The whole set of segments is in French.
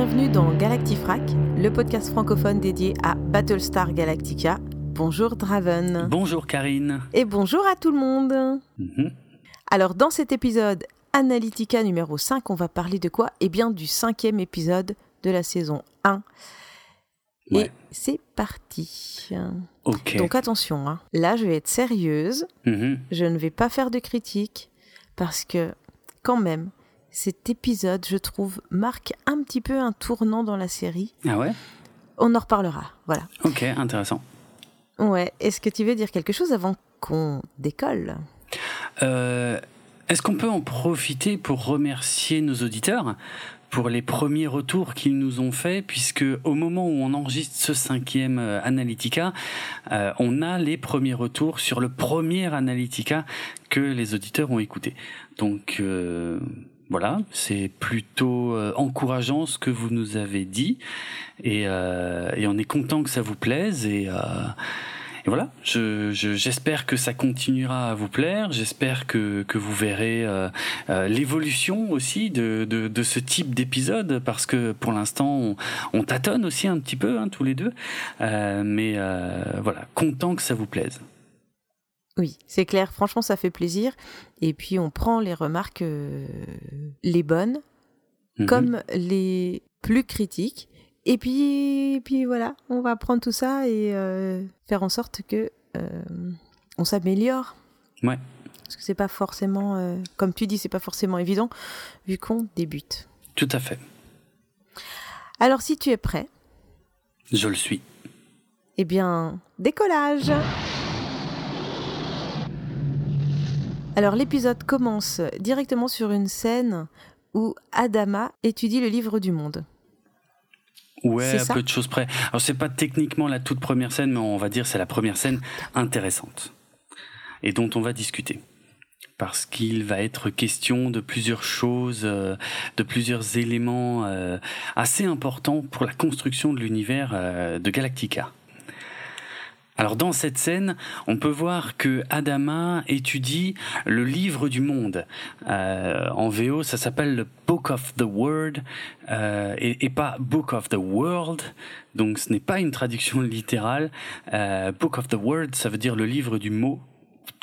Bienvenue dans Galactifrac, le podcast francophone dédié à Battlestar Galactica. Bonjour Draven. Bonjour Karine. Et bonjour à tout le monde. Mhm. Alors dans cet épisode Analytica numéro 5, on va parler de quoi? Eh bien du cinquième épisode de la saison 1. Et Ouais. c'est parti. Ok. Donc attention, hein. là je vais être sérieuse, Mhm. je ne vais pas faire de critiques parce que quand même, cet épisode, je trouve, marque un petit peu un tournant dans la série. Ah ouais? On en reparlera, voilà. Ok, intéressant. Ouais, est-ce que tu veux dire quelque chose avant qu'on décolle? Euh, Est-ce qu'on peut en profiter pour remercier nos auditeurs pour les premiers retours qu'ils nous ont faits, puisque au moment où on enregistre ce cinquième euh, Analytica, euh, on a les premiers retours sur le premier Analytica que les auditeurs ont écouté. Donc euh, voilà, c'est plutôt euh, encourageant ce que vous nous avez dit, et, euh, et on est content que ça vous plaise, et, euh, voilà, je- je- j'espère que ça continuera à vous plaire, j'espère que, que vous verrez euh, euh, l'évolution aussi de, de, ce type d'épisode, parce que pour l'instant, on, on tâtonne aussi un petit peu, hein, tous les deux, mais voilà, content que ça vous plaise. Oui, c'est clair, franchement ça fait plaisir. Et puis on prend les remarques, euh, les bonnes, Mhm. comme les plus critiques. Et puis, puis voilà, on va prendre tout ça et euh, faire en sorte que euh, on s'améliore. Ouais. Parce que c'est pas forcément, euh, comme tu dis, c'est pas forcément évident vu qu'on débute. Tout à fait, Alors si tu es prêt, je le suis. eh bien, décollage Alors l'épisode commence directement sur une scène où Adama étudie le livre du monde. Ouais, à peu de choses près. Alors c'est pas techniquement la toute première scène, mais on va dire c'est la première scène intéressante et dont on va discuter. Parce qu'il va être question de plusieurs choses, euh, de plusieurs éléments euh, assez importants pour la construction de l'univers euh, de Galactica. Alors dans cette scène, on peut voir que Adama étudie le livre du monde. Euh, en VO, ça s'appelle le Book of the Word euh, et, pas Book of the World. Donc ce n'est pas une traduction littérale. Euh, Book of the Word, ça veut dire le livre du mot.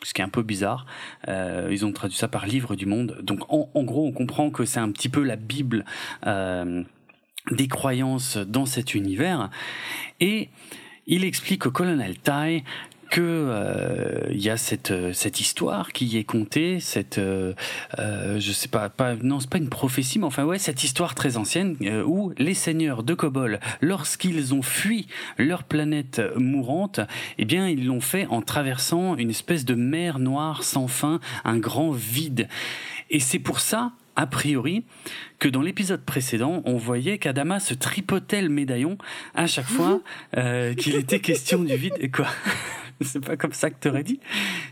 Ce qui est un peu bizarre. Ils ont traduit ça par livre du monde. Donc en, gros, on comprend que c'est un petit peu la Bible des croyances dans cet univers. Et il explique au colonel Tai que euh, il y a cette euh, cette histoire qui est contée, cette euh, euh, je sais pas pas non c'est pas une prophétie mais enfin ouais cette histoire très ancienne euh, où les seigneurs de Kobol lorsqu'ils ont fui leur planète mourante eh bien ils l'ont fait en traversant une espèce de mer noire sans fin un grand vide. Et c'est pour ça a priori, que dans l'épisode précédent, on voyait qu'Adama se tripotait le médaillon à chaque fois euh, qu'il était question du vide. Et quoi C'est pas comme ça que t'aurais dit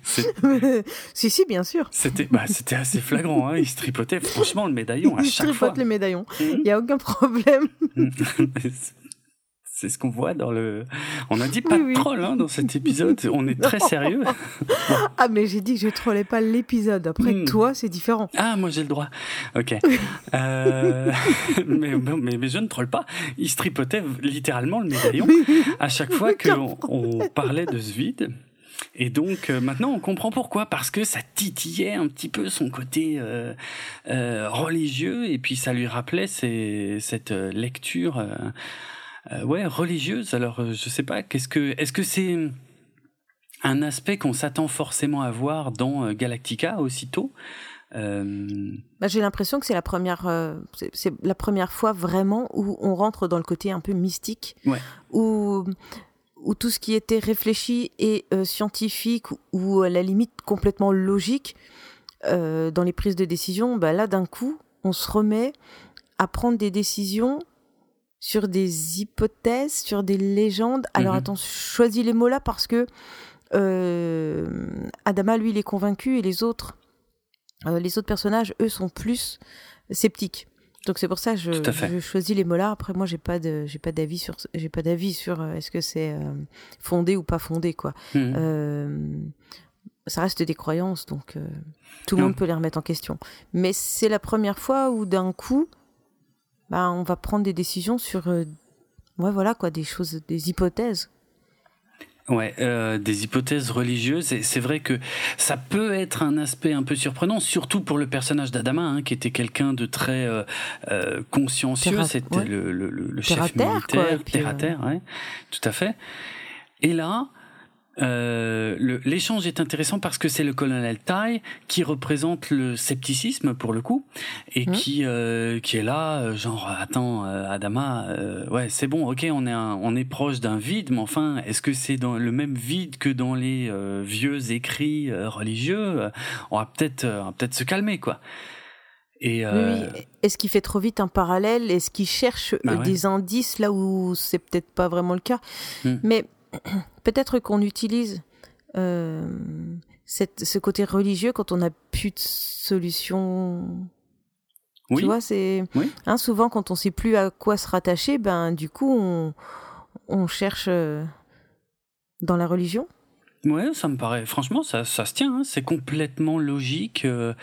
si, si, bien sûr. C'était bah, c'était assez flagrant, hein. il se tripotait franchement le médaillon à Il chaque tripote fois. les médaillons. Il n'y a aucun problème. C'est ce qu'on voit dans le. On a dit pas Oui, de oui. troll hein, dans cet épisode. On est très sérieux. Ah, mais j'ai dit que je trollais pas l'épisode. Après, Hmm. toi, c'est différent. Ah, moi j'ai le droit. Ok. Euh, mais, mais, mais je ne troll pas. Il se tripotait littéralement le médaillon à chaque fois qu'on on parlait de ce vide. Et donc euh, maintenant on comprend pourquoi parce que ça titillait un petit peu son côté euh, euh, religieux et puis ça lui rappelait ses- cette lecture euh, ouais religieuse. Alors euh, je sais pas qu'est-ce que est-ce que c'est un aspect qu'on s'attend forcément à voir dans euh, Galactica aussitôt? Euh, Bah, j'ai l'impression que c'est la première, euh, c'est- la première fois vraiment où on rentre dans le côté un peu mystique, Ouais. où où tout ce qui était réfléchi et euh, scientifique ou, à la limite complètement logique dans les prises de décision, bah là d'un coup on se remet à prendre des décisions sur des hypothèses, sur des légendes. Alors Mhm. attends, choisis les mots là parce que euh, Adama lui il est convaincu et les autres euh, les autres personnages, eux, sont plus sceptiques. Donc c'est pour ça que je, choisis les mots là. Après moi j'ai pas de j'ai pas d'avis sur j'ai pas d'avis sur euh, est-ce que c'est fondé ou pas fondé quoi. Mhm. Ça reste des croyances donc euh, tout le monde peut les remettre en question. Mais c'est la première fois où d'un coup bah, on va prendre des décisions sur, ouais, voilà quoi, des choses, des hypothèses. Ouais, euh, des hypothèses religieuses. Et c'est vrai que ça peut être un aspect un peu surprenant, surtout pour le personnage d'Adama, hein, qui était quelqu'un de très euh, euh, consciencieux. C'était le, le, le, chef militaire, terre à terre, ouais, tout à fait. Et là, euh, l'échange est intéressant parce que c'est le colonel Tai qui représente le scepticisme pour le coup et mmh. qui euh, qui est là euh, genre attends euh, Adama ouais c'est bon ok on est on est proche d'un vide mais enfin est-ce que c'est dans le même vide que dans les vieux écrits religieux? On va peut-être peut-être se calmer quoi. Et oui, est-ce qu'il fait trop vite un parallèle? Est-ce qu'il cherche bah des indices là où c'est peut-être pas vraiment le cas? Mmh. mais peut-être qu'on utilise euh, cette, ce côté religieux quand on n'a plus de solution. Oui. Tu vois, c'est hein, souvent quand on sait plus à quoi se rattacher, ben du coup on, on cherche euh, dans la religion. Ouais, ça me paraît. Franchement, ça, ça se tient. Hein. C'est complètement logique euh,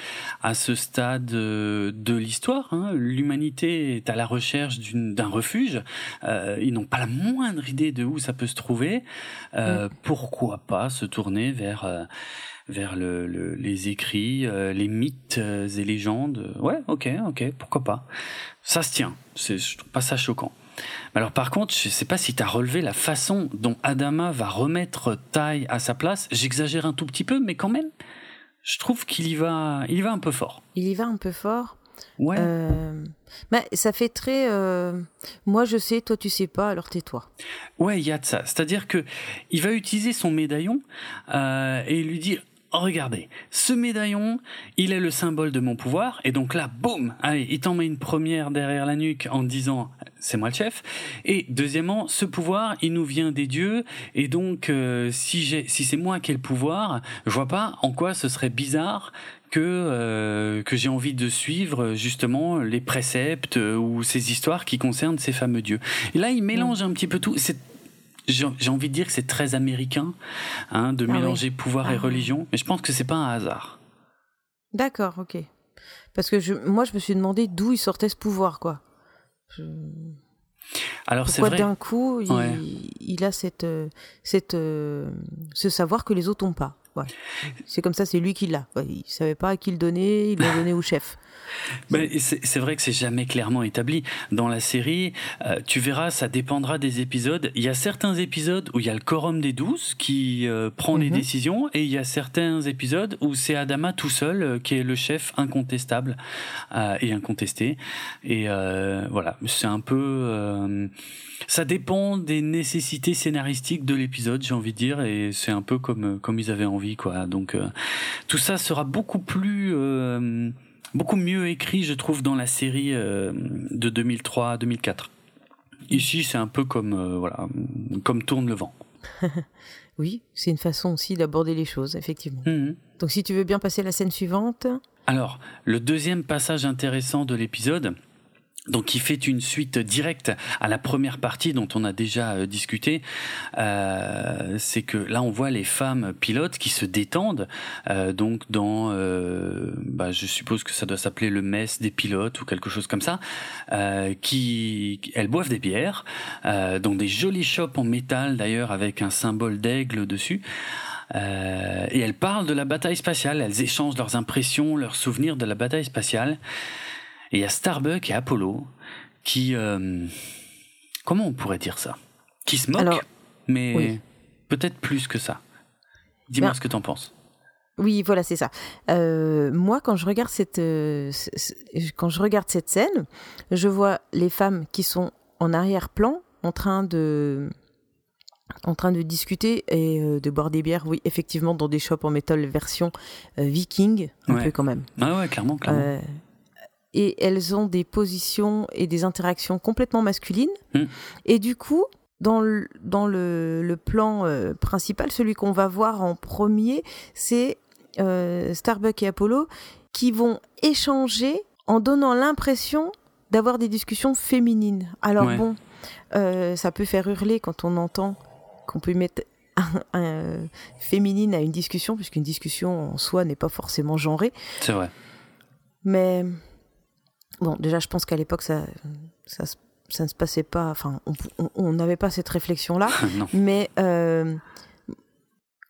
à ce stade euh, de l'histoire. Hein. L'humanité est à la recherche d'un refuge. Euh, ils n'ont pas la moindre idée de où ça peut se trouver. Euh, mm. Pourquoi pas se tourner vers euh, vers le, le, les écrits, les mythes et légendes Ouais, ok, ok, pourquoi pas. Ça se tient. Je trouve pas ça choquant. Alors par contre, je ne sais pas si tu as relevé la façon dont Adama va remettre Tai à sa place. J'exagère un tout petit peu, mais quand même, je trouve qu'il y va, il y va un peu fort. Il y va un peu fort. Ouais. Euh, mais ça fait très. Euh, moi je sais, toi tu sais pas, alors tais-toi. Ouais, il y a de ça. C'est-à-dire que il va utiliser son médaillon euh, et il lui dit regardez, ce médaillon, il est le symbole de mon pouvoir, et donc là, boum, allez, il t'en met une première derrière la nuque en disant, c'est moi le chef. Et deuxièmement, ce pouvoir, il nous vient des dieux, et donc euh, si j'ai, si c'est moi qui ai le pouvoir, je vois pas en quoi ce serait bizarre que euh, que j'ai envie de suivre justement les préceptes euh, ou ces histoires qui concernent ces fameux dieux. Et là, il mélange un petit peu tout. C'est j'ai envie de dire que c'est très américain hein, de ah mélanger pouvoir et ah. religion, mais je pense que c'est pas un hasard. D'accord, ok. Parce que je, moi, je me suis demandé d'où il sortait ce pouvoir, quoi. Alors c'est vrai. d'un coup, il, a cette, euh, cette, euh, ce savoir que les autres n'ont pas. Ouais. C'est comme ça, c'est lui qui l'a. il savait pas à qui le donner, il l'a donné au chef. Ben, c'est vrai que c'est jamais clairement établi. Dans la série, euh, tu verras, ça dépendra des épisodes. Il y a certains épisodes où il y a le quorum des douze qui euh, prend les mhm. décisions, et il y a certains épisodes où c'est Adama tout seul euh, qui est le chef incontestable et incontesté. Et voilà, c'est un peu... ça dépend des nécessités scénaristiques de l'épisode, j'ai envie de dire, et c'est un peu comme, comme ils avaient envie, quoi. Donc tout ça sera beaucoup plus beaucoup mieux écrit, je trouve, dans la série euh, de 2003-2004. Ici, c'est un peu comme euh, voilà, comme tourne le vent. oui, c'est une façon aussi d'aborder les choses, effectivement. Mhm. Donc, si tu veux bien passer la scène suivante. Alors, le deuxième passage intéressant de l'épisode, donc qui fait une suite directe à la première partie dont on a déjà euh, discuté, euh, c'est que là on voit les femmes pilotes qui se détendent, euh, donc dans, euh, bah, je suppose que ça doit s'appeler le mess des pilotes ou quelque chose comme ça, euh, qui elles boivent des bières dans des jolies chopes en métal d'ailleurs avec un symbole d'aigle dessus. et elles parlent de la bataille spatiale, elles échangent leurs impressions, leurs souvenirs de la bataille spatiale. Et il y a Starbuck et Apollo qui... Euh, comment on pourrait dire ça? Qui se moquent, mais peut-être plus que ça. Dis-moi ben, ce que tu en penses. Oui, voilà, c'est ça. Euh, moi, quand je regarde cette, euh, quand je regarde cette scène, je vois les femmes qui sont en arrière-plan, en train de, en train de discuter et de boire des bières. Oui, effectivement, dans des shops en métal version viking, un peu quand même. Ah ouais, clairement, clairement et elles ont des positions et des interactions complètement masculines. Hmm. Et du coup, dans le, dans le, le plan euh, principal, celui qu'on va voir en premier, c'est euh, Starbuck et Apollo qui vont échanger en donnant l'impression d'avoir des discussions féminines. Alors bon, euh, ça peut faire hurler quand on entend qu'on peut mettre un, féminine à une discussion, puisqu'une discussion en soi n'est pas forcément genrée. C'est vrai. Mais bon, déjà, je pense qu'à l'époque, ça, ça, ça, ne se passait pas. Enfin, on n'avait pas cette réflexion-là. mais euh,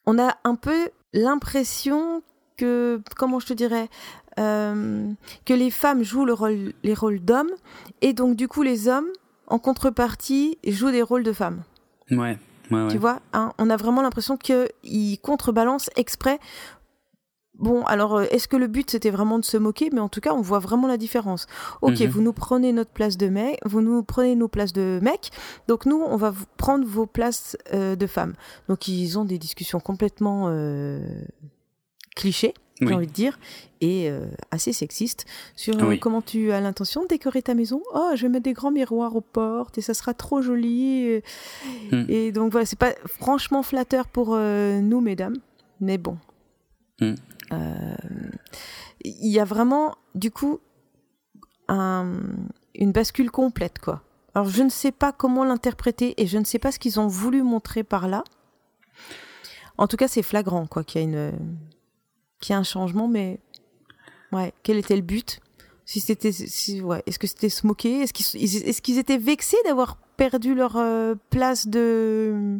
on a un peu l'impression que, comment je te dirais, euh, que les femmes jouent le rôle, les rôles d'hommes, et donc du coup les hommes, en contrepartie, jouent des rôles de femmes. Ouais. Tu vois, hein, on a vraiment l'impression qu'ils contrebalancent exprès. Bon, alors, euh, est-ce que le but c'était vraiment de se moquer? Mais en tout cas, on voit vraiment la différence. Ok, mhm. vous nous prenez notre place de mec, vous nous prenez nos places de mec, donc nous, on va prendre vos places euh, de femmes. Donc, ils ont des discussions complètement euh, clichés j'ai envie de dire, et euh, assez sexiste sur comment tu as l'intention de décorer ta maison? Oh, je vais mettre des grands miroirs aux portes et ça sera trop joli. Hmm. Et, donc voilà, c'est pas franchement flatteur pour nous, mesdames, mais bon. Hmm. Il y a vraiment, du coup, une bascule complète, quoi. Alors je ne sais pas comment l'interpréter et je ne sais pas ce qu'ils ont voulu montrer par là. En tout cas, c'est flagrant, quoi, qu'il y a y a un changement, mais ouais, quel était le but? Est-ce que c'était se moquer? Est-ce qu'ils, est-ce qu'ils étaient vexés d'avoir perdu leur euh, place de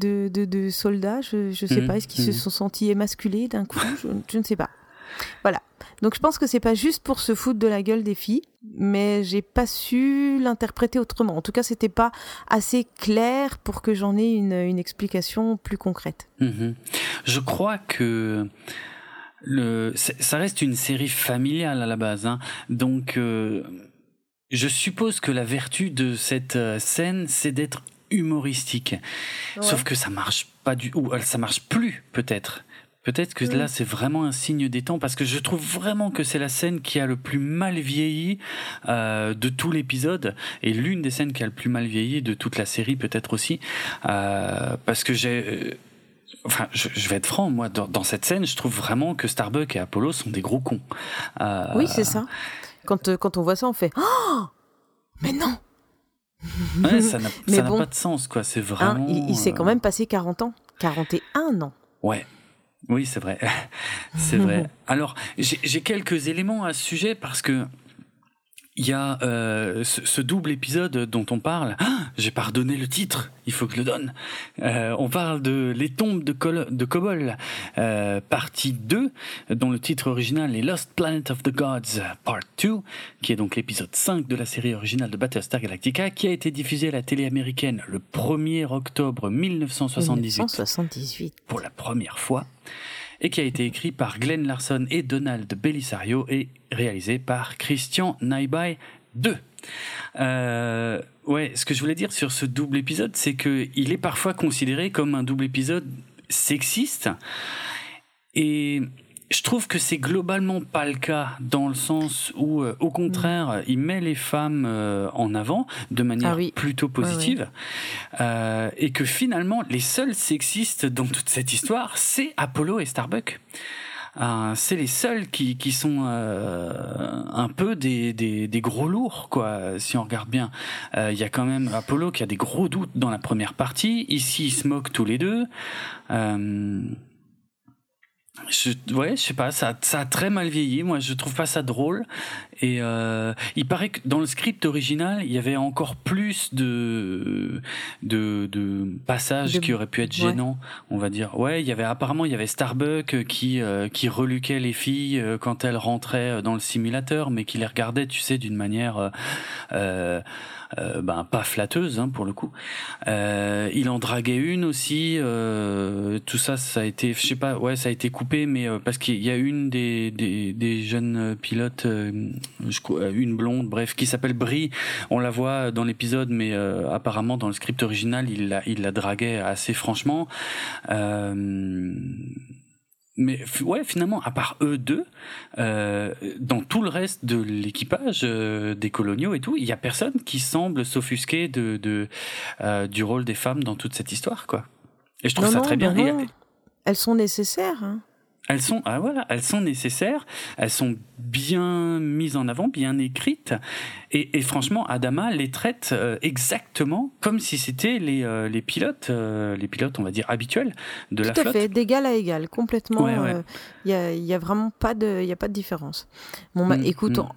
de, de, soldats Je, je sais mmh, pas. Est-ce qu'ils se mmh. sont sentis émasculés d'un coup? Je, je, ne sais pas. Voilà. Donc je pense que c'est pas juste pour se foutre de la gueule des filles, mais j'ai pas su l'interpréter autrement. En tout cas, c'était pas assez clair pour que j'en ai une, une explication plus concrète. Mmh. Je crois que le, ça reste une série familiale à la base, hein. donc euh, je suppose que la vertu de cette euh, scène, c'est d'être humoristique. Sauf que ça marche pas du, ou ça marche plus peut-être. Peut-être que là, c'est vraiment un signe des temps parce que je trouve vraiment que c'est la scène qui a le plus mal vieilli euh, de tout l'épisode et l'une des scènes qui a le plus mal vieilli de toute la série, peut-être aussi, euh, parce que j'ai enfin, je, vais être franc, moi, dans, cette scène, je trouve vraiment que Starbuck et Apollo sont des gros cons. Euh, oui, c'est ça. Quand, euh, quand on voit ça, on fait Oh Mais non ouais, ça n'a pas de sens, quoi. C'est hein, vraiment. il, s'est quand euh, même passé 40 ans. 41 ans. Ouais. Oui, c'est vrai. c'est vrai. Alors, j'ai quelques éléments à ce sujet parce que il y a euh, ce, double épisode dont on parle. Ah, j'ai pardonné le titre, il faut que je le donne. Euh, on parle de Les tombes de, de Kobol, euh, partie 2, dont le titre original est Lost Planet of the Gods, part 2, qui est donc l'épisode 5 de la série originale de Battlestar Galactica, qui a été diffusé à la télé américaine le 1er octobre 1978. 1978. Pour la première fois et qui a été écrit par Glenn Larson et Donald Belisario et réalisé par Christian Naibai 2. Euh, ouais, ce que je voulais dire sur ce double épisode, c'est que il est parfois considéré comme un double épisode sexiste et je trouve que c'est globalement pas le cas dans le sens où, euh, au contraire, il met les femmes euh, en avant de manière ah plutôt positive, Euh, et que finalement, les seuls sexistes dans toute cette histoire, c'est Apollo et Starbuck. Euh, c'est les seuls qui, qui sont un peu des, des, des, gros lourds, quoi, si on regarde bien. Il y a quand même Apollo qui a des gros doutes dans la première partie. Ici, ils se moquent tous les deux. Euh, je, ouais, je sais pas, ça, ça a très mal vieilli. Moi, je trouve pas ça drôle. Et euh, il paraît que dans le script original, il y avait encore plus de de, de passages qui auraient pu être gênants, on va dire. Ouais, il y avait apparemment il y avait Starbuck qui euh, qui reluquait les filles euh, quand elles rentraient dans le simulateur, mais qui les regardait, tu sais, d'une manière euh, euh, ben pas flatteuse hein, pour le coup. Euh, il en draguait une aussi. Euh, tout ça, ça a été, je sais pas, ouais, ça a été coupé, mais parce qu'il y a une des, des, des jeunes pilotes, je, une blonde, bref, qui s'appelle Brie. On la voit dans l'épisode, mais apparemment dans le script original, il la, il la draguait assez franchement. Euh, mais ouais, finalement, à part eux deux, euh, dans tout le reste de l'équipage euh, des coloniaux et tout, il y a personne qui semble s'offusquer de, de euh, du rôle des femmes dans toute cette histoire, quoi. Et je trouve ça très bien. Elles sont nécessaires. Hein. Elles sont, ah voilà, elles sont nécessaires, elles sont bien mises en avant, bien écrites, et, et franchement, Adama les traite euh, exactement comme si c'était les, euh, les pilotes, euh, les pilotes, on va dire habituels de la flotte. Tout à fait, d'égal à égal, complètement. Il y, a, y, a, vraiment pas de, il y a pas de différence. Bon, bah, mm, écoute, mm.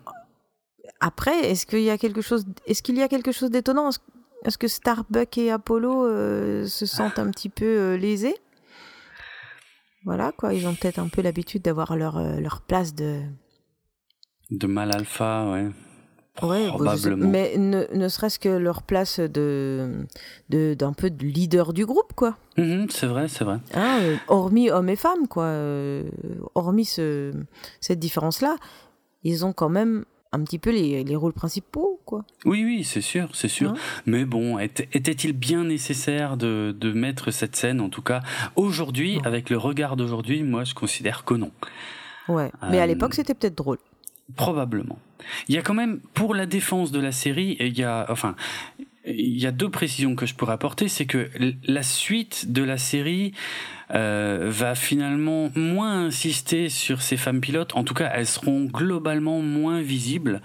après, est-ce qu'il y a quelque chose, est-ce qu'il y a quelque chose d'étonnant? Est-ce que Starbuck et Apollo se sentent un petit peu lésés? Voilà, quoi. Ils ont peut-être un peu l'habitude d'avoir leur, leur place de. De mal alpha, ouais. Ouais, Probablement. mais ne, ne serait-ce que leur place de d'un peu de leader du groupe, quoi. Mhm, c'est vrai, c'est vrai. Hein, euh, hormis hommes et femmes, quoi. Euh, hormis ce, cette différence-là, ils ont quand même un petit peu les, les rôles principaux, quoi. Oui, oui, c'est sûr, c'est sûr. Hein mais bon, était-il bien nécessaire de, de, mettre cette scène, en tout cas, aujourd'hui, avec le regard d'aujourd'hui, moi, je considère que non. Ouais, mais à euh, l'époque, c'était peut-être drôle. Probablement. Il y a quand même, pour la défense de la série, il y a, enfin, il y a deux précisions que je pourrais apporter, c'est que la suite de la série euh, va finalement moins insister sur ces femmes pilotes. En tout cas, elles seront globalement moins visibles.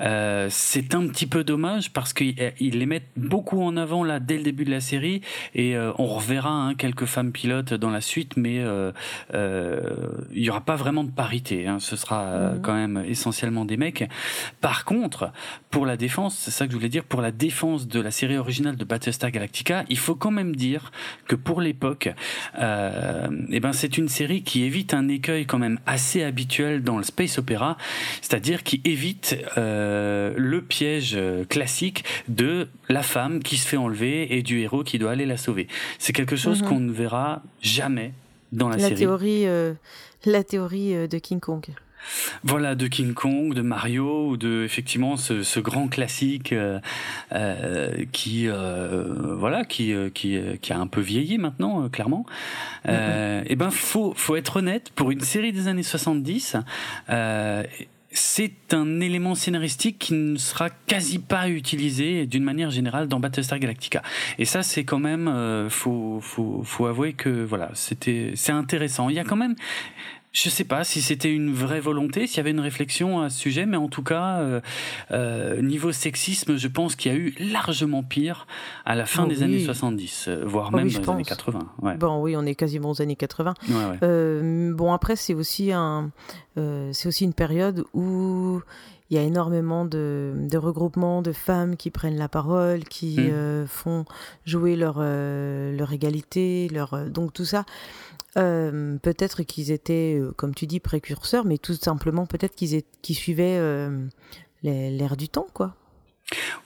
Euh, c'est un petit peu dommage parce qu'ils les mettent beaucoup en avant là dès le début de la série et euh, on reverra hein, quelques femmes pilotes dans la suite, mais euh, euh, il y aura pas vraiment de parité. Hein. Ce sera mhm. quand même essentiellement des mecs. Par contre, pour la défense, c'est ça que je voulais dire, pour la défense de la série originale de Battlestar Galactica, il faut quand même dire que pour l'époque, euh, euh, eh ben c'est une série qui évite un écueil quand même assez habituel dans le space opéra, c'est-à-dire qui évite euh, le piège euh, classique de la femme qui se fait enlever et du héros qui doit aller la sauver. C'est quelque chose mhm. qu'on ne verra jamais dans la, série. Théorie, la théorie de King Kong. Voilà, de King Kong, de Mario, ou de effectivement ce, grand classique euh, euh, qui, euh, voilà, qui, qui, qui, a un peu vieilli maintenant, clairement. et mm-hmm. eh ben, faut, faut être honnête, pour une série des années 70, c'est un élément scénaristique qui ne sera quasi pas utilisé d'une manière générale dans Battlestar Galactica. Et ça, c'est quand même, faut, faut, faut avouer que voilà, c'était, c'est intéressant. Il y a quand même je sais pas si c'était une vraie volonté, s'il y avait une réflexion à ce sujet, mais en tout cas, euh, euh niveau sexisme, je pense qu'il y a eu largement pire à la fin oh des années 70, euh, voire oh même dans les années 80. Ouais. Bon, oui, on est quasiment aux années 80. Ouais, ouais. Euh, bon, après, c'est aussi un, c'est aussi une période où il y a énormément de, de regroupements de femmes qui prennent la parole, qui mmh. font jouer leur leur égalité, leur donc tout ça. Euh, peut-être qu'ils étaient, euh, comme tu dis, précurseurs, mais tout simplement peut-être qu'ils suivaient euh, l'air du temps, quoi.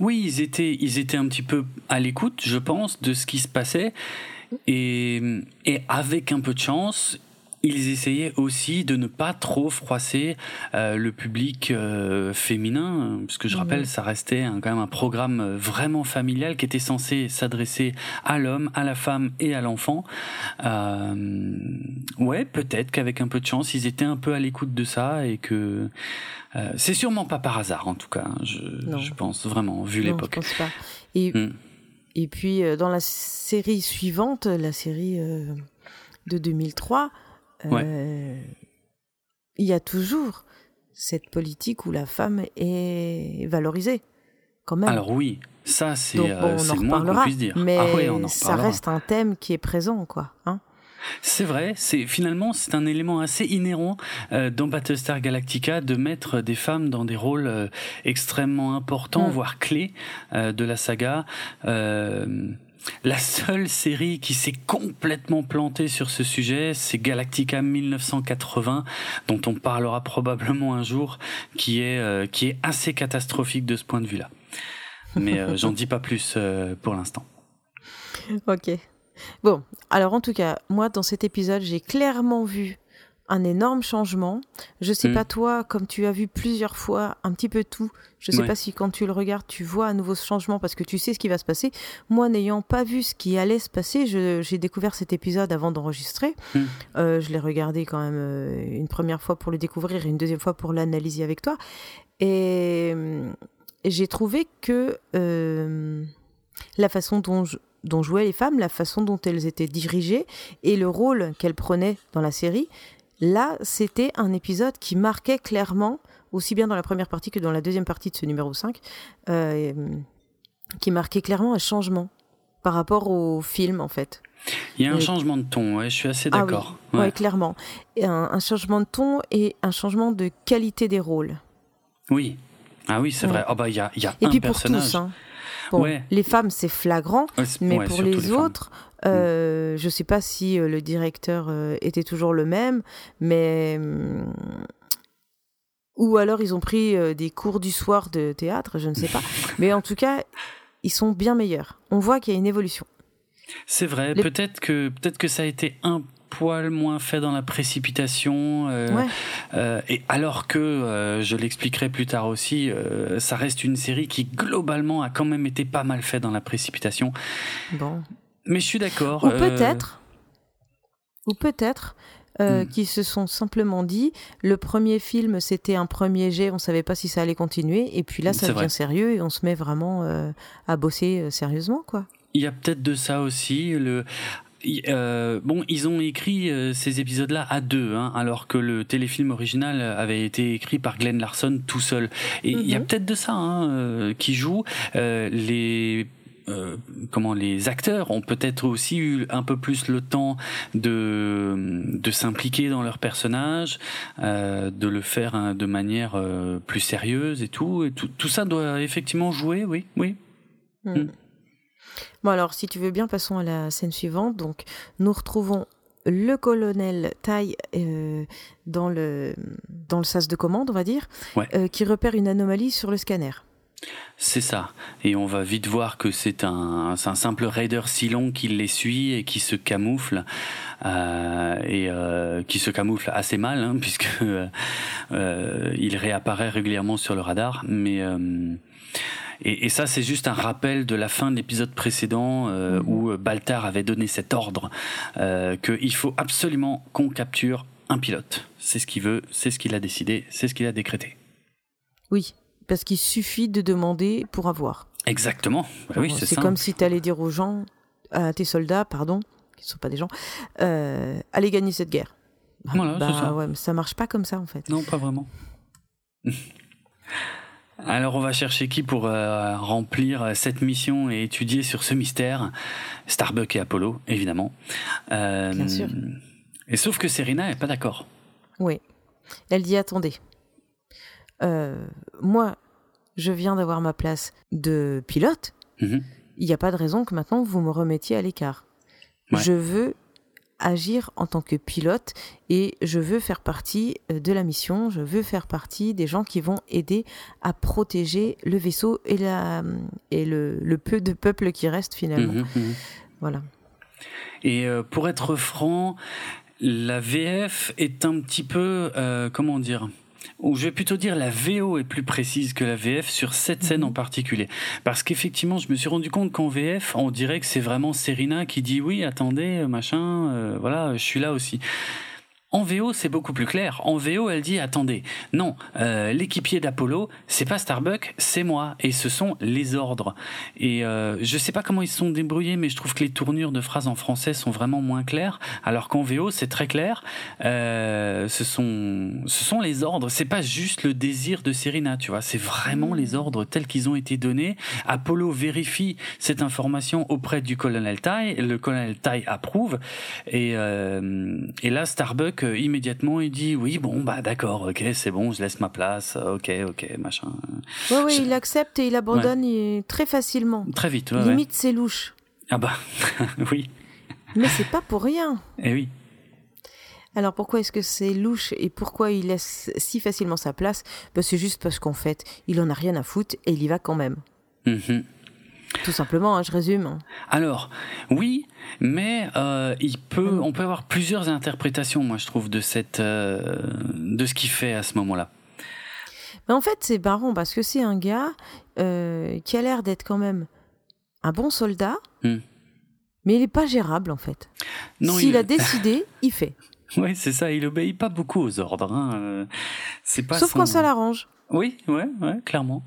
Oui, ils étaient, ils étaient un petit peu à l'écoute, je pense, de ce qui se passait. Et, et avec un peu de chance, ils essayaient aussi de ne pas trop froisser euh, le public euh, féminin, parce que je rappelle, ça restait quand même un programme euh, vraiment familial qui était censé s'adresser à l'homme, à la femme et à l'enfant. Euh, ouais, peut-être qu'avec un peu de chance, ils étaient un peu à l'écoute de ça et que c'est sûrement pas par hasard en tout cas. Hein, je, je pense vraiment vu l'époque. Je pense pas. Et, hmm. et puis dans la série suivante, la série de 2003. Euh, il y a toujours cette politique où la femme est valorisée, quand même. Alors oui, ça c'est euh, le moins qu'on puisse dire. Mais ah ça reste un thème qui est présent, quoi. Hein c'est vrai, c'est finalement c'est un élément assez inhérent euh, dans Battlestar Galactica de mettre des femmes dans des rôles euh, extrêmement importants, mm. voire clés de la saga. La seule série qui s'est complètement plantée sur ce sujet, c'est Galactica 1980, dont on parlera probablement un jour, qui est, euh, qui est assez catastrophique de ce point de vue-là. Mais euh, j'en dis pas plus euh, pour l'instant. Ok. Bon, alors en tout cas, moi dans cet épisode, j'ai clairement vu un énorme changement. Je sais hmm. pas toi, comme tu as vu plusieurs fois un petit peu tout, je sais pas si quand tu le regardes, tu vois à nouveau ce changement parce que tu sais ce qui va se passer. Moi, n'ayant pas vu ce qui allait se passer, j'ai découvert cet épisode avant d'enregistrer. Hmm. Euh, je l'ai regardé quand même euh, une première fois pour le découvrir et une deuxième fois pour l'analyser avec toi. Et, j'ai trouvé que euh, la façon dont dont jouaient les femmes, la façon dont elles étaient dirigées et le rôle qu'elles prenaient dans la série, Là, c'était un épisode qui marquait clairement, aussi bien dans la première partie que dans la deuxième partie de ce numéro 5, euh, qui marquait clairement un changement par rapport au film, en fait. Il y a un changement de ton, ouais, je suis assez ah d'accord. oui, clairement. un, changement de ton et un changement de qualité des rôles. Oui, Ah oui, c'est vrai. Oh bah il y a, y a Et un puis pour personnage. tous, hein. Bon, Ouais. les femmes c'est flagrant, Ouais, mais ouais, pour les, autres, euh, je sais pas si euh, le directeur euh, était toujours le même, mais hum, ou alors ils ont pris des cours du soir de théâtre, je ne sais pas. mais en tout cas, ils sont bien meilleurs. On voit qu'il y a une évolution. C'est vrai. Les- Peut-être que peut-être que ça a été un poil moins fait dans la précipitation. euh, Ouais. euh, et alors que euh, je l'expliquerai plus tard aussi, ça reste une série qui globalement a quand même été pas mal fait dans la précipitation. Bon. Mais je suis d'accord. Ou euh, peut-être, ou peut-être euh, Hmm. qui se sont simplement dit, le premier film c'était un premier jet, on savait pas si ça allait continuer, et puis là ça devient vrai. sérieux et on se met vraiment euh, à bosser euh, sérieusement, quoi. Il y a peut-être de ça aussi. Le, euh, bon, ils ont écrit euh, ces épisodes-là à deux, hein, alors que le téléfilm original avait été écrit par Glenn Larson tout seul. Et il y a Mhm. peut-être de ça hein, euh, qui joue. Les euh, comment les acteurs ont peut-être aussi eu un peu plus le temps de de s'impliquer dans leur personnage, euh, de le faire hein, de manière euh, plus sérieuse et tout. Et tout, tout ça doit effectivement jouer, oui, oui. Hmm. Mm. Bon alors, si tu veux bien, passons à la scène suivante. Donc, nous retrouvons le colonel Tai euh, dans le dans le sas de commande, on va dire, Ouais. euh, qui repère une anomalie sur le scanner. C'est ça. Et on va vite voir que c'est un, simple raider Silon qui les suit et qui se camoufle. euh, et euh, qui se camoufle assez mal, hein, puisque euh, il réapparaît régulièrement sur le radar. Mais et, et ça, c'est juste un rappel de la fin de l'épisode précédent où Baltar avait donné cet ordre qu'il faut absolument qu'on capture un pilote. C'est ce qu'il veut, c'est ce qu'il a décidé, c'est ce qu'il a décrété. Oui, parce qu'il suffit de demander pour avoir. Exactement. Bah oui, c'est comme si tu allais dire aux gens, à tes soldats, pardon, qui ne sont pas des gens, euh, allez gagner cette guerre. Bah, Voilà, c'est bah ça. ouais, mais ça marche pas comme ça en fait. Non, pas vraiment. Alors on va chercher qui pour euh, remplir euh, cette mission et étudier sur ce mystère Starbuck et Apollo, évidemment. Euh, Bien sûr. Et sauf que Serena est pas d'accord. Oui. Elle dit attendez. Euh, moi, je viens d'avoir ma place de pilote. Mhm. Il n'y a pas de raison que maintenant vous me remettiez à l'écart. Ouais. Je veux agir en tant que pilote et je veux faire partie euh, de la mission, je veux faire partie des gens qui vont aider à protéger le vaisseau et, la, et le, le peu de peuple qui reste finalement. Mhm, mhm. Voilà. Et euh, pour être franc, la VF est un petit peu, euh, comment dire, ou je vais plutôt dire la VO est plus précise que la VF sur cette scène en particulier. Parce qu'effectivement, je me suis rendu compte qu'en VF, on dirait que c'est vraiment Serena qui dit oui, attendez, machin, euh, voilà, je suis là aussi. En VO, c'est beaucoup plus clair. En VO, elle dit attendez, non, euh, l'équipier d'Apollo, c'est pas Starbuck, c'est moi, et ce sont les ordres. Et euh, je sais pas comment ils se sont débrouillés, mais je trouve que les tournures de phrases en français sont vraiment moins claires, alors qu'en VO, c'est très clair. Euh, ce sont, ce sont les ordres. C'est pas juste le désir de Serena, tu vois. C'est vraiment les ordres tels qu'ils ont été donnés. Apollo vérifie cette information auprès du colonel Tai. Le colonel Tai approuve. Et, euh, et là, Starbuck euh, immédiatement il dit oui, bon bah d'accord, ok, c'est bon, je laisse ma place, ok, ok, machin. Oui, oui, Je- il accepte et il abandonne il- très facilement. Très vite, ouais, ouais. Limite, c'est louche. Ah bah oui, Mais c'est pas pour rien. et oui. Alors pourquoi est-ce que c'est louche et pourquoi il laisse si facilement sa place? Ben, C'est juste parce qu'en fait, il en a rien à foutre et il y va quand même. Mhm. Tout simplement, hein, je résume. Alors, oui, mais euh, il peut, Mm. on peut avoir plusieurs interprétations, moi je trouve, de cette, euh, de ce qu'il fait à ce moment-là. Mais en fait, c'est marrant parce que c'est un gars euh, qui a l'air d'être quand même un bon soldat, Hmm. mais il n'est pas gérable en fait. S'il il- a décidé, il fait. Oui, c'est ça. Il obéit pas beaucoup aux ordres. Hein. C'est pas. Sauf son- quand ça l'arrange. Oui, ouais, ouais, clairement.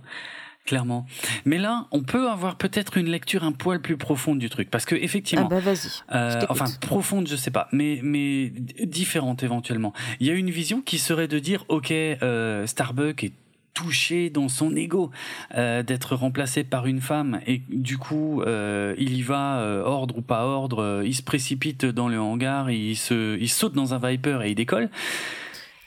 Clairement. Mais là, on peut avoir peut-être une lecture un poil plus profonde du truc. Parce que, Ah effectivement, bah vas-y. euh, je enfin, profonde, je sais pas, mais, mais différente éventuellement. Il y a une vision qui serait de dire, ok, euh, Starbuck est touché dans son ego euh, d'être remplacé par une femme et du coup euh, il y va euh, ordre ou pas ordre il se précipite dans le hangar il se il saute dans un Viper et il décolle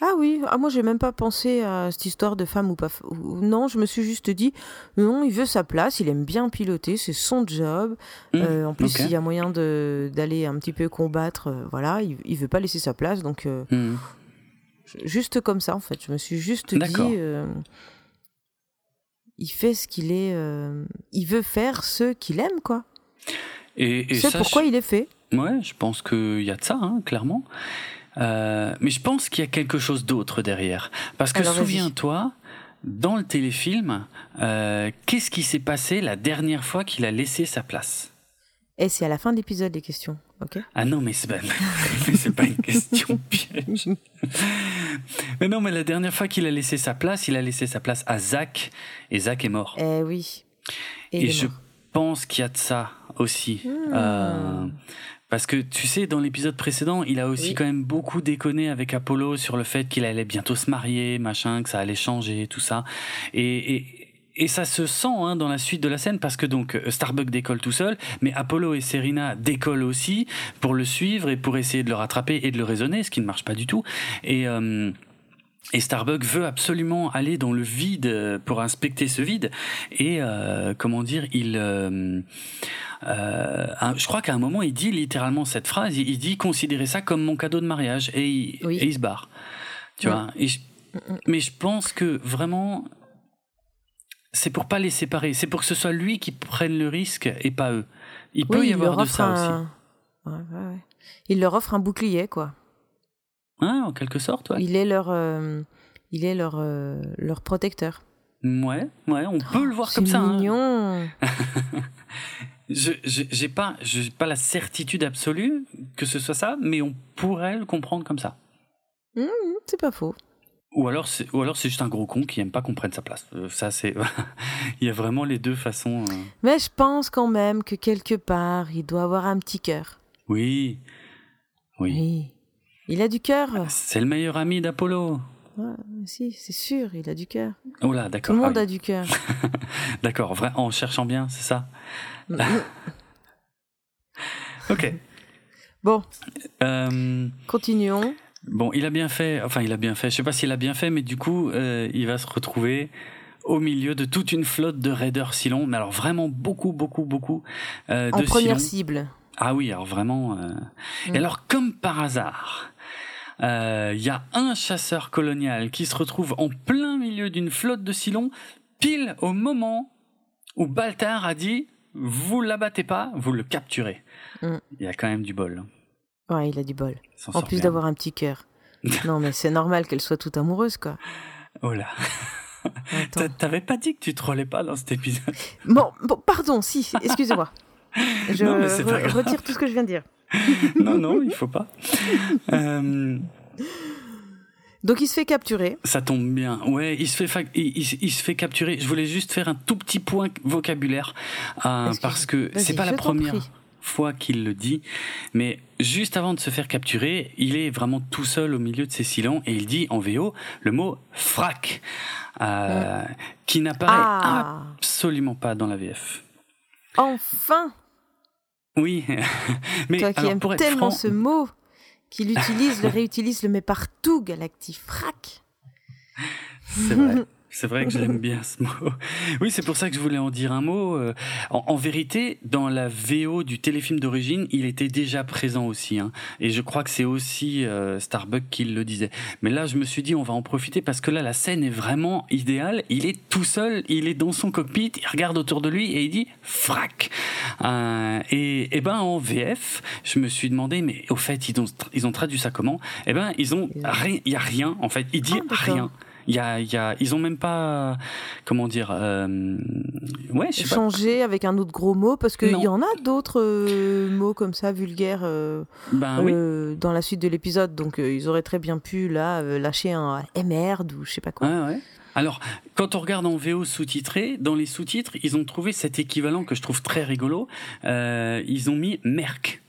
Ah oui, ah moi j'ai même pas pensé à cette histoire de femme ou pas. Non, je me suis juste dit non, il veut sa place, il aime bien piloter, c'est son job. Mmh, Euh, en plus, il y a moyen de d'aller un petit peu combattre, euh, voilà, il, il veut pas laisser sa place, donc euh, Hmm. juste comme ça en fait. Je me suis juste dit, il fait ce qu'il est, il veut faire ce qu'il aime quoi. Et, et C'est pourquoi je- il est fait. Ouais, je pense qu'il y a de ça, hein, clairement. Euh, mais je pense qu'il y a quelque chose d'autre derrière. Parce que souviens-toi, dans le téléfilm, euh, qu'est-ce qui s'est passé la dernière fois qu'il a laissé sa place? Et c'est à la fin de l'épisode les questions, ok? Ah non, mais c'est pas, mais c'est pas une question piège. Mais non, mais la dernière fois qu'il a laissé sa place, il a laissé sa place à Zach, et Zach est mort. Eh oui. Et, je mort. pense qu'il y a de ça aussi. Hmm. Euh, parce que tu sais, dans l'épisode précédent, il a aussi Oui. quand même beaucoup déconné avec Apollo sur le fait qu'il allait bientôt se marier, machin, que ça allait changer, tout ça. Et, et, et ça se sent hein, dans la suite de la scène parce que donc euh, Starbuck décolle tout seul, mais Apollo et Serena décollent aussi pour le suivre et pour essayer de le rattraper et de le raisonner, ce qui ne marche pas du tout. Et euh, et Starbuck veut absolument aller dans le vide euh, pour inspecter ce vide. Et euh, comment dire, il, euh, euh, je crois qu'à un moment, il dit littéralement cette phrase. Il, dit considérez ça comme mon cadeau de mariage et il, Oui. et il se barre. Tu Ouais. vois. Et je- mais je pense que vraiment, c'est pour pas les séparer. C'est pour que ce soit lui qui prenne le risque et pas eux. Il peut y il avoir de ça aussi. un... Ouais, ouais, ouais. Il leur offre un bouclier, quoi. Hein, en quelque sorte. Il est leur, euh, il est leur, euh, leur protecteur. Ouais, ouais, on peut le voir C'est comme ça. hein. mignon. je- j'ai pas pas la certitude absolue que ce soit ça, mais on pourrait le comprendre comme ça. Hum, c'est pas faux. Ou alors c'est ou alors c'est juste un gros con qui aime pas qu'on prenne sa place. Euh, ça c'est il y a vraiment les deux façons. euh. Mais je pense quand même que quelque part, il doit avoir un petit cœur. Oui. Oui. Oui. Il a du cœur. C'est le meilleur ami d'Apollo. Ouais, si, c'est sûr, il a du cœur. Oh là, Tout d'accord. le monde Ah a du cœur. D'accord, en cherchant bien, c'est ça? OK. bon, Euh, continuons. Bon, il a bien fait, enfin il a bien fait, je sais pas s'il a bien fait, mais du coup, euh, il va se retrouver au milieu de toute une flotte de raiders Silon, mais alors vraiment beaucoup, beaucoup, beaucoup euh, En de première cible. Ah oui, alors vraiment. euh, Mm. Et alors, comme par hasard, euh, il y a un chasseur colonial qui se retrouve en plein milieu d'une flotte de Silon, pile au moment où Baltar a dit Vous l'abattez pas, vous le capturez. Mm. Il y a quand même du bol. Ouais, il a du bol. S'en En plus d'avoir un petit cœur. non, mais c'est normal qu'elle soit toute amoureuse, quoi. Oh là. T'avais pas dit que tu trollais pas dans cet épisode? Bon, bon, pardon, si, excusez-moi. Je Non, mais c'est pas re- grave. retire tout ce que je viens de dire. Non, non, il faut pas. Euh, Donc il se fait capturer. ça tombe bien. Ouais, il se fait fa- il, il- il se fait capturer. Je voulais juste faire un tout petit point vocabulaire euh, parce que c'est pas la première fois qu'il le dit, mais juste avant de se faire capturer, il est vraiment tout seul au milieu de ses silons et il dit en VO le mot frac, euh, qui n'apparaît Ah, absolument pas dans la VF. enfin Oui, mais Toi qui alors, aimes pour être tellement franc, ce mot, qu'il utilise, le réutilise, le met partout, Galactifrac. C'est vrai. C'est vrai que j'aime bien ce mot. Oui, c'est pour ça que je voulais en dire un mot. Euh, En, en vérité, dans la VO du téléfilm d'origine, il était déjà présent aussi. hein. Et je crois que c'est aussi euh, Starbuck qui le disait. Mais là, je me suis dit, on va en profiter parce que là, la scène est vraiment idéale. Il est tout seul, il est dans son cockpit, il regarde autour de lui et il dit frac. Euh, et, et ben en VF, je me suis demandé, mais au fait, ils ont, ils ont traduit ça comment? Eh ben, ils ont rien. Il y a rien. En fait, il dit Ah, rien. Il y a, y a, ils ont même pas, comment dire, euh, ouais, je sais pas. Changer avec un autre gros mot, parce qu'il y en a d'autres euh, mots comme ça, vulgaires, euh, Ben oui. euh, dans la suite de l'épisode. Donc ils auraient très bien pu, là, lâcher un « eh merde » ou je sais pas quoi. Ouais. Alors, quand on regarde en VO sous-titré, dans les sous-titres, ils ont trouvé cet équivalent que je trouve très rigolo. Ils ont mis merc.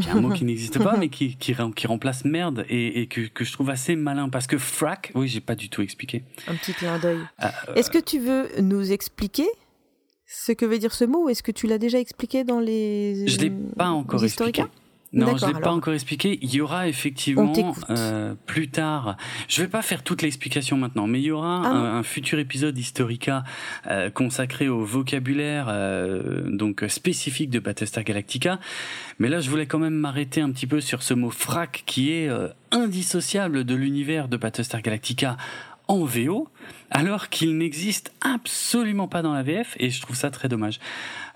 Qui est un mot qui n'existe pas, mais qui, qui, rem- qui remplace merde et, et que, que je trouve assez malin. Parce que frac, oui, j'ai pas du tout expliqué. Un petit clin d'œil. Euh, Est-ce que tu veux nous expliquer ce que veut dire ce mot ou est-ce que tu l'as déjà expliqué dans les je l'ai pas encore expliqué. Non, je l'ai pas encore expliqué. Il y aura effectivement euh, plus tard. Je vais pas faire toute l'explication maintenant, mais il y aura ah un, futur épisode Historica euh, consacré au vocabulaire euh, donc spécifique de Battlestar Galactica. Mais là, je voulais quand même m'arrêter un petit peu sur ce mot frac qui est euh, indissociable de l'univers de Battlestar Galactica en VO, alors qu'il n'existe absolument pas dans la VF, et je trouve ça très dommage.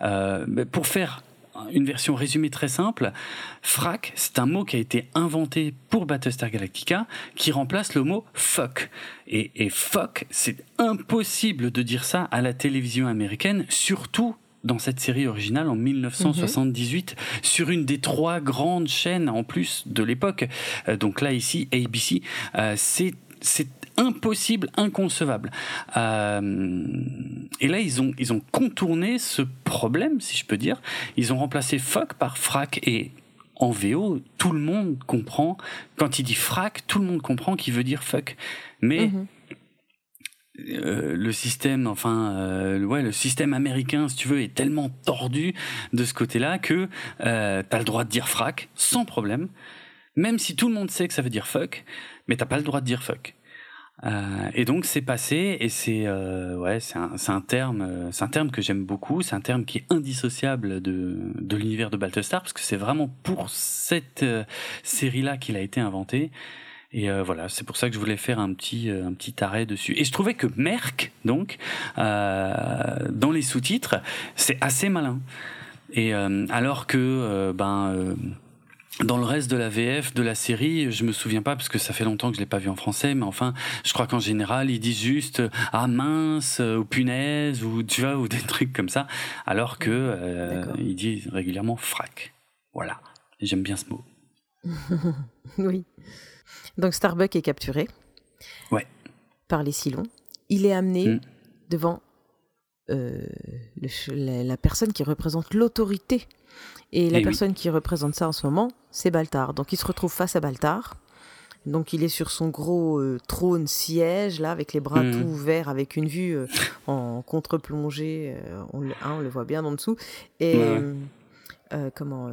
Euh, pour faire une version résumée très simple, frac, c'est un mot qui a été inventé pour Battlestar Galactica, qui remplace le mot fuck. Et, et fuck, c'est impossible de dire ça à la télévision américaine, surtout dans cette série originale en 1978 mhm. sur une des trois grandes chaînes en plus de l'époque. Euh, donc là ici ABC, euh, c'est c'est impossible, inconcevable. Euh, et là, ils ont, ils ont contourné ce problème, si je peux dire. Ils ont remplacé fuck par frac et en VO, tout le monde comprend. Quand il dit frac, tout le monde comprend qu'il veut dire fuck. Mais mhm. euh, le système, enfin, euh, ouais, le système américain, si tu veux, est tellement tordu de ce côté-là que euh, t'as le droit de dire frac sans problème, même si tout le monde sait que ça veut dire fuck, mais t'as pas le droit de dire fuck. Euh, et donc c'est passé et c'est euh, ouais c'est un, un, terme euh, c'est un terme que j'aime beaucoup. C'est un terme qui est indissociable de, de l'univers de Balthasar parce que c'est vraiment pour cette euh, série là qu'il a été inventé. Et euh, voilà c'est pour ça que je voulais faire un petit un petit arrêt dessus. Et je trouvais que Merck donc dans les sous-titres c'est assez malin. Et alors que ben dans le reste de la VF de la série, je me souviens pas parce que ça fait longtemps que je l'ai pas vu en français, mais enfin, je crois qu'en général, ils disent juste ah mince ou punaise ou tu vois ou des trucs comme ça, alors que euh, ils disent régulièrement frac. Voilà, j'aime bien ce mot. oui. Donc Starbuck est capturé. Ouais. Par les Silons. Il est amené hmm. devant euh, la personne qui représente l'autorité et la eh personne qui représente ça en ce moment, c'est Baltar. Donc il se retrouve face à Baltar. Donc il est sur son gros euh, trône siège là avec les bras hmm. tout ouverts avec une vue euh, en contre-plongée euh, on, le, hein, on, le voit bien en dessous et comment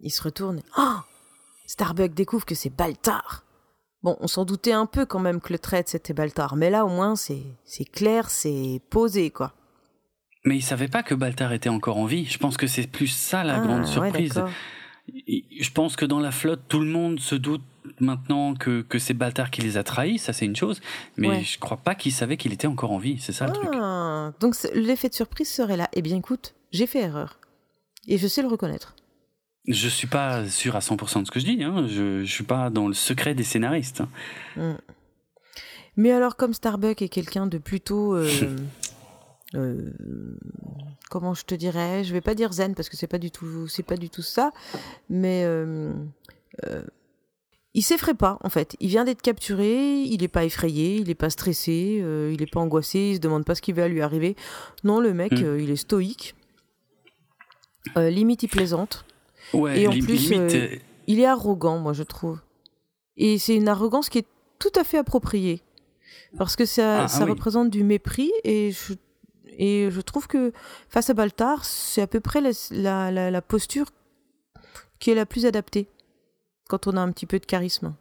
il se retourne oh Starbuck découvre que c'est Baltar bon on s'en doutait un peu quand même que le traite c'était Baltar mais là au moins c'est c'est clair c'est posé quoi mais il savait pas que Baltar était encore en vie. Je pense que c'est plus ça la ah, grande surprise. Je pense que dans la flotte, tout le monde se doute maintenant que, que c'est Baltar qui les a trahis, ça c'est une chose, mais je crois pas qu'il savait qu'il était encore en vie, c'est ça le truc. Ah, donc l'effet de surprise serait là. Eh bien écoute, j'ai fait erreur. Et je sais le reconnaître. Je suis pas sûr à 100% de ce que je dis, hein. je, je suis pas dans le secret des scénaristes. Hmm. Mais alors comme Starbuck est quelqu'un de plutôt... Euh, Euh, comment je te dirais? Je vais pas dire zen parce que c'est pas du tout, c'est pas du tout ça, mais euh, euh, il s'effraie pas en fait. Il vient d'être capturé, il est pas effrayé, il est pas stressé, il est pas angoissé, il se demande pas ce qui va lui arriver. Non, le mec, hmm. il est stoïque, limite il plaisante, et en plus il est arrogant, moi je trouve. Et c'est une arrogance qui est tout à fait appropriée parce que ça, ah, ah ça représente du mépris et je et je trouve que face à Baltar, c'est à peu près la, la, posture qui est la plus adaptée quand on a un petit peu de charisme.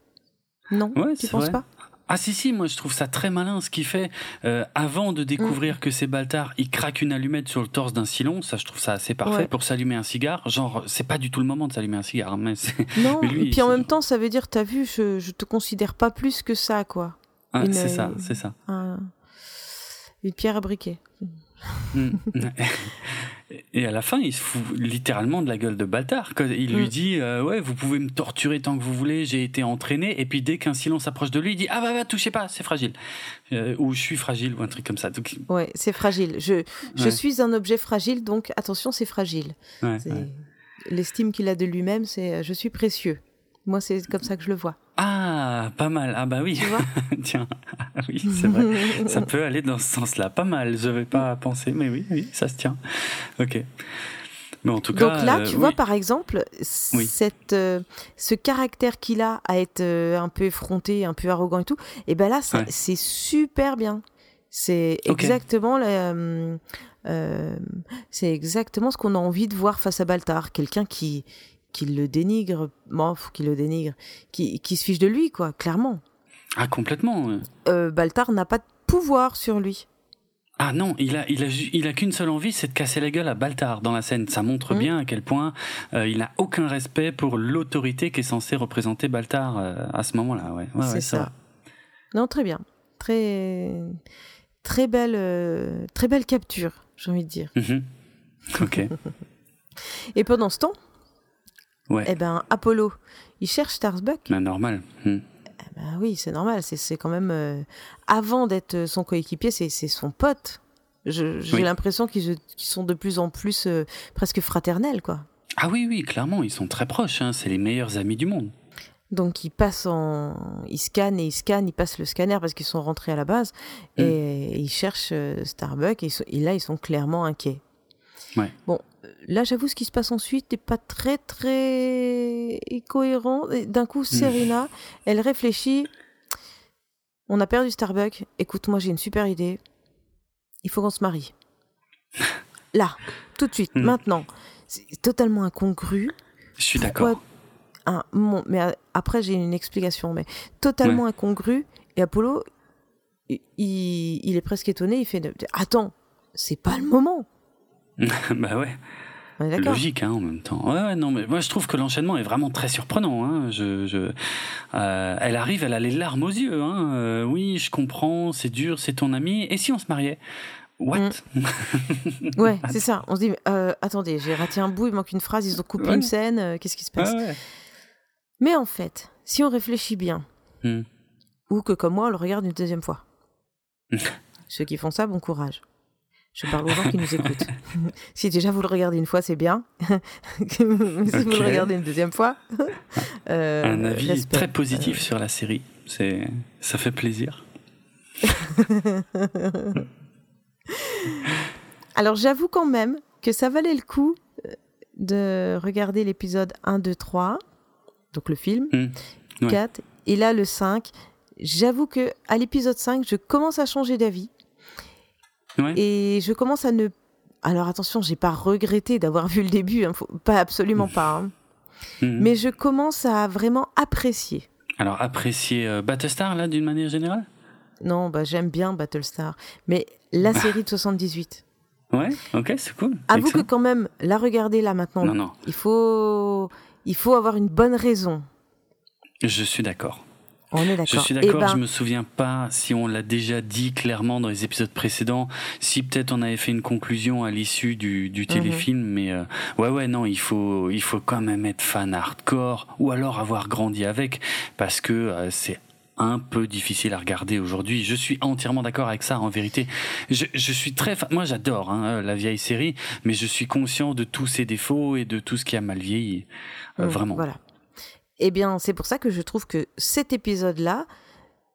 Non ouais, Tu penses pas? Ah si si, moi je trouve ça très malin ce qu'il fait. Euh, avant de découvrir mm. que c'est Baltar, il craque une allumette sur le torse d'un Silon. Ça, je trouve ça assez parfait pour s'allumer un cigare. Genre, c'est pas du tout le moment de s'allumer un cigare, mais non. et puis en même temps, ça veut dire, t'as vu, je, je te considère pas plus que ça, quoi. Ah, c'est ça, c'est ça. une pierre à briquet. Mm. Et à la fin, il se fout littéralement de la gueule de bâtard. Il lui mm. dit euh, Ouais, vous pouvez me torturer tant que vous voulez, j'ai été entraîné. Et puis dès qu'un silence s'approche de lui, il dit Ah bah, bah touchez pas, c'est fragile. Euh, ou je suis fragile, ou un truc comme ça. Donc... Ouais, c'est fragile. Je, je suis un objet fragile, donc attention, c'est fragile. L'estime qu'il a de lui-même, c'est euh, Je suis précieux. Moi, c'est comme ça que je le vois. Ah, pas mal. Ah bah oui. Tiens, ah oui, c'est vrai. ça peut aller dans ce sens-là. Pas mal. Je vais pas penser, mais oui, oui, ça se tient. Ok. Mais en tout cas, Donc là, tu vois, par exemple, cette, euh, ce caractère qu'il a à être euh, un peu effronté, un peu arrogant et tout, et ben là, c'est super bien. C'est exactement euh, c'est exactement ce qu'on a envie de voir face à Baltar, quelqu'un qui qu'il le dénigre, bon, qu'il le dénigre, qui, qui se fiche de lui, quoi, clairement. Ah, complètement. Euh, Baltar n'a pas de pouvoir sur lui. Ah non, il a, il a, il a qu'une seule envie, c'est de casser la gueule à Baltar dans la scène. Ça montre Mm. bien à quel point euh, il n'a aucun respect pour l'autorité qui est censée représenter Baltar euh, à ce moment-là. Ouais, ouais, c'est ouais, ça. Non, très bien. Très, très belle, euh, très belle capture, j'ai envie de dire. Mhm. Ok. Et pendant ce temps, Ouais. eh ben, Apollo, il cherche Starbuck. Bah, normal. Hmm. Eh ben oui, c'est normal. C'est, c'est quand même, euh, avant d'être son coéquipier, c'est, c'est son pote. J'ai Oui. l'impression qu'ils, sont de plus en plus euh, presque fraternels, quoi. Ah oui, oui, clairement, ils sont très proches. Hein. C'est les meilleurs amis du monde. Donc ils passent en, ils scannent et ils scannent, ils passent le scanner parce qu'ils sont rentrés à la base Mm. et ils cherchent euh, Starbuck et, ils sont- et là ils sont clairement inquiets. Ouais. Bon, là j'avoue ce qui se passe ensuite n'est pas très très cohérent. D'un coup Serena, elle réfléchit. On a perdu Starbuck. Écoute, moi j'ai une super idée. Il faut qu'on se marie. Là, tout de suite, Mm. maintenant. C'est totalement incongru. Je suis d'accord. un mon- mais euh, après j'ai une explication mais totalement incongru et Apollo il, il- est presque étonné il fait attends c'est pas le moment bah ouais. on est d'accord Logique, hein, en même temps. Ouais, ouais, non, mais moi je trouve que l'enchaînement est vraiment très surprenant. Hein. Je, je, euh, elle arrive, elle a les larmes aux yeux. Hein. Euh, oui, je comprends, c'est dur, c'est ton ami. Et si on se mariait? What? Ouais c'est ça on se dit euh, attendez j'ai raté un bout il manque une phrase ils ont coupé Ouais. une scène qu'est-ce qui se passe? Ouais. mais en fait si on réfléchit bien Hmm. ou que comme moi on le regarde une deuxième fois ceux qui font ça bon courage je parle aux gens qui nous écoutent. si déjà vous le regardez une fois, c'est bien. si vous Ok. le regardez une deuxième fois, euh, Un avis respect. très positif sur la série. C'est, ça fait plaisir. Alors j'avoue quand même que ça valait le coup euh, de regarder l'épisode 1, 2, 3, donc le film, Hmm. Ouais. 4, et là le 5. J'avoue que à l'épisode 5, je commence à changer d'avis Ouais. et je commence à ne... Alors attention, j'ai pas regretté d'avoir vu le début, hein, faut- pas absolument pas, hein. Mhm. mais je commence à vraiment apprécier. Alors, apprécier euh, Battlestar, là, d'une manière générale? Non, bah j'aime bien Battlestar, mais la série de 78. Ouais, ok, c'est cool. Avoue que quand même, la regarder là maintenant, Non, non, il faut, il faut avoir une bonne raison. je suis d'accord. On est Je d'accord. suis Eh d'accord, ben, je me souviens pas si on l'a déjà dit clairement dans les épisodes précédents, si peut-être on avait fait une conclusion à l'issue du, Mhm. du téléfilm, mais euh, ouais ouais non, il faut il faut quand même être fan hardcore ou alors avoir grandi avec parce que euh, c'est un peu difficile à regarder aujourd'hui. Je suis entièrement d'accord avec ça. En vérité, je, je suis très, moi j'adore hein, la vieille série, mais je suis conscient de tous ses défauts et de tout ce qui a mal vieilli. Euh, hum, vraiment. Voilà. Eh bien, c'est pour ça que je trouve que cet épisode-là,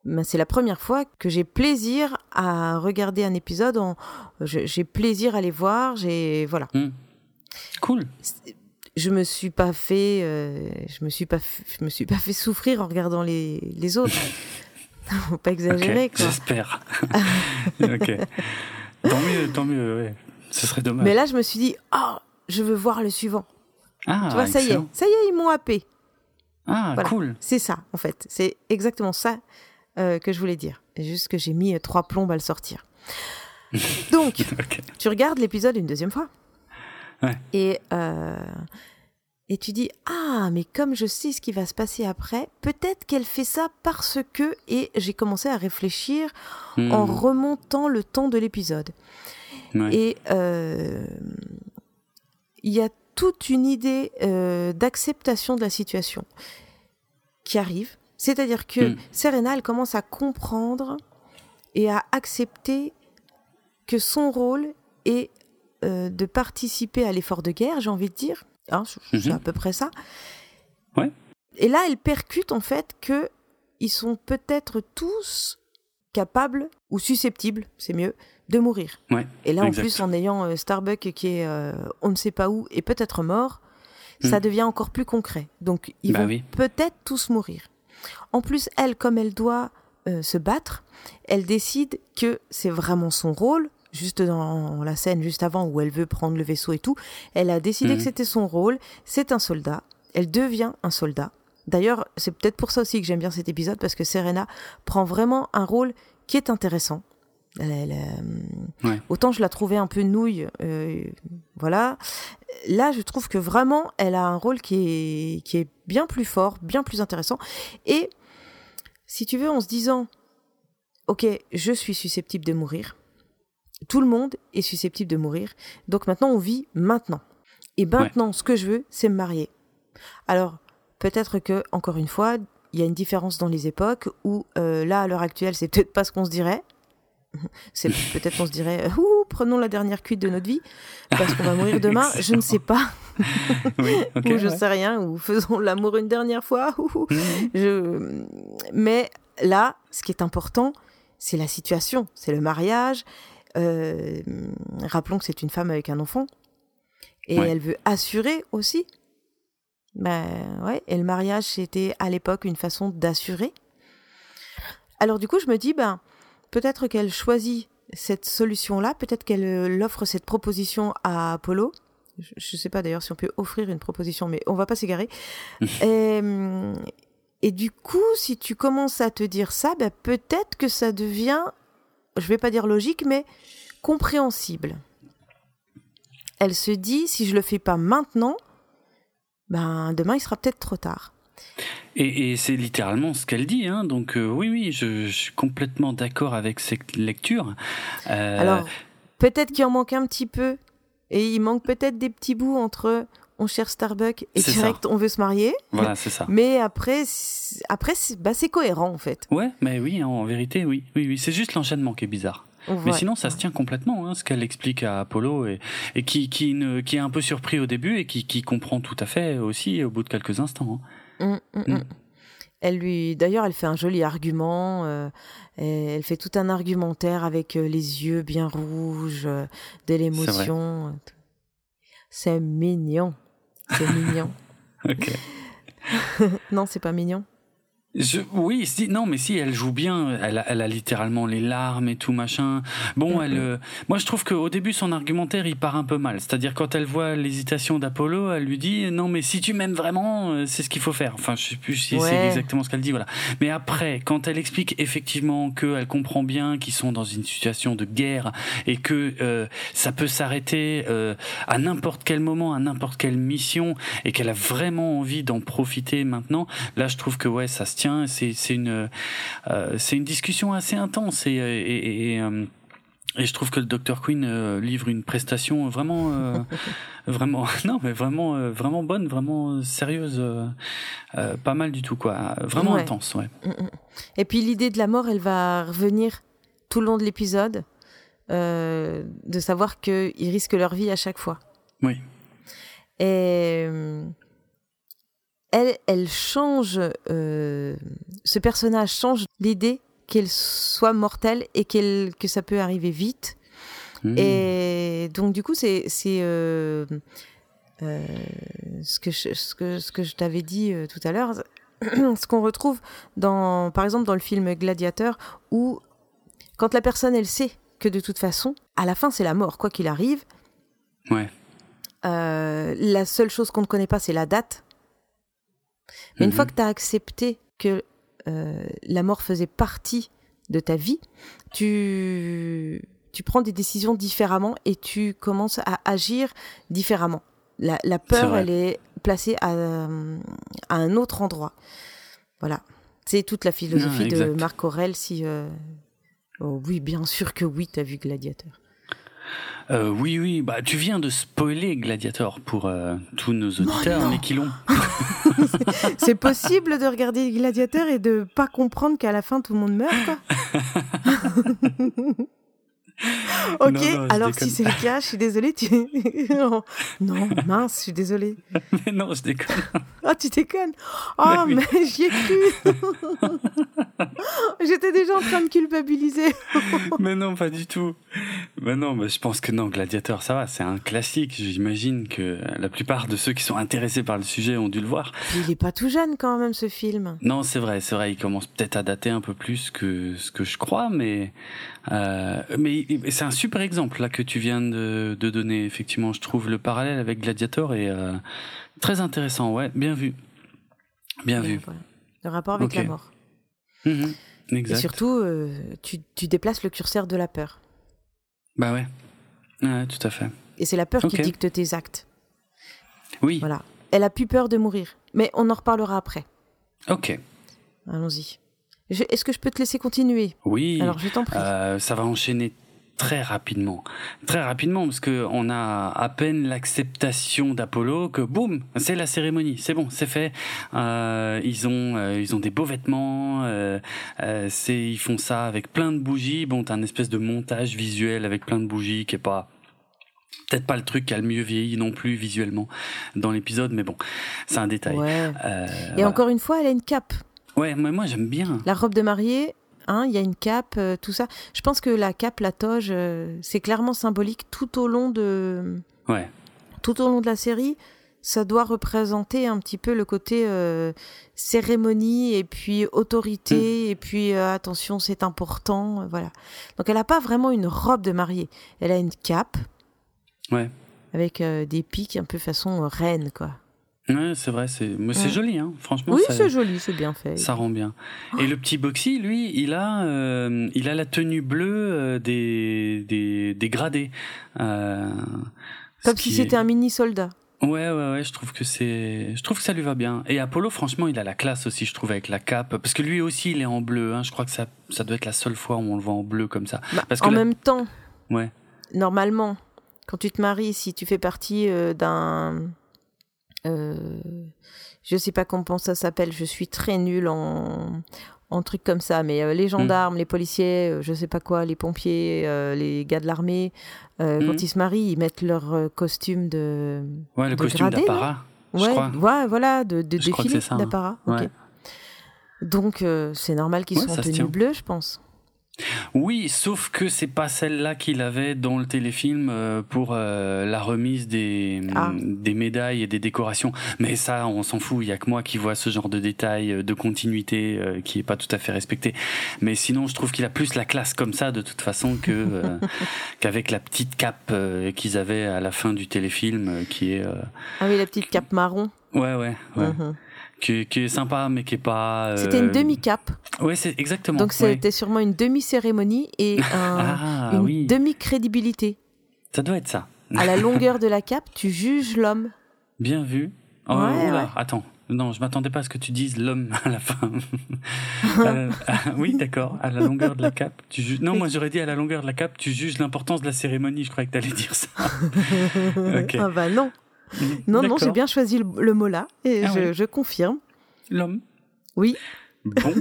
ben, c'est la première fois que j'ai plaisir à regarder un épisode. En... J'ai plaisir à les voir. J'ai voilà. Hum. Cool. Je me suis pas fait, euh, je me suis pas, f- je me suis pas fait souffrir en regardant les, les autres. Faut pas exagérer quoi. J'espère. ok. Tant mieux, tant mieux, ouais. Ce serait dommage. Mais là, je me suis dit, oh, je veux voir le suivant. ah, tu vois, ça y est, ça y est, ils m'ont happé. Ah, Voilà. cool. C'est ça, en fait. C'est exactement ça euh, que je voulais dire. Juste que j'ai mis euh, trois plombes à le sortir. Donc, tu regardes l'épisode une deuxième fois. Ouais. Et, euh, et tu dis, ah, mais comme je sais ce qui va se passer après, peut-être qu'elle fait ça parce que... Et j'ai commencé à réfléchir Hmm. en remontant le temps de l'épisode. Ouais. Et euh, il y a toute une idée euh, d'acceptation de la situation qui arrive. C'est-à-dire que Mm. Serena, elle commence à comprendre et à accepter que son rôle est euh, de participer à l'effort de guerre, j'ai envie de dire. Hein, c'est c'est Mhm. à peu près ça. Ouais. Et là, elle percute en fait que ils sont peut-être tous capables ou susceptibles, c'est mieux, de mourir. Ouais, Et là, en plus, en ayant euh, Starbuck qui est euh, on ne sait pas où et peut-être mort, ça Mm. devient encore plus concret. Donc, ils Bah vont oui. peut-être tous mourir. En plus, elle, comme elle doit euh, se battre, elle décide que c'est vraiment son rôle. Juste dans la scène juste avant où elle veut prendre le vaisseau et tout, elle a décidé que c'était son rôle. C'est un soldat elle devient un soldat. D'ailleurs, c'est peut-être pour ça aussi que j'aime bien cet épisode, parce que Serena prend vraiment un rôle qui est intéressant. Autant je la trouvais un peu nouille, euh, voilà. Là, je trouve que vraiment, elle a un rôle qui est, qui est bien plus fort, bien plus intéressant. Et si tu veux, en se disant, ok, je suis susceptible de mourir, tout le monde est susceptible de mourir, donc maintenant on vit maintenant. Et maintenant, ce que je veux, c'est me marier. Alors, peut-être que, encore une fois, il y a une différence dans les époques où euh, là, à l'heure actuelle, c'est peut-être pas ce qu'on se dirait. C'est peut-être qu'on se dirait, ouh, prenons la dernière cuite de notre vie parce qu'on va mourir demain. je ne sais pas. ou je ne sais rien. Ou faisons l'amour une dernière fois. Mhm. je... Mais là, ce qui est important, c'est la situation, c'est le mariage. Euh, rappelons que c'est une femme avec un enfant et elle veut assurer aussi ben ouais, et le mariage c'était à l'époque une façon d'assurer. Alors du coup, je me dis ben peut-être qu'elle choisit cette solution-là, peut-être qu'elle euh, offre cette proposition à Apollo. Je ne sais pas d'ailleurs si on peut offrir une proposition, mais on va pas s'égarer. et, et, du coup, si tu commences à te dire ça, ben peut-être que ça devient, je vais pas dire logique, mais compréhensible. Elle se dit, si je le fais pas maintenant, ben demain il sera peut-être trop tard. Et, c'est littéralement ce qu'elle dit, hein. donc euh, oui, oui, je, suis complètement d'accord avec cette lecture. Euh, Alors, peut-être qu'il en manque un petit peu, et il manque peut-être des petits bouts entre on cherche Starbucks et direct on veut se marier. Voilà, c'est ça. Mais après, après bah, c'est cohérent en fait. Ouais, mais oui, en vérité, oui. Oui, oui, c'est juste l'enchaînement qui est bizarre. Mais sinon, ça se tient complètement, hein, ce qu'elle explique à Apollo et, et qui, qui, ne, qui est un peu surpris au début et qui, qui comprend tout à fait aussi au bout de quelques instants. Hein. Mmh, mmh, mmh. Elle lui, d'ailleurs, elle fait un joli argument. Euh, elle fait tout un argumentaire avec euh, les yeux bien rouges, euh, de l'émotion. C'est mignon. C'est mignon. non, c'est pas mignon. Je, oui, si, non, mais si elle joue bien, elle a, elle a littéralement les larmes et tout machin. Bon, elle, euh, moi je trouve qu'au début son argumentaire il part un peu mal. C'est-à-dire quand elle voit l'hésitation d'Apollo, elle lui dit non mais si tu m'aimes vraiment, euh, c'est ce qu'il faut faire. Enfin, je sais plus si c'est exactement ce qu'elle dit, voilà. Mais après, quand elle explique effectivement qu'elle comprend bien qu'ils sont dans une situation de guerre et que euh, ça peut s'arrêter à n'importe quel moment, à n'importe quelle mission, et qu'elle a vraiment envie d'en profiter maintenant, là je trouve que ouais ça se tient c'est une, euh, c'est une discussion assez intense et, et, euh, et, je trouve que le Dr Queen euh, livre une prestation vraiment, vraiment, non mais vraiment, vraiment bonne, vraiment sérieuse, pas mal du tout quoi, vraiment intense, ouais. Mm, mm. Et puis l'idée de la mort, elle va revenir tout le long de l'épisode, de savoir qu'ils risquent leur vie à chaque fois. Oui. Et elle, elle change, euh, ce personnage change l'idée qu'elle soit mortelle et que ça peut arriver vite. Hmm. Et donc, du coup, c'est, c'est euh, euh, ce, que je, ce, que, ce que je t'avais dit tout à l'heure, ce qu'on retrouve, dans, par exemple, dans le film Gladiateur, où quand la personne, elle sait que de toute façon, à la fin, c'est la mort, quoi qu'il arrive. Ouais. la seule chose qu'on ne connaît pas, c'est la date. Mais une fois mhm. que tu as accepté que euh, la mort faisait partie de ta vie, tu, tu prends des décisions différemment et tu commences à agir différemment. La, la peur, elle est placée à, à, un autre endroit. Voilà. C'est toute la philosophie de Marc Aurel. Si, euh, oh oui, bien sûr que oui, tu as vu Gladiateur. Euh, oui, oui, bah tu viens de spoiler Gladiator pour euh, tous nos auditeurs, mais qui l'ont. c'est possible de regarder Gladiator et de pas comprendre qu'à la fin tout le monde meurt, quoi. ok, alors si c'est le cas, je suis désolée. Tu... non, mince, je suis désolée. Mais non, je déconne. Oh, tu déconnes Oh, mais, j'y ai cru J'étais déjà en train de culpabiliser. mais non, pas du tout. Mais non, mais je pense que non, Gladiateur, ça va, c'est un classique. J'imagine que la plupart de ceux qui sont intéressés par le sujet ont dû le voir. il est pas tout jeune quand même, ce film. Non, c'est vrai, c'est vrai, il commence peut-être à dater un peu plus que ce que je crois, mais... Euh, mais oui, c'est un super exemple là que tu viens de, de, donner. Effectivement, je trouve le parallèle avec Gladiator est euh, très intéressant. Ouais, bien vu, bien vu. Le rapport avec la mort. Mhm, exact. Et surtout, euh, tu, tu, déplaces le curseur de la peur. Bah ouais. ouais tout à fait. Et c'est la peur qui dicte tes actes. Oui. Voilà. Elle a plus peur de mourir, mais on en reparlera après. Ok. Allons-y. Est-ce que je peux te laisser continuer? Oui. Alors je t'en prie. Euh, ça va enchaîner très rapidement. Très rapidement, parce qu'on a à peine l'acceptation d'Apollo que boum, c'est la cérémonie, c'est bon, c'est fait. Euh, ils ont euh, ils ont des beaux vêtements, euh, c'est ils font ça avec plein de bougies. Bon, t'as un espèce de montage visuel avec plein de bougies qui est pas peut-être pas le truc qui a le mieux vieilli non plus visuellement dans l'épisode, mais bon, c'est un détail. Ouais. Et encore une fois, elle a une cape. Ouais, mais moi j'aime bien. La robe de mariée, hein, il y a une cape, euh, tout ça. Je pense que la cape, la toge, euh, c'est clairement symbolique tout au long de. Ouais. Tout au long de la série, ça doit représenter un petit peu le côté euh, cérémonie et puis autorité mm. et puis attention, c'est important, voilà. Donc elle n'a pas vraiment une robe de mariée. Elle a une cape. Ouais. Avec des pics un peu façon reine, quoi. Ouais, c'est vrai, c'est c'est joli, hein. franchement. Oui, c'est joli, c'est bien fait. Ça rend bien. Et le petit Boxy, lui, il a, euh, il a la tenue bleue euh, des, des, des gradés. Euh, Comme si c'était un mini soldat. Ouais, ouais, ouais, je trouve que c'est, je trouve que ça lui va bien. Et Apollo, franchement, il a la classe aussi, je trouve, avec la cape, parce que lui aussi, il est en bleu. Hein. Je crois que ça, ça doit être la seule fois où on le voit en bleu comme ça. Bah, parce que en même temps. Ouais. Normalement, quand tu te maries, si tu fais partie d'un euh, je sais pas comment ça s'appelle, je suis très nulle en, en trucs comme ça, mais euh, les gendarmes, mm. les policiers, euh, je sais pas quoi, les pompiers, les gars de l'armée, quand mm. ils se marient, ils mettent leur costume de. Ouais, le costume d'apparat. Ouais, ouais, voilà, de, de défilé hein. d'apparat. Donc c'est normal qu'ils soient en tenue bleue, je pense. Oui, sauf que c'est pas celle-là qu'il avait dans le téléfilm euh, pour euh, la remise des, ah. des médailles et des décorations. Mais ça, on s'en fout. Il y a que moi qui vois ce genre de détails, euh, de continuité qui est pas tout à fait respecté. Mais sinon, je trouve qu'il a plus la classe comme ça de toute façon que qu'avec la petite cape qu'ils avaient à la fin du téléfilm, qui est. Ah oui, la petite cape marron. Ouais, ouais, ouais. Mhm qui, est sympa, mais qui est pas. Euh, c'était une demi-cape. Ouais, c'est exactement. Donc c'était sûrement une demi-cérémonie et ah, une demi-crédibilité. Ça doit être ça. à la longueur de la cape, tu juges l'homme. Bien vu. Oh, attends. Non, je m'attendais pas à ce que tu dises l'homme à la fin. Euh, ah, oui, d'accord. À la longueur de la cape, tu juges. Non, moi j'aurais dit à la longueur de la cape, tu juges l'importance de la cérémonie. Je croyais que tu allais dire ça. Ah bah non. Non, non, j'ai bien choisi le, mot là et ah je, confirme. L'homme Oui. Bon.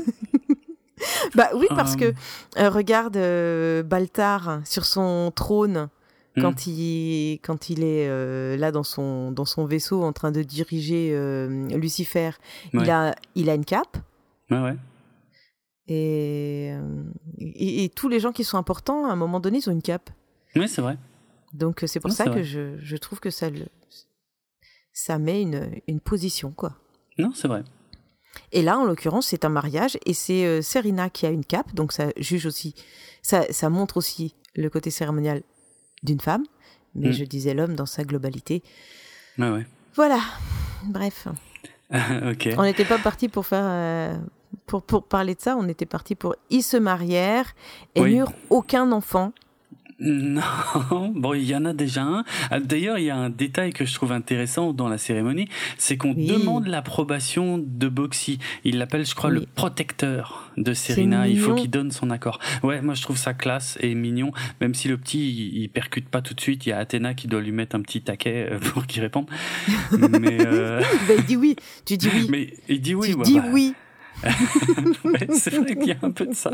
bah oui, parce que euh, regarde euh, Baltar sur son trône hmm. quand il quand il est euh, là dans son dans son vaisseau en train de diriger Lucifer. Il a il a une cape. Ouais ouais. Et, et, tous les gens qui sont importants, à un moment donné, ils ont une cape. Oui, c'est vrai. Donc c'est pour ça que je, je, trouve que ça, ça met une, une position, quoi. Non, c'est vrai. Et là, en l'occurrence, c'est un mariage et c'est euh, Serena qui a une cape, donc ça juge aussi, ça, ça montre aussi le côté cérémonial d'une femme, mais mm. je disais l'homme dans sa globalité. Ah ouais. Voilà. Bref. On n'était pas parti pour faire. Euh, pour, pour parler de ça, on était parti pour ils se marièrent et n'eurent aucun enfant. Non, bon, il y en a déjà un. Ah, d'ailleurs, il y a un détail que je trouve intéressant dans la cérémonie, c'est qu'on demande l'approbation de Boxy. Il l'appelle, je crois, le protecteur de Serena. Il faut qu'il donne son accord. Ouais, moi je trouve ça classe et mignon, même si le petit, il, percute pas tout de suite. Il y a Athéna qui doit lui mettre un petit taquet euh, pour qu'il réponde. Mais euh, bah, il dit oui. Tu dis oui. Mais il dit oui. Tu dis bah. oui. c'est vrai qu'il y a un peu de ça.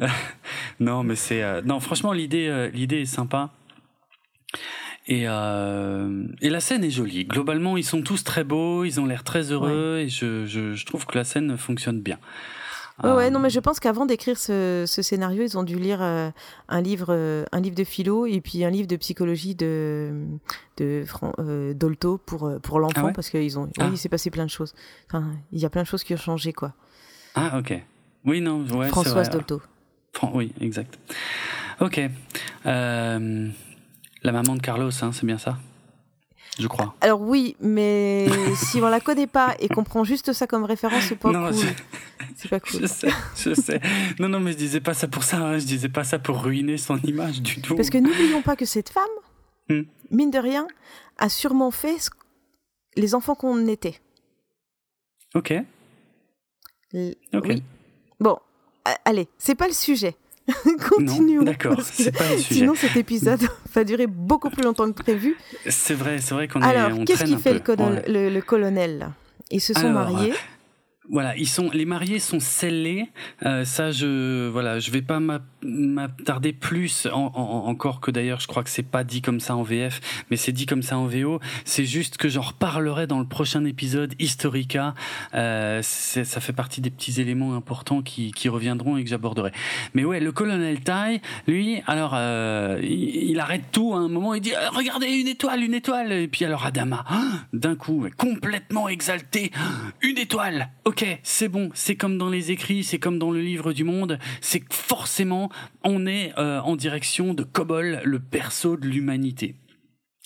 non, mais c'est euh, non. Franchement, l'idée, euh, l'idée est sympa. Et, euh, et la scène est jolie. Globalement, ils sont tous très beaux, ils ont l'air très heureux, et je, je, je, trouve que la scène fonctionne bien. Ouais, ouais, non, mais je pense qu'avant d'écrire ce, ce, scénario, ils ont dû lire un livre, un livre de philo et puis un livre de psychologie de, de Dolto pour pour l'enfant ah parce qu'ils ont, ah. oui, il s'est passé plein de choses. Enfin, il y a plein de choses qui ont changé, quoi. Ah, ok. Oui, non, ouais, Françoise Dolto. Oui, exact. Ok. Euh, la maman de Carlos, hein, c'est bien ça? Je crois. Alors oui, mais si on la connaît pas et qu'on prend juste ça comme référence, c'est pas cool. C'est pas cool. Je sais, je sais. Non, non, mais je disais pas ça pour ça. Hein. Je disais pas ça pour ruiner son image du tout. Parce que n'oublions pas que cette femme, hmm. mine de rien, a sûrement fait les enfants qu'on était. Ok. ok. Oui. Bon, allez, c'est pas le sujet. Continuons. D'accord, c'est pas le sujet. Sinon, cet épisode va durer beaucoup plus longtemps que prévu. C'est vrai, c'est vrai qu'on est. Alors, qu'est-ce qu'il fait le, le, colonel Ils se sont mariés. Voilà, ils sont les mariés sont scellés. Euh, ça, je voilà, je vais pas m'attarder plus encore que d'ailleurs, je crois que c'est pas dit comme ça en VF, mais c'est dit comme ça en VO. C'est juste que j'en reparlerai dans le prochain épisode Historica. Euh, ça fait partie des petits éléments importants qui, qui reviendront et que j'aborderai. Mais ouais, le colonel Tai, lui, alors euh, il, arrête tout à un moment. Il dit euh, regardez une étoile, une étoile. Et puis alors Adama, d'un coup, complètement exalté, une étoile. Ok ok, c'est bon, c'est comme dans les écrits, c'est comme dans le livre du monde, c'est forcément, on est euh, en direction de Kobol, le perso de l'humanité.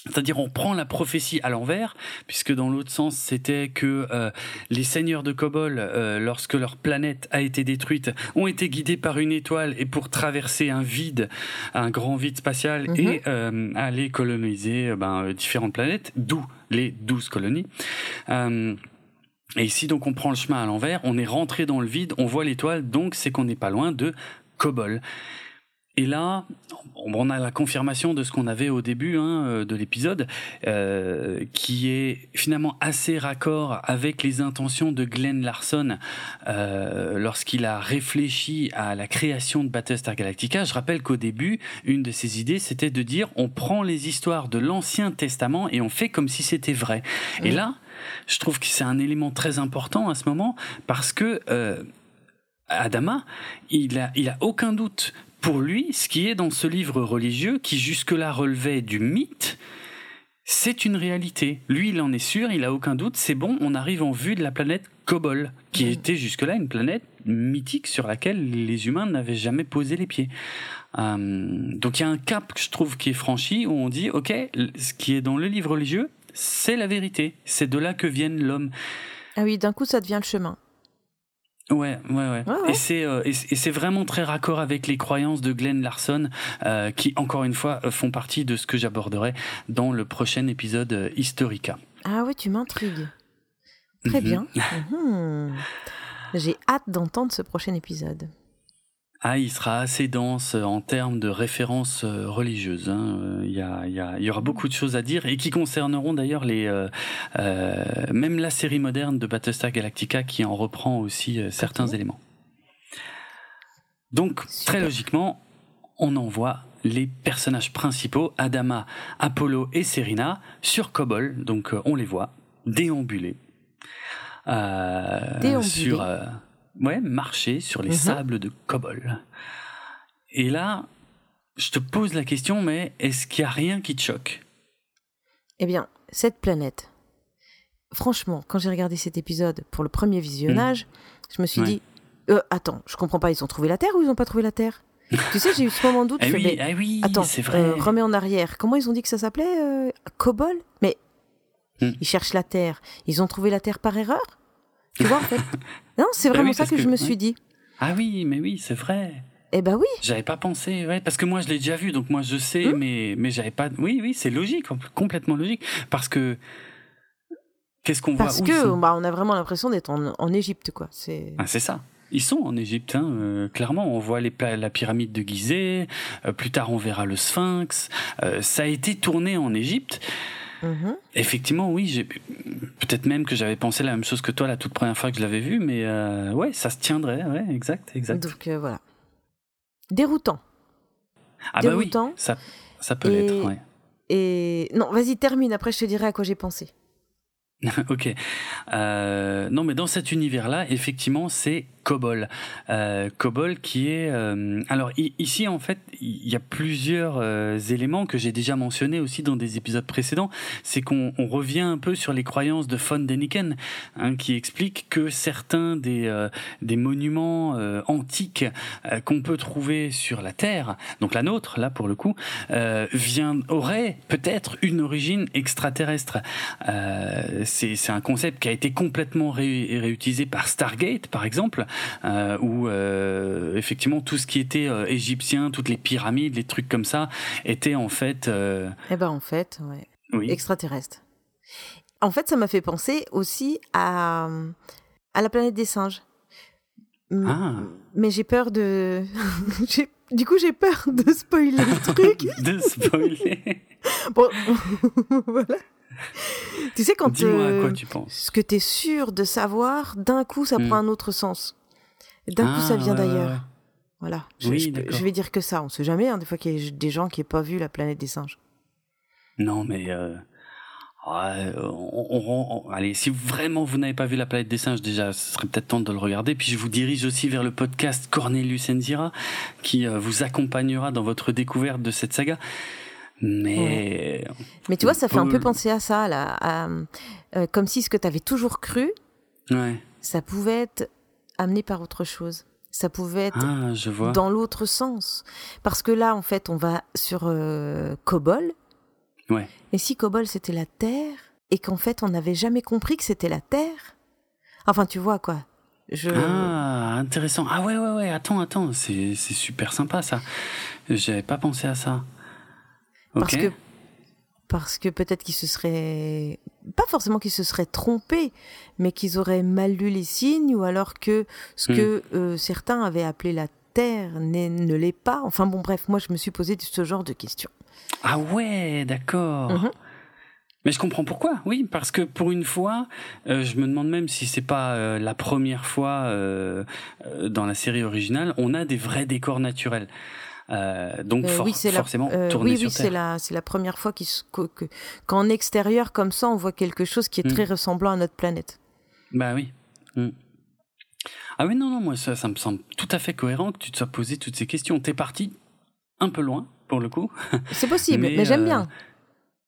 C'est-à-dire on prend la prophétie à l'envers, puisque dans l'autre sens c'était que euh, les seigneurs de Kobol, euh, lorsque leur planète a été détruite, ont été guidés par une étoile et pour traverser un vide, un grand vide spatial mhm. et aller coloniser ben, différentes planètes, d'où les douze colonies. Et ici, donc, on prend le chemin à l'envers, on est rentré dans le vide, on voit l'étoile, donc c'est qu'on n'est pas loin de Kobol. Et là, on a la confirmation de ce qu'on avait au début hein, euh, de l'épisode, euh, qui est finalement assez raccord avec les intentions de Glenn Larson euh, lorsqu'il a réfléchi à la création de Battlestar Galactica. Je rappelle qu'au début, une de ses idées, c'était de dire on prend les histoires de l'Ancien Testament et on fait comme si c'était vrai. Et là, je trouve que c'est un élément très important à ce moment parce que euh, Adama, il a, il a aucun doute pour lui, ce qui est dans ce livre religieux qui jusque-là relevait du mythe, c'est une réalité. Lui, il en est sûr, il a aucun doute. C'est bon, on arrive en vue de la planète Kobol, qui mmh. était jusque-là une planète mythique sur laquelle les humains n'avaient jamais posé les pieds. Euh, donc il y a un cap que je trouve qui est franchi où on dit ok, ce qui est dans le livre religieux, c'est la vérité. C'est de là que viennent l'homme. Ah oui, d'un coup, ça devient le chemin. Ouais, ouais, ouais. Et c'est euh, et c'est vraiment très raccord avec les croyances de Glenn Larson, euh, qui encore une fois font partie de ce que j'aborderai dans le prochain épisode Historica. Ah oui, tu m'intrigues. Très mhm. bien. Mhm. J'ai hâte d'entendre ce prochain épisode. Ah, il sera assez dense en termes de références euh, religieuses. Hein. Euh, il, y a, il, y a, il, y aura beaucoup de choses à dire et qui concerneront d'ailleurs les euh, euh, même la série moderne de Battlestar Galactica qui en reprend aussi certains éléments. Donc très logiquement, on envoie les personnages principaux, Adama, Apollo et Serena, sur Kobol. Donc on les voit déambuler. déambuler. sur ouais, marcher sur les mhm. sables de Kobol. Et là, je te pose la question, mais est-ce qu'il n'y a rien qui te choque? Eh bien, cette planète, franchement, quand j'ai regardé cet épisode pour le premier visionnage, mm. je me suis dit, euh, attends, je comprends pas, ils ont trouvé la Terre ou ils n'ont pas trouvé la Terre? Tu sais, j'ai eu ce moment de doute. ah, oui, ah oui, attends, c'est vrai. Euh, remets en arrière. Comment ils ont dit que ça s'appelait euh, Kobol? Mais mm. ils cherchent la Terre. Ils ont trouvé la Terre par erreur? Tu vois, en fait. Non, c'est bah vraiment ça que, je me suis dit. Ah oui, mais oui, c'est vrai. Eh ben oui. J'avais pas pensé, ouais, parce que moi je l'ai déjà vu, donc moi je sais, hmm. mais mais j'avais pas. Oui, oui, c'est logique, complètement logique, parce que qu'est-ce qu'on voit Parce que bah, on a vraiment l'impression d'être en, en Égypte, quoi. C'est. Ah, c'est ça. Ils sont en Égypte, hein, euh, clairement. On voit les, la pyramide de Gizeh. Euh, plus tard, on verra le Sphinx. Euh, ça a été tourné en Égypte. Mhm. Effectivement, oui. Peut-être même que j'avais pensé la même chose que toi la toute première fois que je l'avais vu, mais euh, ouais, ça se tiendrait. Ouais, exact, exact. Donc euh, voilà. Déroutant. Ah Déroutant. bah oui, ça, ça peut l'être. Ouais. Et non, vas-y, termine. Après, je te dirai à quoi j'ai pensé. ok. Euh, non, mais dans cet univers-là, effectivement, c'est Cobol. Euh, Cobol qui est... Euh, alors ici, en fait, il y a plusieurs euh, éléments que j'ai déjà mentionnés aussi dans des épisodes précédents. C'est qu'on revient un peu sur les croyances de von Deniken, hein, qui explique que certains des, des monuments antiques qu'on peut trouver sur la Terre, donc la nôtre, là pour le coup, vient, aurait peut-être une origine extraterrestre. C'est un concept qui a été complètement réutilisé par Stargate, par exemple, euh, où euh, effectivement tout ce qui était euh, égyptien, toutes les pyramides, les trucs comme ça, étaient en fait. Eh ben en fait, ouais. Oui. Extraterrestre. En fait, ça m'a fait penser aussi à, à la planète des singes. Ah. Mais j'ai peur de. du coup, j'ai peur de spoiler le truc. de spoiler. bon, voilà. Tu sais, quand. Dis-moi à quoi tu penses. Ce que tu es sûr de savoir, d'un coup, ça hmm. prend un autre sens. D'un coup, ça ah, vient d'ailleurs. Voilà. Je, vais dire que ça. On sait jamais, hein, des fois qu'il y a des gens qui n'ont pas vu la planète des singes. Non, mais. Euh, allez, si vraiment vous n'avez pas vu la planète des singes, déjà, ce serait peut-être temps de le regarder. Puis je vous dirige aussi vers le podcast Cornelius Enzira, qui euh, vous accompagnera dans votre découverte de cette saga. Mais. Mais tu vois, ça fait un peu penser à ça, là. Euh, comme si ce que tu avais toujours cru, ça pouvait être amené par autre chose. Ça pouvait être ah, dans l'autre sens. Parce que là, en fait, on va sur euh, Cobol. Ouais. Mais si Cobol, c'était la Terre, et qu'en fait, on n'avait jamais compris que c'était la Terre. Enfin, tu vois, quoi. Je... Ah, intéressant. Ah ouais, ouais, ouais. Attends, attends. C'est super sympa, ça. J'avais pas pensé à ça. Parce que parce que peut-être qu'ils se seraient pas forcément qu'ils se seraient trompés, mais qu'ils auraient mal lu les signes ou alors que ce hmm. que euh, certains avaient appelé la Terre ne l'est pas. Enfin bon, bref, moi je me suis posé ce genre de questions. Ah ouais, d'accord. Mhm. Mais je comprends pourquoi, oui, parce que pour une fois, euh, je me demande même si c'est pas euh, la première fois dans la série originale, on a des vrais décors naturels. Euh, donc euh, oui, forcément la, euh, oui, oui, c'est la c'est la première fois qu'en extérieur comme ça on voit quelque chose qui est très mm. ressemblant à notre planète. Bah oui. Mm. Ah oui non non moi ça, ça me semble tout à fait cohérent que tu te sois posé toutes ces questions. T'es parti un peu loin pour le coup. C'est possible, mais, j'aime bien.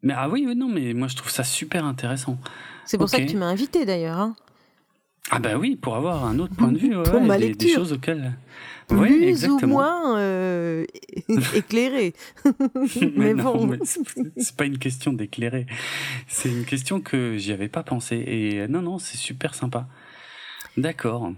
Mais ah oui, oui non mais moi je trouve ça super intéressant. C'est pour ça que tu m'as invité d'ailleurs. Hein. Ah bah oui, pour avoir un autre point de vue, pour ma des, lecture. des choses auxquelles plus ou moins euh, éclairé. mais, bon, c'est pas une question d'éclairer. C'est une question que j'y avais pas pensé. Et non, non, c'est super sympa. D'accord.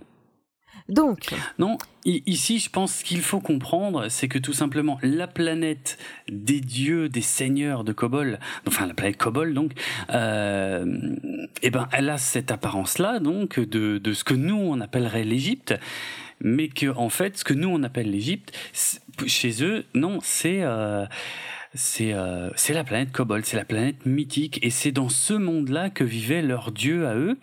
Donc. Non, ici, je pense qu'il faut comprendre, c'est que tout simplement, la planète des dieux, des seigneurs de Kobol, enfin la planète Kobol, donc, euh, eh ben, elle a cette apparence-là, donc, de, de ce que nous on appellerait l'Égypte mais que en fait, ce que nous on appelle l'Égypte, chez eux, non, c'est euh, c'est euh, c'est la planète Cobol, c'est la planète mythique, et c'est dans ce monde-là que vivait leur dieu à eux,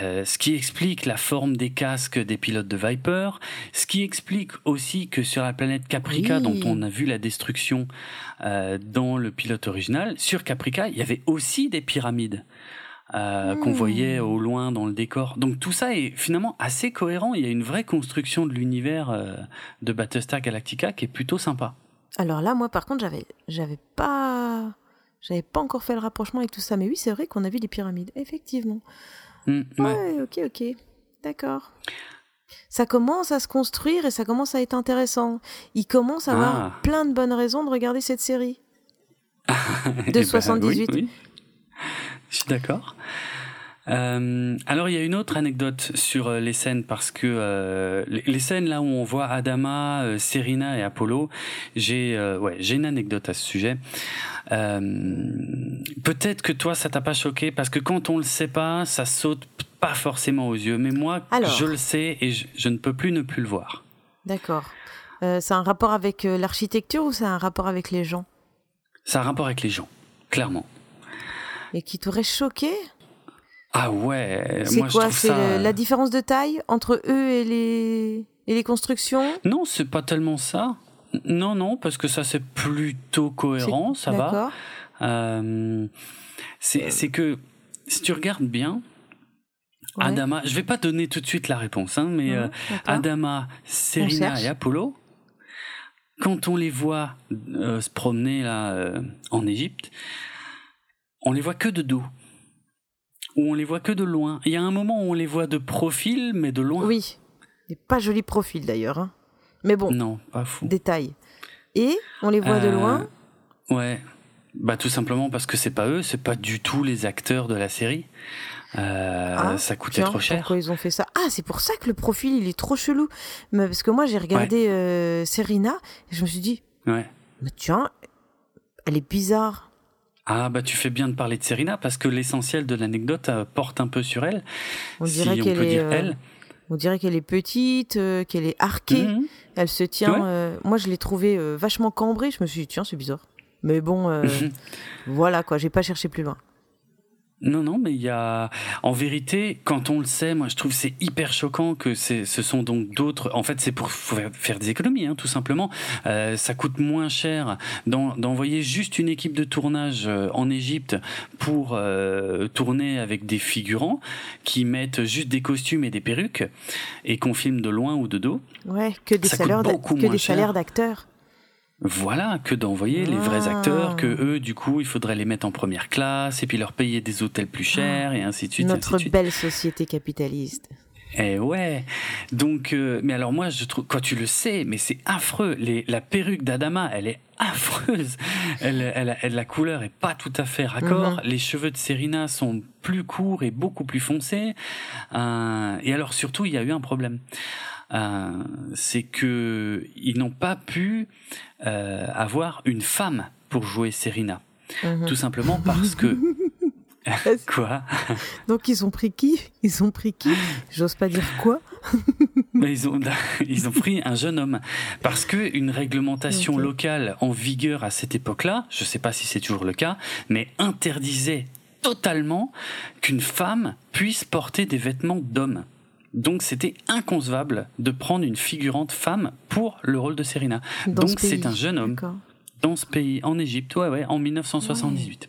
euh, ce qui explique la forme des casques des pilotes de Viper, ce qui explique aussi que sur la planète Caprica, dont on a vu la destruction euh, dans le pilote original, sur Caprica, il y avait aussi des pyramides. Euh, qu'on hmm. voyait au loin dans le décor. Donc tout ça est finalement assez cohérent. Il y a une vraie construction de l'univers euh, de Battlestar Galactica qui est plutôt sympa. Alors là, moi par contre, j'avais, j'avais pas, j'avais pas encore fait le rapprochement avec tout ça. Mais oui, c'est vrai qu'on a vu des pyramides, effectivement. Hmm, ouais. ok, ok, d'accord. Ça commence à se construire et ça commence à être intéressant. Il commence à avoir ah. plein de bonnes raisons de regarder cette série. de 78. Ben je suis d'accord. Euh, alors il y a une autre anecdote sur euh, les scènes parce que euh, les, scènes là où on voit Adama, euh, Serena et Apollo, j'ai ouais j'ai une anecdote à ce sujet. Peut-être que toi ça t'a pas choqué parce que quand on le sait pas, ça saute pas forcément aux yeux. Mais moi je le sais et je, je, ne peux plus ne plus le voir. D'accord. c'est un rapport avec l'architecture ou c'est un rapport avec les gens? C'est un rapport avec les gens, clairement. Et qui t'aurait choqué Ah ouais. C'est quoi C'est la différence de taille entre eux et les et les constructions Non, c'est pas tellement ça. Non, non, parce que ça c'est plutôt cohérent, ça va. Euh, c'est que si tu regardes bien, Adama, je vais pas donner tout de suite la réponse, hein, mais euh, Adama, Serena et Apollo, quand on les voit euh, se promener là euh, en Égypte, on les voit que de dos. Ou on les voit que de loin. Il y a un moment où on les voit de profil, mais de loin. Oui. Et pas joli profil d'ailleurs. Hein. Mais bon. Non, pas fou. Détail. Et on les voit de loin. Ouais. Bah tout simplement parce que c'est pas eux, c'est pas du tout les acteurs de la série. Euh, ah, ça coûtait trop cher. Pourquoi ils ont fait ça? Ah, c'est pour ça que le profil il est trop chelou. Mais parce que moi j'ai regardé euh, Serena et je me suis dit, ouais. mais tiens, elle est bizarre. Ah bah tu fais bien de parler de Serena parce que l'essentiel de l'anecdote euh, porte un peu sur elle. On dirait qu'elle est, elle. On dirait qu'elle est petite, qu'elle est arquée. Mhm. Elle se tient. moi je l'ai trouvée vachement cambrée. Je me suis dit tiens c'est bizarre. Mais bon, mhm. voilà quoi. J'ai pas cherché plus loin. Non, non, mais il y a, en vérité, quand on le sait, moi, je trouve c'est hyper choquant que ce sont donc d'autres. En fait, c'est pour faire des économies, hein, tout simplement. Euh, ça coûte moins cher d'envoyer juste une équipe de tournage euh, en Égypte pour euh, tourner avec des figurants qui mettent juste des costumes et des perruques et qu'on filme de loin ou de dos. Ouais, que des salaires, que des salaires d'acteurs. Voilà, que d'envoyer les vrais ah. acteurs, que eux, du coup, il faudrait les mettre en première classe et puis leur payer des hôtels plus chers et ainsi de suite. Notre belle société capitaliste. Eh ouais. Donc, euh, mais alors moi, je trouve, quand tu le sais, mais c'est affreux. Les, la perruque d'Adama, elle est affreuse. Elle, elle, elle, la couleur est pas tout à fait raccord. Mhm. Les cheveux de Serena sont plus courts et beaucoup plus foncés. Euh, et alors surtout, il y a eu un problème. Euh, c'est que ils n'ont pas pu euh, avoir une femme pour jouer Serena. Mhm. Tout simplement parce que quoi? Donc ils ont pris qui? Ils ont pris qui? J'ose pas dire quoi? Mais ils ont ils ont pris un jeune homme. Parce que une réglementation locale en vigueur à cette époque-là, je sais pas si c'est toujours le cas, mais interdisait totalement qu'une femme puisse porter des vêtements d'homme. Donc c'était inconcevable de prendre une figurante femme pour le rôle de Serena. Donc c'est un jeune homme dans ce pays, en Égypte, ouais, ouais, en 1978.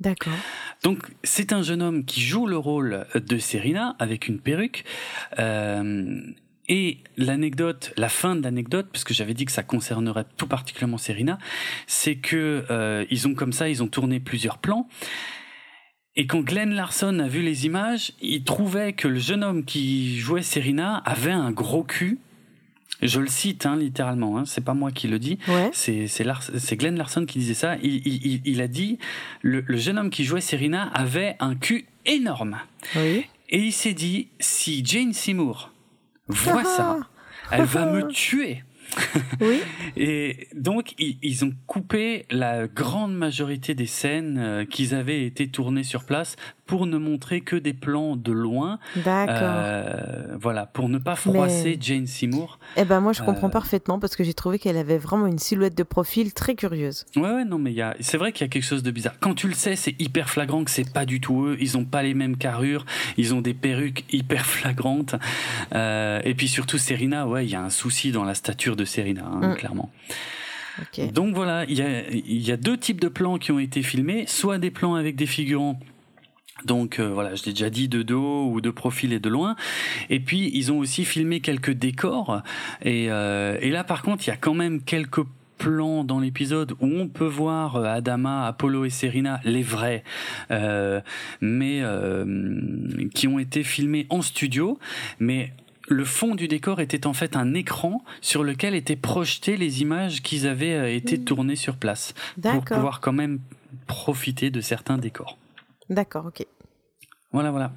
D'accord. Donc c'est un jeune homme qui joue le rôle de Serena avec une perruque. Euh, et l'anecdote, la fin de l'anecdote, puisque j'avais dit que ça concernerait tout particulièrement Serena, c'est que euh, ils ont comme ça, ils ont tourné plusieurs plans. Et quand Glenn Larson a vu les images, il trouvait que le jeune homme qui jouait Serena avait un gros cul. Je le cite hein, littéralement, hein, c'est pas moi qui le dis, c'est c'est Glenn Larson qui disait ça. Il, il, a dit le, le, jeune homme qui jouait Serena avait un cul énorme. Oui. Et il s'est dit si Jane Seymour voit ça, elle va me tuer. Oui. et donc, ils, ont coupé la grande majorité des scènes euh, qui avaient été tournées sur place pour ne montrer que des plans de loin. D'accord. Euh, voilà, pour ne pas froisser Jane Seymour. Eh ben moi je comprends euh, parfaitement parce que j'ai trouvé qu'elle avait vraiment une silhouette de profil très curieuse. Ouais, ouais non mais c'est vrai qu'il y a quelque chose de bizarre. Quand tu le sais, c'est hyper flagrant que c'est pas du tout eux. Ils ont pas les mêmes carrures, ils ont des perruques hyper flagrantes. Euh, et puis surtout Serena, ouais, il y a un souci dans la stature de Serena, hein, mm. clairement. Donc voilà, il y a, y a deux types de plans qui ont été filmés, soit des plans avec des figurants donc euh, voilà, je l'ai déjà dit de dos ou de profil et de loin. Et puis ils ont aussi filmé quelques décors. Et, euh, et là par contre, il y a quand même quelques plans dans l'épisode où on peut voir euh, Adama, Apollo et Serena, les vrais, euh, mais qui ont été filmés en studio. Mais le fond du décor était en fait un écran sur lequel étaient projetées les images qui avaient été mmh. tournées sur place pour pouvoir quand même profiter de certains décors. D'accord, ok. Voilà, voilà.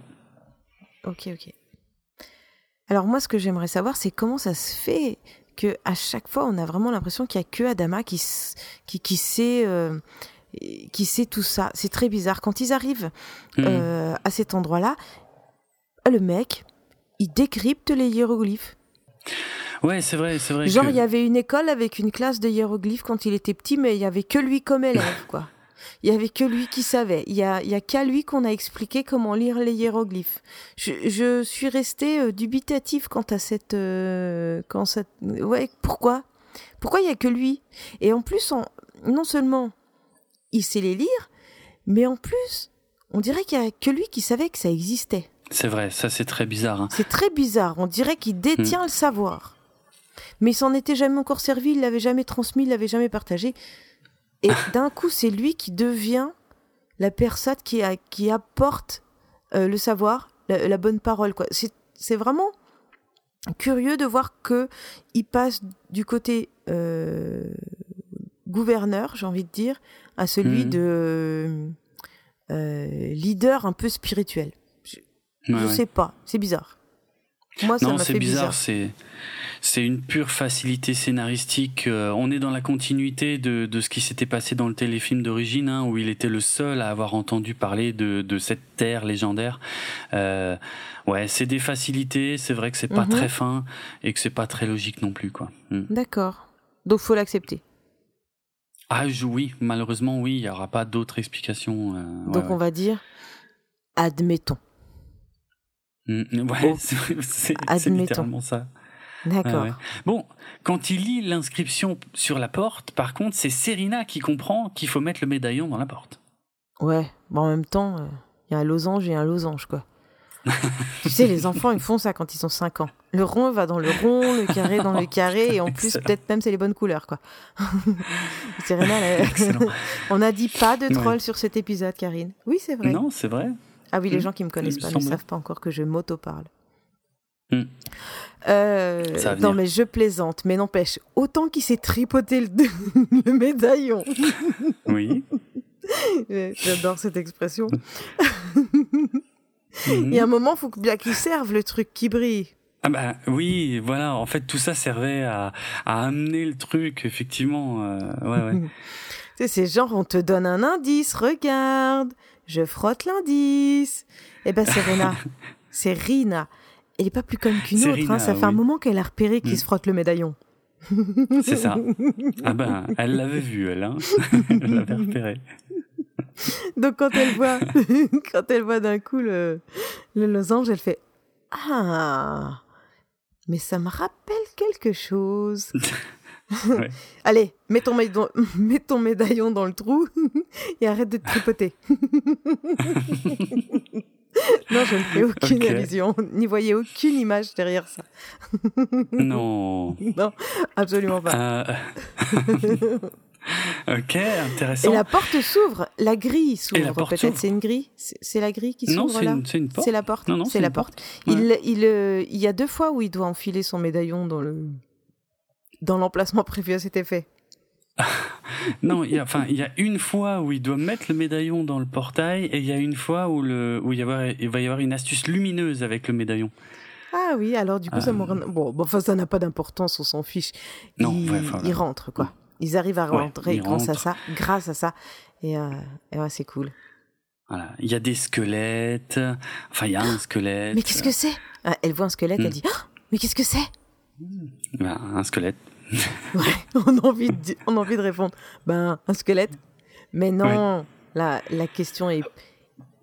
Ok, ok. Alors moi, ce que j'aimerais savoir, c'est comment ça se fait que à chaque fois, on a vraiment l'impression qu'il y a que Adama qui qui, qui sait euh, qui sait tout ça. C'est très bizarre. Quand ils arrivent hmm. euh, à cet endroit-là, le mec, il décrypte les hiéroglyphes. Ouais, c'est vrai, c'est vrai. Genre, il y avait une école avec une classe de hiéroglyphes quand il était petit, mais il y avait que lui comme élève, quoi. Il y avait que lui qui savait. Il y a, y a qu'à lui qu'on a expliqué comment lire les hiéroglyphes. Je, je suis restée euh, dubitatif quant à cette, euh, quand cette, ouais, pourquoi? Pourquoi il y a que lui? Et en plus, non seulement il sait les lire, mais en plus, on dirait qu'il y a que lui qui savait que ça existait. C'est vrai, ça c'est très bizarre. Hein. C'est très bizarre. On dirait qu'il détient hmm. le savoir. Mais il s'en était jamais encore servi, il l'avait jamais transmis, il l'avait jamais partagé. Et d'un coup, c'est lui qui devient la personne qui, a, qui apporte euh, le savoir, la, bonne parole. Quoi. C'est, vraiment curieux de voir que il passe du côté euh, gouverneur, j'ai envie de dire, à celui hmm. de euh, leader un peu spirituel. Je, ne sais pas, c'est bizarre. Moi, ça non, c'est bizarre. C'est c'est une pure facilité scénaristique. Euh, on est dans la continuité de, de ce qui s'était passé dans le téléfilm d'origine, hein, où il était le seul à avoir entendu parler de, de cette terre légendaire. Euh, ouais, c'est des facilités. C'est vrai que c'est pas mhm. très fin et que c'est pas très logique non plus, quoi. Hmm. D'accord. Donc faut l'accepter. Ah oui, malheureusement oui, il n'y aura pas d'autre explication. Euh, Donc on va dire, admettons. Mm, ouais, c'est littéralement ça. D'accord. Bon, quand il lit l'inscription sur la porte, par contre, c'est Serena qui comprend qu'il faut mettre le médaillon dans la porte. Ouais, bon, en même temps, euh, il y a un losange et un losange, quoi. tu sais, les enfants, ils font ça quand ils ont 5 ans. Le rond va dans le rond, le carré dans le carré, et en plus, peut-être même c'est les bonnes couleurs, quoi. Serena, on n'a dit pas de troll sur cet épisode, Karine. Oui, c'est vrai. Non, c'est vrai. Ah oui, les hmm. gens qui me connaissent pas ne savent pas encore que je m'auto-parle. Hmm. Euh, non mais je plaisante, mais n'empêche, autant qu'il s'est tripoté le, médaillon. Oui. J'adore cette expression. Il y a un moment, il faut bien qu'il serve le truc qui brille. Ah bah oui, voilà. En fait, tout ça servait à, amener le truc, effectivement. Euh, ouais, ouais. c'est genre, on te donne un indice, regarde, je frotte l'indice. Eh ben, c'est Rina. c'est Rina. Elle est pas plus conne qu'une autre. hein. Ça fait un moment qu'elle a repéré qu'il mm. se frotte le médaillon. C'est ça. Ah ben, elle l'avait vu, elle. Hein. elle l'avait repéré. Donc quand elle voit, quand elle voit d'un coup le, le losange, elle fait ah, mais ça me rappelle quelque chose. Allez, mets ton, médaillon, mets ton médaillon dans le trou et arrête de te tripoter. non, je ne fais aucune allusion, n'y voyez aucune image derrière ça. non. Non, absolument pas. Euh, ok, intéressant. Et la porte s'ouvre, la grille s'ouvre. Peut-être c'est une grille? C'est la grille qui s'ouvre là? Non, c'est une porte. C'est la porte. Non, non, c'est la porte. Il, il, euh, il y a deux fois où il doit enfiler son médaillon dans le dans l'emplacement prévu à cet effet. non, il y a, enfin, il y a une fois où il doit mettre le médaillon dans le portail et il y a une fois où le où il, y avoir, il va y avoir une astuce lumineuse avec le médaillon. Ah oui, alors du coup, ça euh. bon, enfin, ça n'a pas d'importance, on s'en fiche. Non, il, rentre quoi. Ils arrivent à rentrer grâce à ça, grâce à ça, et, euh, ouais, c'est cool. Voilà, il y a des squelettes. Enfin, il y a un squelette. Mais qu'est-ce que c'est? Ah, Elle voit un squelette, elle hmm. dit oh, Mais qu'est-ce que c'est? Ben, Un squelette. ouais, on a envie de, on a envie de répondre. Ben, un squelette. Mais non, la, la question est,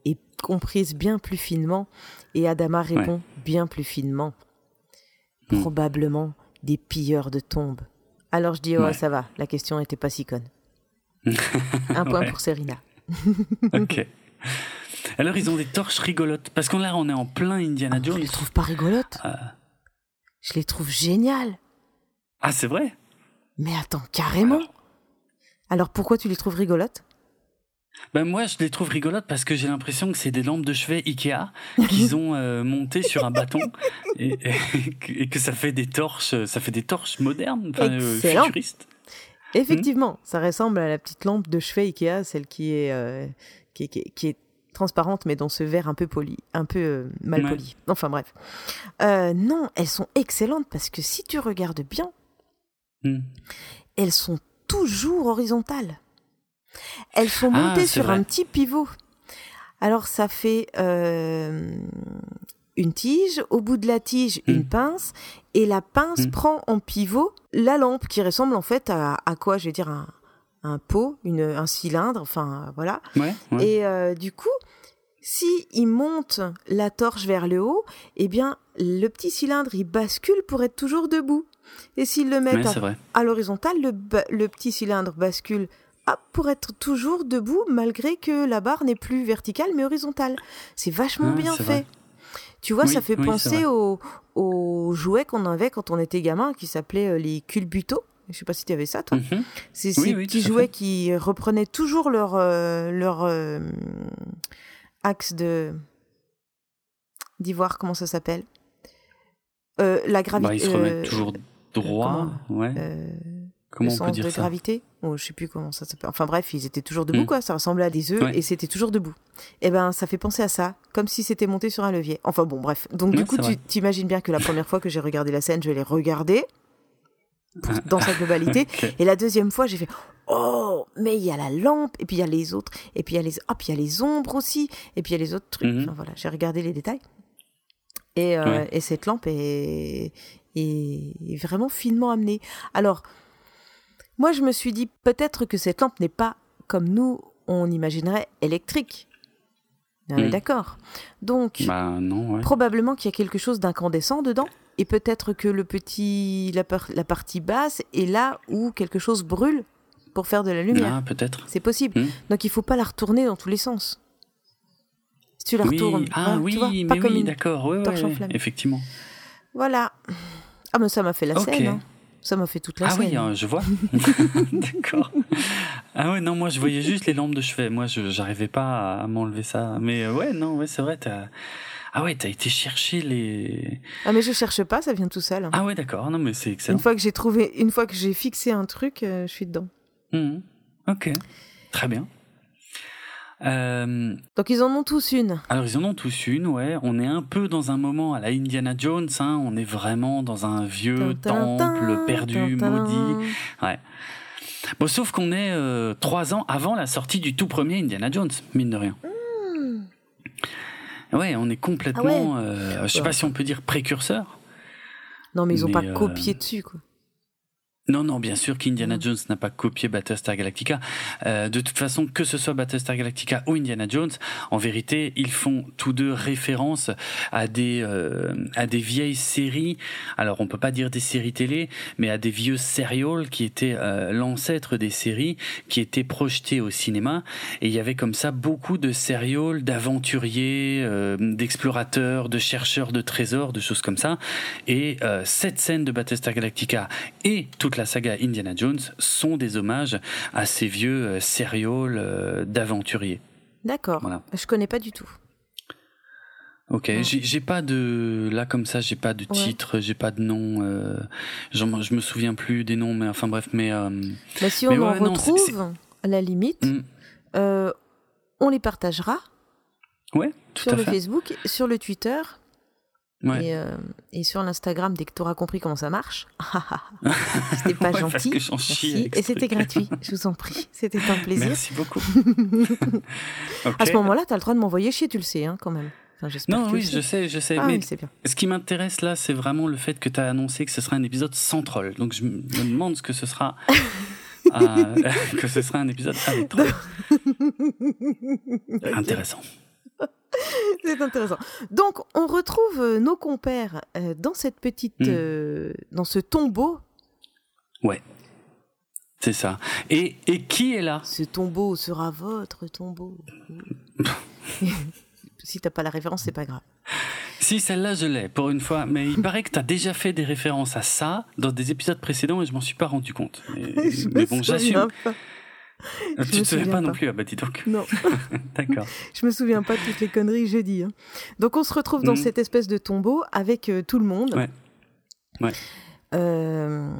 est comprise bien plus finement et Adama répond bien plus finement. Probablement des pilleurs de tombes. Alors je dis, oh, ça va, la question n'était pas si conne. Un point pour Serena. ok. Alors ils ont des torches rigolotes. Parce qu'on là, on est en plein Indiana Jones. Je les trouve pas rigolotes. Euh. Je les trouve géniales. Ah, c'est vrai? Mais attends, carrément? Alors pourquoi tu les trouves rigolotes? Ben moi, je les trouve rigolotes parce que j'ai l'impression que c'est des lampes de chevet Ikea qu'ils ont euh, montées sur un bâton et, que ça fait des torches, ça fait des torches modernes, euh, futuristes. Effectivement, ça ressemble à la petite lampe de chevet Ikea, celle qui est, euh, qui, est transparente mais dans ce verre un peu poli, un peu mal poli. Enfin bref. non, elles sont excellentes parce que si tu regardes bien, hmm. elles sont toujours horizontales. Elles sont ah, montées sur un petit pivot. Alors ça fait euh, une tige, au bout de la tige une hmm. pince, et la pince hmm. prend en pivot la lampe qui ressemble en fait à, quoi Je vais dire un, pot, une, un cylindre, enfin voilà. Et euh, du coup, si il monte la torche vers le haut, eh bien le petit cylindre il bascule pour être toujours debout. Et s'il le met à, l'horizontale, le, le petit cylindre bascule ah, pour être toujours debout malgré que la barre n'est plus verticale mais horizontale. C'est vachement ah, bien fait. Tu vois, Oui, ça fait oui, penser aux jouets qu'on avait quand on était gamin, qui s'appelaient euh, les culbutos. Je sais pas si tu avais ça, toi. Mhm. C'est Oui, ces oui, petits jouets qui reprenaient toujours leur, euh, leur euh, axe de d'ivoire, comment ça s'appelle? Euh, La Bah, gravité. ils se remettent toujours droit. ouais. euh, Comment le on peut dire de ça? gravité? Oh, Je sais plus comment ça s'appelle. Enfin bref, ils étaient toujours debout, Mm. quoi. Ça ressemblait à des œufs Ouais. et c'était toujours debout. Et ben, ça fait penser à ça, comme si c'était monté sur un levier. Enfin bon, bref. Donc du Ouais, coup, tu t'imagines bien que la première fois que j'ai regardé la scène, je l'ai regardée pour- dans sa globalité. Et la deuxième fois, j'ai fait Oh, mais il y a la lampe, et puis il y a les autres, et puis il y a les, ah, puis il y a les ombres aussi, et puis il y a les autres trucs. Mhm. Enfin, voilà, j'ai regardé les détails. Et, euh, Ouais. et cette lampe est, vraiment finement amenée. Alors, moi, je me suis dit peut-être que cette lampe n'est pas comme nous, on imaginerait électrique. On est Mhm. d'accord. Donc, Bah non, ouais. probablement qu'il y a quelque chose d'incandescent dedans. Et peut-être que le petit, la, par- la partie basse est là où quelque chose brûle pour faire de la lumière. Ah, peut-être. C'est possible. Hmm. Donc il faut pas la retourner dans tous les sens. Si tu la Oui, retournes, ah hein, oui, tu vois, mais pas comme oui, une- d'accord, ouais, torche ouais, en ouais, flamme. effectivement. Voilà. Ah mais ça m'a fait la scène. hein. Ça m'a fait toute la ah scène. oui, hein, je vois. d'accord. Ah ouais, non, moi je voyais juste les lampes de chevet. Moi, je j'arrivais pas à m'enlever ça. Mais euh, ouais, non, ouais, c'est vrai. T'as... Ah ouais, t'as été chercher les. Ah mais je cherche pas, ça vient tout seul. hein. Ah ouais, d'accord. Non, mais c'est excellent. une fois que j'ai trouvé, une fois que j'ai fixé un truc, euh, je suis dedans. Mhm. Ok, très bien. Euh, Donc ils en ont tous une. alors ils en ont tous une, ouais. On est un peu dans un moment à la Indiana Jones, hein. On est vraiment dans un vieux temple perdu, maudit. Ouais. Bon, sauf qu'on est euh, trois ans avant la sortie du tout premier Indiana Jones, mine de rien. Ouais, on est complètement, Ah euh, je sais Ouais. pas si on peut dire précurseur. Non mais ils ont Mais, pas euh, copié dessus quoi. Non, non, bien sûr qu'Indiana Mm. Jones n'a pas copié Battlestar Galactica. Euh, de toute façon, que ce soit Battlestar Galactica ou Indiana Jones, en vérité, ils font tous deux référence à des euh, à des vieilles séries. Alors, on peut pas dire des séries télé, mais à des vieux serials qui étaient euh, l'ancêtre des séries qui étaient projetés au cinéma. Et il y avait comme ça beaucoup de serials, d'aventuriers, euh, d'explorateurs, de chercheurs de trésors, de choses comme ça. Et euh, cette scène de Battlestar Galactica et toute la saga Indiana Jones sont des hommages à ces vieux euh, serials euh, d'aventuriers. D'accord. Voilà. Je connais pas du tout. Ok, Mm. j'ai pas de là comme ça, j'ai pas de Ouais. titre, j'ai pas de nom. Euh, je me souviens plus des noms, mais enfin bref, mais euh, Mais si on Mais en ouais, non, c'est- retrouve, à la limite, mm, euh, on les partagera ouais, tout sur à le fait. Facebook, sur le Twitter Ouais. et, euh, et sur l'Instagram dès que tu auras compris comment ça marche. c'était pas Ouais, gentil. Merci. Et c'était gratuit, je vous en prie. C'était un plaisir. Merci beaucoup. À ce moment-là, tu as le droit de m'envoyer chier, tu le sais, hein, quand même. Enfin, Non, oui, je sais. je sais. Ah mais oui, bien. ce qui m'intéresse là, c'est vraiment le fait que tu as annoncé que ce sera un épisode sans troll. Donc je me demande ce que ce sera. euh, que ce sera un épisode avec troll. Intéressant. C'est intéressant. Donc, on retrouve euh, nos compères euh, dans cette petite, Mm. euh, dans ce tombeau. Ouais. C'est ça. Et, et qui est là? Ce tombeau sera votre tombeau. si t'as pas la référence, c'est pas grave. Si, celle-là, je l'ai, pour une fois. Mais il paraît que tu as déjà fait des références à ça dans des épisodes précédents et je m'en suis pas rendu compte. Mais, mais bon, j'assume. Pas. Tu souviens souviens pas non pas. plus Ah bah dis donc. Non, D'accord. je me souviens pas de toutes les conneries que je dis. hein. Donc, on se retrouve dans Mm. cette espèce de tombeau avec euh, tout le monde. Ouais. Ouais. Euh,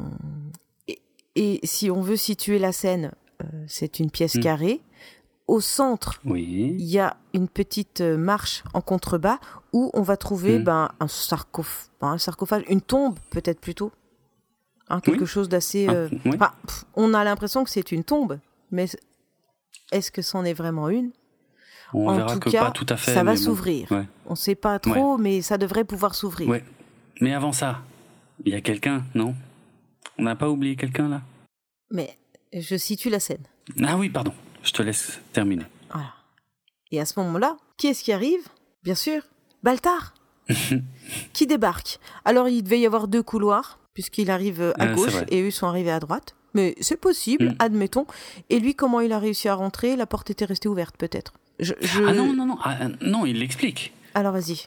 et, et si on veut situer la scène, euh, c'est une pièce Mm. carrée. Au centre, Oui. il y a une petite marche en contrebas où on va trouver Mm. ben, un, sarcoph- ben, un sarcophage, une tombe peut-être plutôt. Hein, quelque Oui. chose d'assez... Ah, oui. on a l'impression que c'est une tombe, mais est-ce que c'en est vraiment une? On En verra tout que cas, pas tout à fait. ça va bon. s'ouvrir. Ouais. On ne sait pas trop, mais ça devrait pouvoir s'ouvrir. Ouais. Mais avant ça, il y a quelqu'un, non? On n'a pas oublié quelqu'un là? Mais je situe la scène. Ah oui, pardon. Je te laisse terminer. Voilà. Et à ce moment-là, qui est-ce qui arrive? Bien sûr, Baltar Qui débarque Alors il devait y avoir deux couloirs, puisqu'il arrive à Euh, gauche et eux sont arrivés à droite. Mais c'est possible, Mm. admettons. Et lui, comment il a réussi à rentrer? La porte était restée ouverte, peut-être. Je, je- Ah non, non, non. Ah, euh, non, il l'explique. Alors vas-y.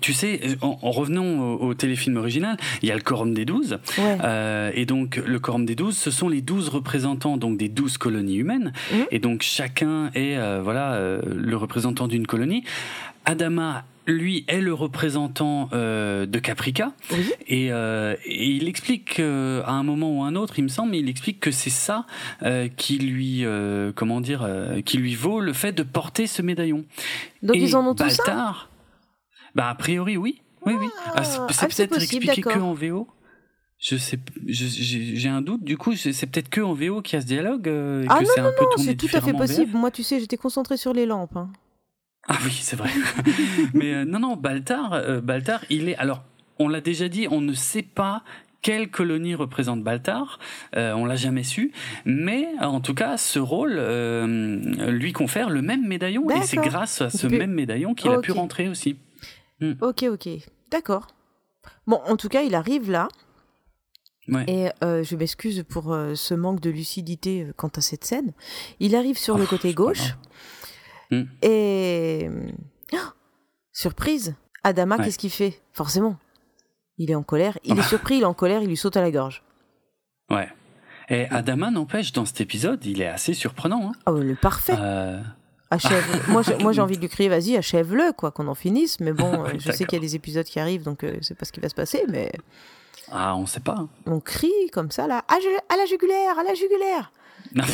tu sais, en, revenant au, téléfilm original, il y a le quorum des douze. Euh, et donc, le quorum des douze, ce sont les douze représentants donc des douze colonies humaines. Mmh. Et donc, chacun est euh, voilà euh, le représentant d'une colonie. Adama lui est le représentant de Caprica et, il explique à un moment ou à un autre, il me semble, il explique que c'est ça qui lui comment dire qui lui vaut le fait de porter ce médaillon. Donc ils en ont tout ça bah, a priori, oui. Oui, oui. Ah, ah c'est peut-être expliqué que en VO je sais, j'ai un doute. Du coup, c'est peut-être que en VO qu'il y a ce dialogue. Euh, ah non, non, non, c'est tout à fait possible. Moi, tu sais, j'étais concentré sur les lampes. Hein. Ah oui, c'est vrai. Mais euh, non, non, Baltar, euh, Baltar, il est. Alors, on l'a déjà dit, on ne sait pas quelle colonie représente Baltar, euh, on l'a jamais su, mais en tout cas, ce rôle lui confère le même médaillon, et c'est grâce à ce même médaillon qu'il a pu rentrer aussi. Hmm. Ok, ok. D'accord. Bon, en tout cas, il arrive là. Et euh, je m'excuse pour euh, ce manque de lucidité euh, quant à cette scène. Il arrive sur le oh, côté gauche. Hmm. Et. Oh, surprise Adama, qu'est-ce qu'il fait? Forcément. Il est en colère. Il est surpris, il est en colère, il lui saute à la gorge. Ouais. Et Adama, n'empêche, dans cet épisode, il est assez surprenant. Hein. Oh, le parfait Achève. moi, moi, j'ai envie de lui crier, vas-y, achève-le, quoi, qu'on en finisse. Mais bon, euh, je sais qu'il y a des épisodes qui arrivent, donc euh, c'est pas ce qui va se passer, mais. Ah, on sait pas. Hein. On crie comme ça, là, à, la jugulaire, à la jugulaire. Non,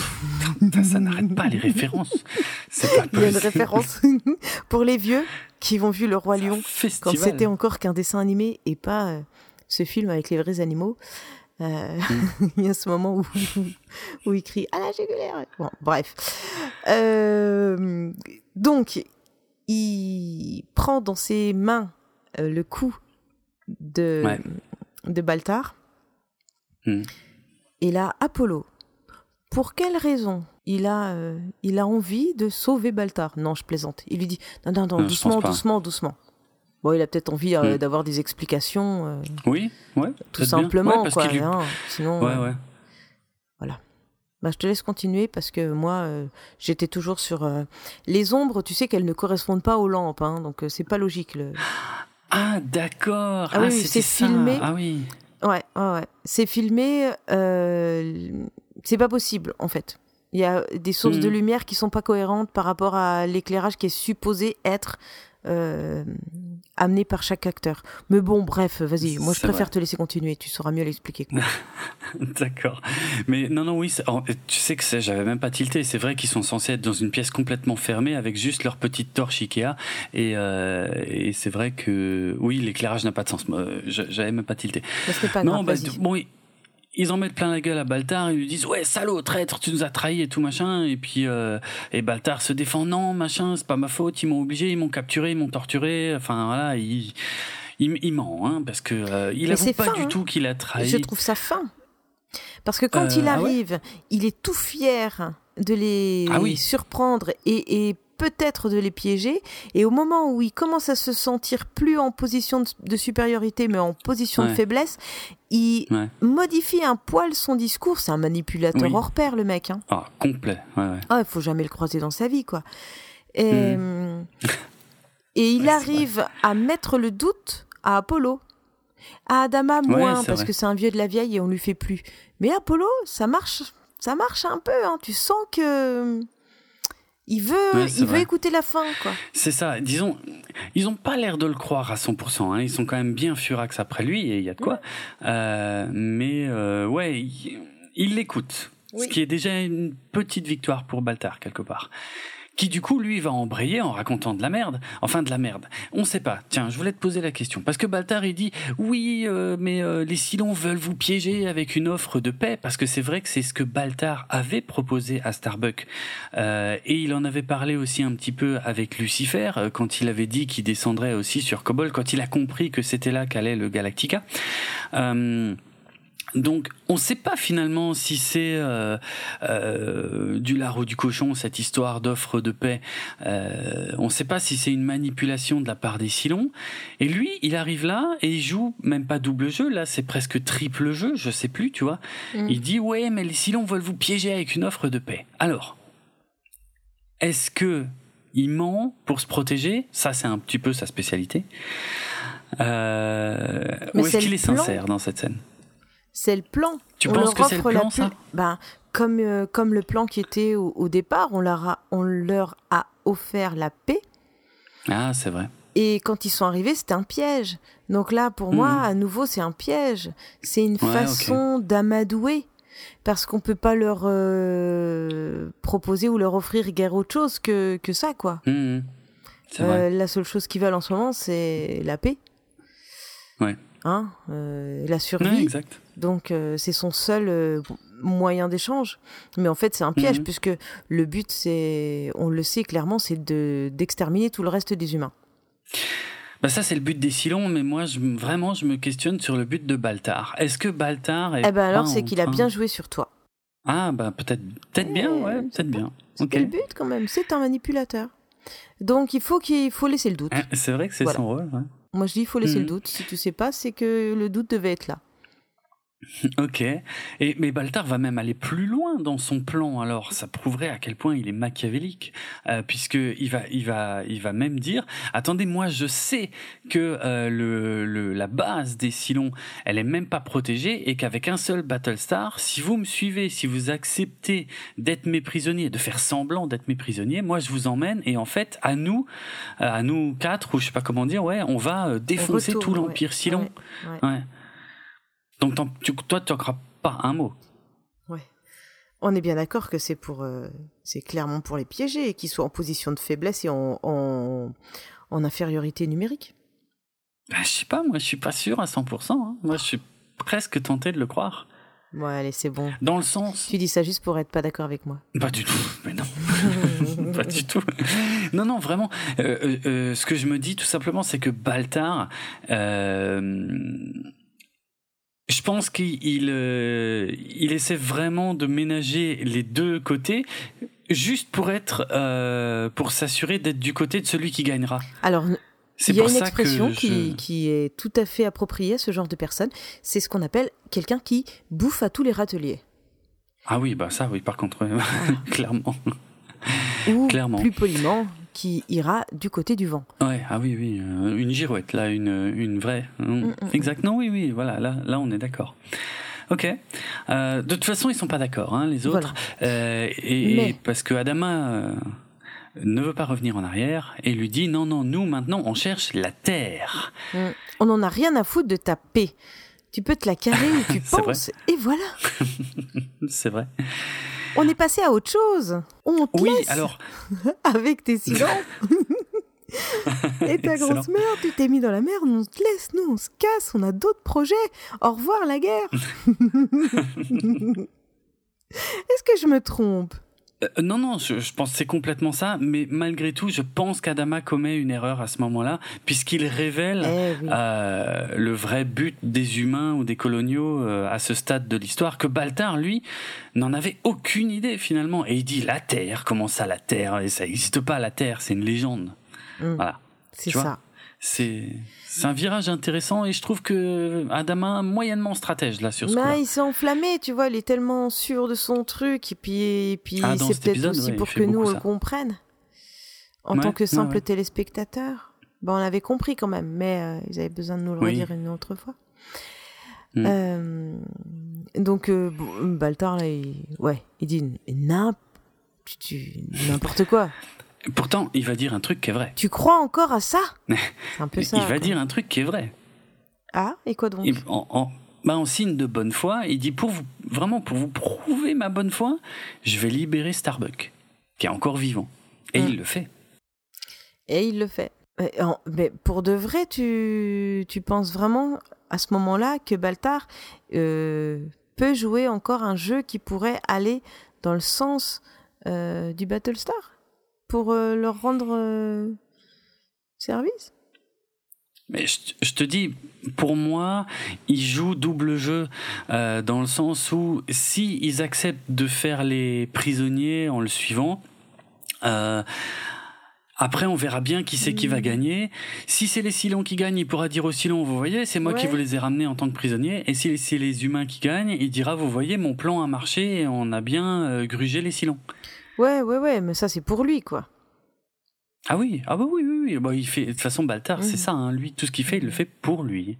ça, n'arrête pas les références. Il y a une référence pour les vieux qui vont vu Le Roi Lion quand c'était encore qu'un dessin animé et pas euh, ce film avec les vrais animaux. Euh, mm. il y a ce moment où, où il crie à la jugulaire. Bon, bref. Euh, donc, il prend dans ses mains le cou de, de Baltar. Mm. Et là, Apollo, pour quelle raison il a, il a envie de sauver Baltar? Non, je plaisante. Il lui dit Non, non, non, doucement, doucement, doucement. Bon, il a peut-être envie euh, hmm. d'avoir des explications. Euh, oui, ouais. Tout simplement, quoi. Hein. sinon, ouais, euh, ouais. voilà. Bah, je te laisse continuer parce que moi, j'étais toujours sur les ombres. Tu sais qu'elles ne correspondent pas aux lampes, hein, donc c'est pas logique. Le... Ah, d'accord. Ah, oui, ah, c'est filmé. Ah oui. Ouais, ouais, ouais. C'est filmé. c'est pas possible, en fait. Il y a des sources de hmm. lumière qui sont pas cohérentes par rapport à l'éclairage qui est supposé être euh, amené par chaque acteur. Mais bon, bref, vas-y, moi je préfère te laisser continuer, tu sauras mieux l'expliquer. D'accord. Mais non, non, oui, tu sais que j'avais même pas tilté, c'est vrai qu'ils sont censés être dans une pièce complètement fermée avec juste leur petite torche Ikea, et, euh, et c'est vrai que, oui, l'éclairage n'a pas de sens, j'avais même pas tilté. pas non, bah, bon, ils en mettent plein la gueule à Baltar, ils lui disent ouais salaud traître tu nous as trahi et tout machin et puis euh, et Baltar se défend non machin c'est pas ma faute ils m'ont obligé ils m'ont capturé ils m'ont torturé enfin voilà il il, ment hein, parce que euh, il avoue pas du hein. tout qu'il a trahi. Je trouve ça fin parce que quand il euh, ah arrive, il est tout fier de les ah surprendre et, et peut-être de les piéger. Et au moment où il commence à se sentir plus en position de, supériorité, mais en position de faiblesse, il modifie un poil son discours. C'est un manipulateur hors pair, le mec. Hein. Ah, complet. Ah, il faut jamais le croiser dans sa vie, quoi. Et, hmm. et il arrive à mettre le doute à Apollo. À Adama, moins, parce que c'est un vieux de la vieille et on lui fait plus. Mais Apollo, ça marche, ça marche un peu. Hein. Tu sens que il veut, il veut écouter la fin, quoi. C'est ça. Disons, ils n'ont pas l'air de le croire à 100%. Hein. Ils sont quand même bien furax après lui, et il y a de quoi. Euh, mais euh, ouais, il l'écoute. Ce qui est déjà une petite victoire pour Baltar, quelque part qui du coup lui va embrayer en racontant de la merde, enfin de la merde. On sait pas. Tiens, je voulais te poser la question parce que Baltar il dit oui, euh, mais euh, les Silons veulent vous piéger avec une offre de paix parce que c'est vrai que c'est ce que Baltar avait proposé à Starbuck euh, et il en avait parlé aussi un petit peu avec Lucifer quand il avait dit qu'il descendrait aussi sur Cobol quand il a compris que c'était là qu'allait le Galactica. Donc, on ne sait pas finalement si c'est euh, euh, du lard ou du cochon cette histoire d'offre de paix. Euh, on ne sait pas si c'est une manipulation de la part des Silons. Et lui, il arrive là et il joue même pas double jeu. Là, c'est presque triple jeu. Je sais plus, tu vois. Mm. Il dit ouais, mais les Silons veulent vous piéger avec une offre de paix. Alors, est-ce que il ment pour se protéger? Ça, c'est un petit peu sa spécialité. Euh, ou est-ce qu'il est sincère dans cette scène? C'est le plan. Tu penses que c'est le plan, ça ben, comme, euh, comme le plan qui était au, départ, on leur, a, on leur a offert la paix. Ah, c'est vrai. Et quand ils sont arrivés, c'était un piège. Donc là, pour moi, hmm. à nouveau, c'est un piège. C'est une façon d'amadouer. Parce qu'on peut pas leur euh, proposer ou leur offrir guère autre chose que, que ça, quoi. Hmm, hmm. Euh, la seule chose qu'ils veulent en ce moment, c'est la paix. Ouais. Hein euh, la survie. exact. Donc c'est son seul moyen d'échange. Mais en fait, c'est un piège, puisque le but, c'est, on le sait clairement, c'est de, d'exterminer tout le reste des humains. Bah ça c'est le but des Silons, mais moi je, vraiment je me questionne sur le but de Baltar. Est-ce que Baltar est Eh ben alors c'est qu'il a bien joué sur toi. Ah bah peut-être peut-être bien, ouais, peut-être bien. C'est le but quand même, c'est un manipulateur. Donc il faut qu'il faut laisser le doute. Ah, c'est vrai que c'est son rôle. Moi je dis il faut laisser le mhm. doute. Si tu sais pas, c'est que le doute devait être là. Ok. Et, mais Baltar va même aller plus loin dans son plan. Alors, ça prouverait à quel point il est machiavélique, euh, puisque il va, il va, il va même dire attendez, moi, je sais que euh, le, la base des Silons, elle est même pas protégée, et qu'avec un seul Battlestar, si vous me suivez, si vous acceptez d'être mes prisonniers, de faire semblant d'être mes prisonniers, moi, je vous emmène, et en fait, à nous, à nous quatre, ou je sais pas comment dire, ouais, on va euh, défoncer tout l'empire Silon. ouais. Donc toi, tu n'en crois pas un mot. Ouais. On est bien d'accord que c'est pour, euh, c'est clairement pour les piéger et qu'ils soient en position de faiblesse et en, en, infériorité numérique. Ben, je sais pas, moi je suis pas sûr à 100%. Hein. Moi je suis presque tenté de le croire. Ouais, allez, c'est bon. Dans le sens. Tu dis ça juste pour être pas d'accord avec moi. Pas du tout, mais non. pas du tout. Non, non, vraiment. Euh, euh, ce que je me dis tout simplement, c'est que Baltar, je pense qu'il euh, il essaie vraiment de ménager les deux côtés juste pour être euh, pour s'assurer d'être du côté de celui qui gagnera. Alors il y a une expression qui, qui, est tout à fait appropriée à ce genre de personne. C'est ce qu'on appelle quelqu'un qui bouffe à tous les râteliers. Ah oui, bah ça oui, par contre, clairement. Ou clairement. plus poliment, qui ira du côté du vent. Ouais, ah oui, oui, euh, une girouette, là, une, une vraie. Hein. Mm, mm, mm. Exactement, oui, oui, voilà, là, là, on est d'accord. Ok. Euh, de toute façon, ils sont pas d'accord, hein, les autres. Euh, et, parce que Adama ne veut pas revenir en arrière et lui dit non, non, nous maintenant, on cherche la terre. On n'en a rien à foutre de ta paix. Tu peux te la carrer où tu penses, et voilà. C'est vrai. On est passé à autre chose. On te oui, alors. avec tes silences. Et ta grosse mère, tu t'es mis dans la merde, on te laisse, nous on se casse, on a d'autres projets. Au revoir la guerre. Est-ce que je me trompe? Euh, non, non, je, pense que c'est complètement ça, mais malgré tout, je pense qu'Adama commet une erreur à ce moment-là, puisqu'il révèle eh euh, le vrai but des humains ou des coloniaux euh, à ce stade de l'histoire, que Baltar, lui, n'en avait aucune idée finalement. Et il dit la Terre, comment ça la Terre? Et ça n'existe pas la Terre, c'est une légende. Mmh. Voilà. C'est ça. C'est un virage intéressant et je trouve que Adama moyennement stratège là sur ce bah, il s'est enflammé, tu vois, il est tellement sûr de son truc et puis, puis ah, c'est peut-être aussi pour que nous on le comprenne en tant que simple téléspectateur. Bah, on avait compris quand même, mais euh, ils avaient besoin de nous le redire une autre fois. Hmm. Euh, donc euh, Baltar là, il, ouais, il dit n'importe quoi. Pourtant, il va dire un truc qui est vrai. Tu crois encore à ça? C'est un peu ça. Il va dire un truc qui est vrai. Ah, et quoi donc? En, bah, en, signe de bonne foi, il dit pour vous, vraiment pour vous prouver ma bonne foi, je vais libérer Starbuck, qui est encore vivant. Et il hmm. le fait. Et il le fait. Mais, pour de vrai, tu, tu penses vraiment à ce moment-là que Baltar euh, peut jouer encore un jeu qui pourrait aller dans le sens euh, du Battlestar? Pour euh, leur rendre euh, service? Mais je, te dis, pour moi, ils jouent double jeu euh, dans le sens où si ils acceptent de faire les prisonniers en le suivant, après, on verra bien qui c'est qui va gagner. Si c'est les Silons qui gagnent, il pourra dire aux Silons, vous voyez, c'est moi qui vous les ai ramenés en tant que prisonniers. Et si c'est les humains qui gagnent, il dira, vous voyez, mon plan a marché et on a bien grugé les Silons. Ouais, ouais, ouais, mais ça c'est pour lui, quoi. Ah oui, ah bah oui, oui, oui. Bah, il fait de toute façon Baltar, c'est ça. Hein. Lui, tout ce qu'il fait, il le fait pour lui,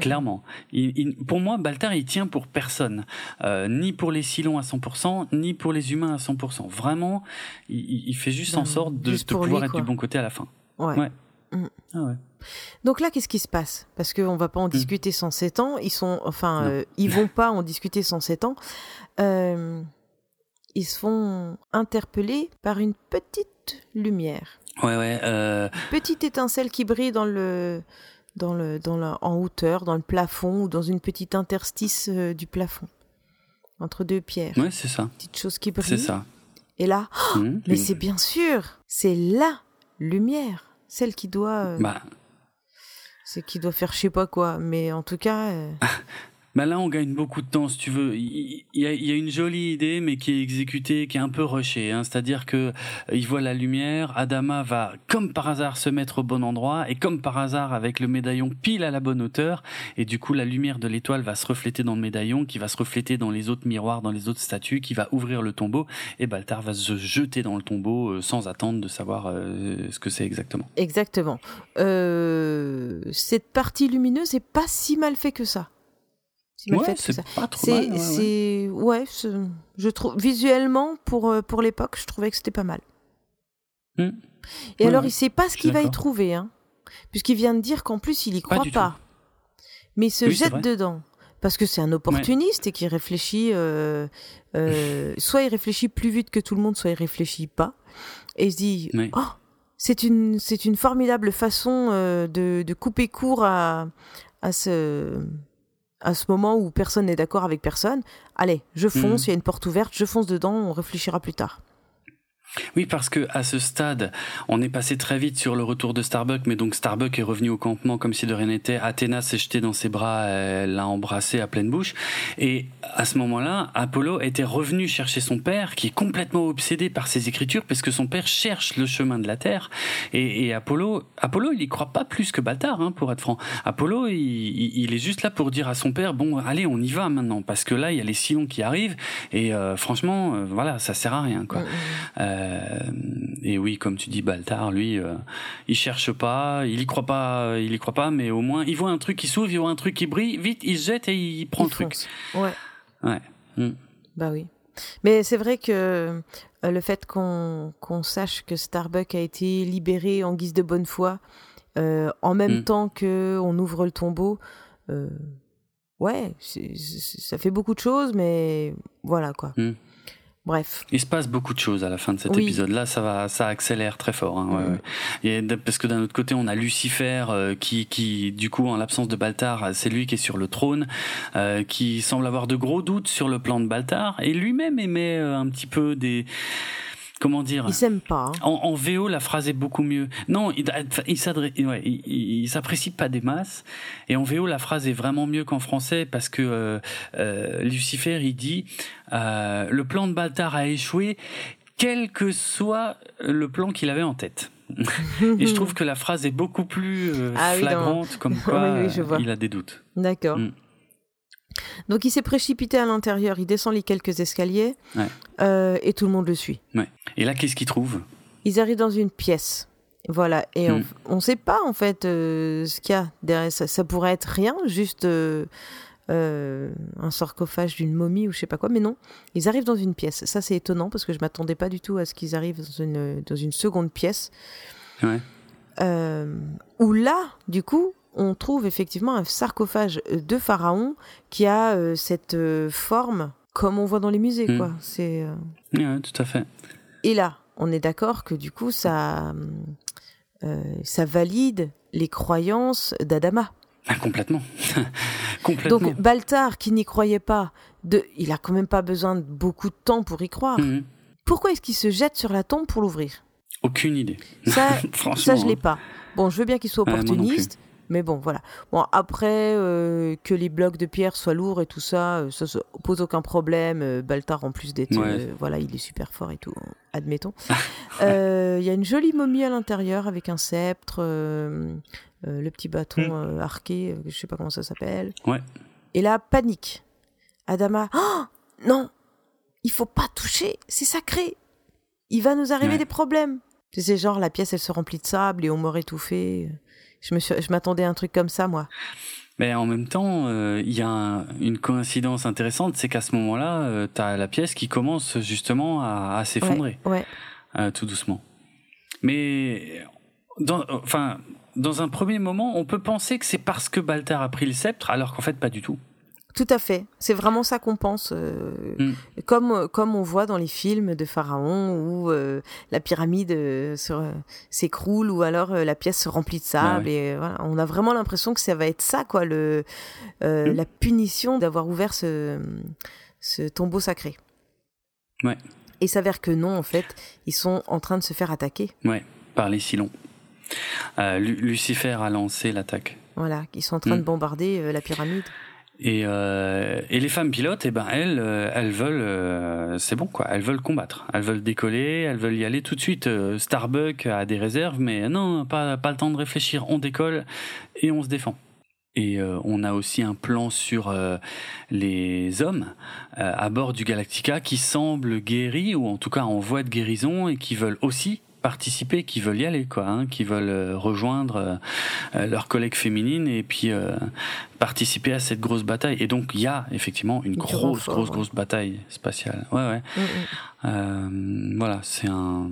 clairement. Il, pour moi, Baltar, il tient pour personne, euh, ni pour les Silons à 100%, ni pour les humains à 100%. Vraiment, il, fait juste en sorte de, pouvoir être du bon côté à la fin. Ouais. Ah ouais. Donc là, qu'est-ce qui se passe? Parce qu'on va pas en discuter sans 7 ans. Ils sont, enfin, euh, ils vont pas en discuter sans 7 ans. Euh, ils se font interpeller par une petite lumière. Ouais, ouais. Euh... Petite étincelle qui brille dans le, dans le, dans la, en hauteur, dans le plafond ou dans une petite interstice euh, du plafond, entre deux pierres. Ouais, c'est ça. Petite chose qui brille. C'est ça. Et là, oh, mmh. mais c'est bien sûr, c'est la lumière, celle qui doit. Euh, bah. C'est qui doit faire je sais pas quoi, mais en tout cas. Bah là, on gagne beaucoup de temps, si tu veux. Il y, a, une jolie idée, mais qui est exécutée, qui est un peu rushée. Hein. C'est-à-dire que euh, il voit la lumière, Adama va, comme par hasard, se mettre au bon endroit, et comme par hasard, avec le médaillon pile à la bonne hauteur, et du coup, la lumière de l'étoile va se refléter dans le médaillon, qui va se refléter dans les autres miroirs, dans les autres statues, qui va ouvrir le tombeau, et Baltar va se jeter dans le tombeau euh, sans attendre de savoir euh, ce que c'est exactement. Exactement. cette partie lumineuse est pas si mal fait que ça ouais, c'est pas trop mal. C'est ouais, je trouve visuellement pour euh, pour l'époque, je trouvais que c'était pas mal. Hmm. Et alors, il sait pas ce qu'il va y trouver, hein, puisqu'il vient de dire qu'en plus il y croit pas, mais il se jette dedans parce que c'est un opportuniste et qui réfléchit. Euh, euh, soit il réfléchit plus vite que tout le monde, soit il réfléchit pas, et il se dit oh, c'est une c'est une formidable façon de, de couper court à à ce à ce moment où personne n'est d'accord avec personne, allez, je fonce, hmm. il y a une porte ouverte, je fonce dedans, on réfléchira plus tard. Oui, parce que à ce stade, on est passé très vite sur le retour de Starbuck, mais donc Starbuck est revenu au campement comme si de rien n'était. Athéna s'est jetée dans ses bras, elle l'a embrassé à pleine bouche. Et à ce moment-là, Apollo était revenu chercher son père, qui est complètement obsédé par ses écritures, parce que son père cherche le chemin de la Terre. Et, Apollo, Apollo, il y croit pas plus que Baltar, hein, pour être franc. Apollo, il, est juste là pour dire à son père, bon, allez, on y va maintenant, parce que là, il y a les sillons qui arrivent, et euh, franchement, euh, voilà, ça sert à rien, quoi. Euh, et oui, comme tu dis, Baltar, lui, euh, il cherche pas, il y croit pas, il y croit pas, mais au moins, il voit un truc qui s'ouvre, il voit un truc qui brille, vite, il se jette et il prend le truc. Ouais. Ouais. Hmm. Bah oui. Mais c'est vrai que euh, le fait qu'on sache que Starbuck a été libéré en guise de bonne foi, en même hmm. temps que on ouvre le tombeau, ouais, ça fait beaucoup de choses, mais voilà quoi. Hmm. Bref. Il se passe beaucoup de choses à la fin de cet épisode-là. Ça va, ça accélère très fort. Hein, Et parce que d'un autre côté, on a Lucifer euh, qui, qui, du coup, en l'absence de Baltar, c'est lui qui est sur le trône, euh, qui semble avoir de gros doutes sur le plan de Baltar, et lui-même émet euh, un petit peu des comment dire pas. Hein. En, VO, la phrase est beaucoup mieux. Non, il, il, ouais, il, s'apprécie pas des masses. Et en VO, la phrase est vraiment mieux qu'en français parce que euh, euh, Lucifer, il dit euh, le plan de Baltar a échoué, quel que soit le plan qu'il avait en tête. et je trouve que la phrase est beaucoup plus ah flagrante, comme quoi il a des doutes. D'accord. Mm. Donc il s'est précipité à l'intérieur, il descend les quelques escaliers euh, et tout le monde le suit. Et là, qu'est-ce qu'ils trouvent Ils arrivent dans une pièce. Voilà, et on hmm. ne sait pas en fait euh, ce qu'il y a derrière ça. Ça pourrait être rien, juste euh, un sarcophage d'une momie ou je sais pas quoi, mais non. Ils arrivent dans une pièce. Ça, c'est étonnant parce que je m'attendais pas du tout à ce qu'ils arrivent dans une, dans une seconde pièce. où là, du coup, on trouve effectivement un sarcophage de pharaon qui a euh, cette euh, forme comme on voit dans les musées, quoi. C'est. Euh, tout à fait. Et là, on est d'accord que du coup, ça, ça valide les croyances d'Adama. Ah, complètement. complètement. Donc Baltar, qui n'y croyait pas, de, il a quand même pas besoin de beaucoup de temps pour y croire. Hmm. Pourquoi est-ce qu'il se jette sur la tombe pour l'ouvrir? Aucune idée. Ça, ça je l'ai pas. Bon, je veux bien qu'il soit opportuniste, mais bon, voilà. Bon, après, euh, que les blocs de pierre soient lourds et tout ça, euh, ça, ne pose aucun problème. Euh, Baltar, en plus d'être. voilà, il est super fort et tout, admettons. Il y a une jolie momie à l'intérieur avec un sceptre, le petit bâton hmm. arqué, je sais pas comment ça s'appelle. Ouais. Et là, panique. Adama, oh non, il faut pas toucher, c'est sacré. Il va nous arriver des problèmes. C'est genre la pièce elle se remplit de sable et on m'aurait étouffé. Je me je m'attendais à un truc comme ça moi. Mais en même temps, euh, il y a une coïncidence intéressante, c'est qu'à ce moment-là, euh, tu as la pièce qui commence justement à, s'effondrer, ouais, euh, tout doucement. Mais dans, enfin, dans un premier moment, on peut penser que c'est parce que Baltar a pris le sceptre, alors qu'en fait pas du tout. Tout à fait. C'est vraiment ça qu'on pense. Euh, mm. comme, comme on voit dans les films de Pharaon où euh, la pyramide euh, s'écroule ou alors la pièce se remplit de sable. Et voilà. On a vraiment l'impression que ça va être ça, quoi, le, mm. la punition d'avoir ouvert ce, ce tombeau sacré. Ouais. Et s'avère que non, en fait, ils sont en train de se faire attaquer. Ouais, par les Silons. Lucifer a lancé l'attaque. Voilà, ils sont en train de mm. bombarder la pyramide. Et, euh, et les femmes pilotes, eh ben elles, euh, elles veulent, euh, c'est bon quoi, elles veulent combattre, elles veulent décoller, elles veulent y aller tout de suite. Starbuck a des réserves, mais non, pas pas le temps de réfléchir, on décolle et on se défend. Et on a aussi un plan sur les hommes à bord du Galactica qui semblent guéris ou en tout cas en voie de guérison et qui veulent aussi participer, qui veulent y aller, quoi, hein, qui veulent euh, rejoindre euh, euh, leurs collègues féminines et puis participer à cette grosse bataille. Et donc il y a effectivement une grosse, grosse, grosse bataille spatiale. Ouais, ouais. Mm, mm. voilà, c'est un.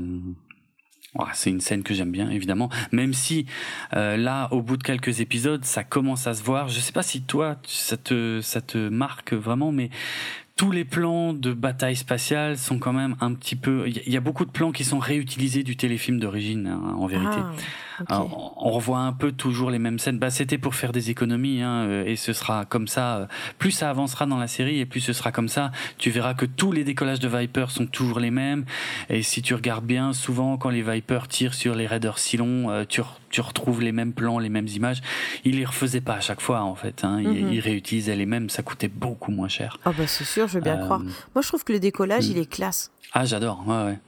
c'est une scène que j'aime bien, évidemment. Même si là, au bout de quelques épisodes, ça commence à se voir. Je sais pas si toi, ça te, ça te marque vraiment, mais tous les plans de bataille spatiale sont quand même un petit peu. Il y a beaucoup de plans qui sont réutilisés du téléfilm d'origine, hein, en vérité. Ah, on revoit un peu toujours les mêmes scènes. Bah, c'était pour faire des économies, hein, euh, et ce sera comme ça. Euh, plus ça avancera dans la série, et plus ce sera comme ça. Tu verras que tous les décollages de Viper sont toujours les mêmes. Et si tu regardes bien, souvent quand les Vipers tirent sur les Raiders Silon, euh, tu, tu retrouves les mêmes plans, les mêmes images. Ils les refaisaient pas à chaque fois, en fait. Hein. Ils, mhm. réutilisaient les mêmes. Ça coûtait beaucoup moins cher. Ah bah c'est sûr, je veux bien croire. Moi, je trouve que le décollage, il est classe. Ah, j'adore. Ouais, ouais.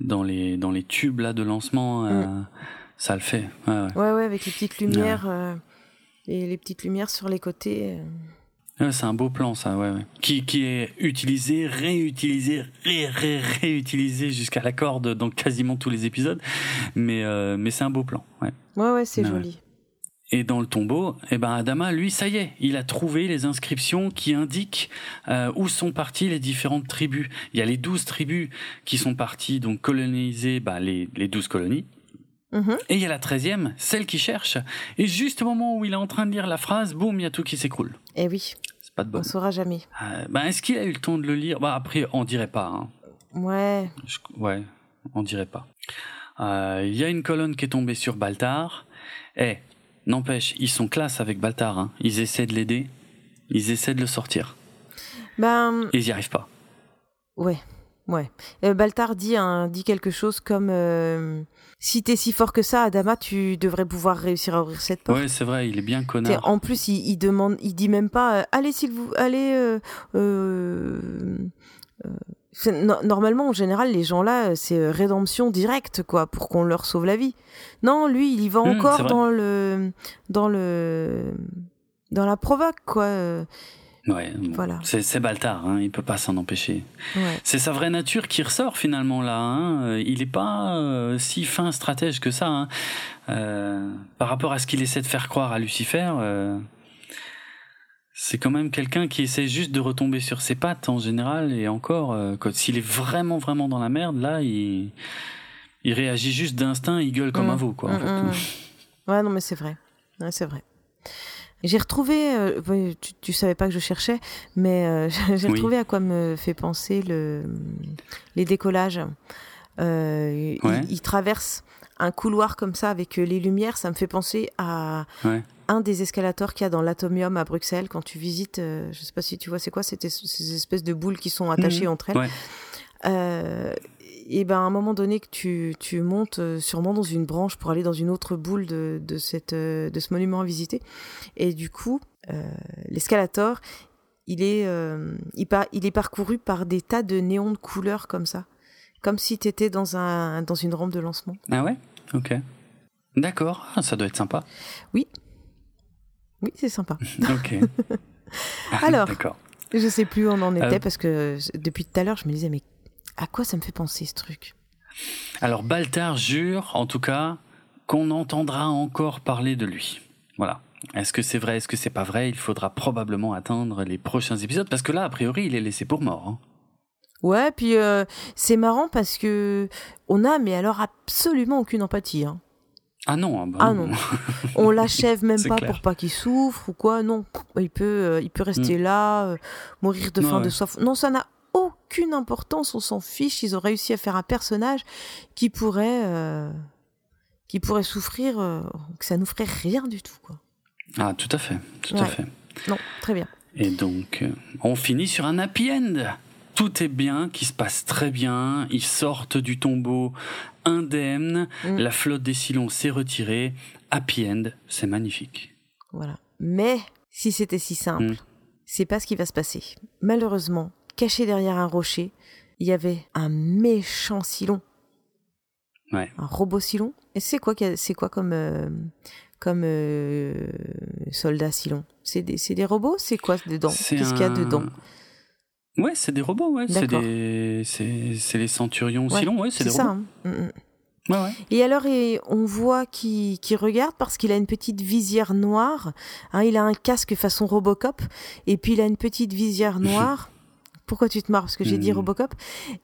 Dans les dans les tubes là de lancement. Mm ça le fait. Ouais, ouais, avec les petites lumières euh, et les petites lumières sur les côtés. Euh. c'est un beau plan, ça, ouais, Qui, qui est utilisé, réutilisé, ré, ré, réutilisé jusqu'à la corde dans quasiment tous les épisodes. Mais, euh, mais c'est un beau plan, ouais. Ouais, ouais, c'est joli. Et dans le tombeau, eh ben Adama, lui, ça y est, il a trouvé les inscriptions qui indiquent où sont parties les différentes tribus. Il y a les douze tribus qui sont parties donc coloniser bah, les, les douze colonies. Mhm. Et il y a la treizième, celle qui cherche. Et juste au moment où il est en train de lire la phrase, boum, il y a tout qui s'écroule. Eh oui. C'est pas de bon. On saura jamais. Euh, ben, est-ce qu'il a eu le temps de le lire? Bah après, on dirait pas. Hein. Ouais. ouais, on dirait pas. Euh, il y a une colonne qui est tombée sur Baltar. Eh, n'empêche, ils sont classe avec Baltar. Hein. Ils essaient de l'aider. Ils essaient de le sortir. Ben. Ils y arrivent pas. Ouais. Ouais. Euh, Baltar dit, dit quelque chose comme si t'es si fort que ça, Adama, tu devrais pouvoir réussir à ouvrir cette porte. Ouais, c'est vrai, il est bien connard. en plus, il, demande, il dit même pas, euh, allez s'il vous, allez. Euh, euh, normalement, en général, les gens là, c'est rédemption directe, quoi, pour qu'on leur sauve la vie. Non, lui, il y va mmh, encore dans le, dans le, dans la provoque, quoi. Ouais, voilà. c'est Baltar, hein, il peut pas s'en empêcher. C'est sa vraie nature qui ressort finalement là. Hein. Il est pas euh, si fin stratège que ça. Hein. Euh, par rapport à ce qu'il essaie de faire croire à Lucifer, euh, c'est quand même quelqu'un qui essaie juste de retomber sur ses pattes en général. Et encore, s'il est vraiment vraiment dans la merde, là, il, il réagit juste d'instinct, il gueule comme mm. un veau, quoi. En mm, fait. Mm. Ouais, non, mais c'est vrai. Ouais, c'est vrai. J'ai retrouvé, euh, tu, tu, savais pas que je cherchais, mais euh, j'ai retrouvé à quoi me fait penser le, les décollages. Euh, il, traverse un couloir comme ça avec les lumières, ça me fait penser à un des escalators qu'il y a dans l'Atomium à Bruxelles quand tu visites. je sais pas si tu vois, c'est quoi C'était ces espèces de boules qui sont attachées mhm. entre elles et ben à un moment donné que tu, tu montes euh, sûrement dans une branche pour aller dans une autre boule de, de, cette, euh, de ce monument à visiter. Et du coup, euh, l'escalator, il est, il, il est parcouru par des tas de néons de couleurs comme ça. Comme si tu étais dans, un, dans une rampe de lancement. Ah ouais? Ok. D'accord, ah, ça doit être sympa. Oui. Oui, c'est sympa. ok. Alors, je sais plus où on en était parce que depuis tout à l'heure, je me disais, mais à quoi ça me fait penser ce truc? Alors Baltar jure, en tout cas, qu'on entendra encore parler de lui. Voilà. Est-ce que c'est vrai, est-ce que c'est pas vrai? Il faudra probablement attendre les prochains épisodes parce que là, a priori, il est laissé pour mort. Hein. Ouais, puis euh, c'est marrant parce que on a, mais alors absolument aucune empathie. Hein. Ah non, ah, bah ah non. on l'achève même pas pour pas qu'il souffre ou quoi. Non, il peut, euh, il peut rester mm. là, euh, mourir de faim, de soif. Non, ça n'a aucune importance. On s'en fiche. Ils ont réussi à faire un personnage qui pourrait, qui pourrait souffrir, que ça nous ferait rien du tout, quoi. Ah, tout à fait, tout à fait. Non, très bien. Et donc, euh, on finit sur un happy end. Tout est bien, qui se passe très bien. Ils sortent du tombeau indemne. Mm. La flotte des Silons s'est retirée. Happy end, c'est magnifique. Voilà. Mais si c'était si simple, mm. c'est pas ce qui va se passer. Malheureusement, caché derrière un rocher, il y avait un méchant Silon. Ouais. Un robot Silon. Et c'est quoi, c'est quoi comme, euh, comme euh, soldats Silon C'est des, des, robots? C'est quoi dedans? Qu'est-ce qu'il y a dedans? Ouais, c'est des robots, ouais. C'est les centurions Silon, ouais, c'est des ça, robots. Hein. Mm, mm. Ouais, ouais. Et alors, et on voit qu'il regarde parce qu'il a une petite visière noire. Hein, il a un casque façon Robocop. Et puis, il a une petite visière noire. Pourquoi tu te marres? Parce que j'ai dit hmm. Robocop.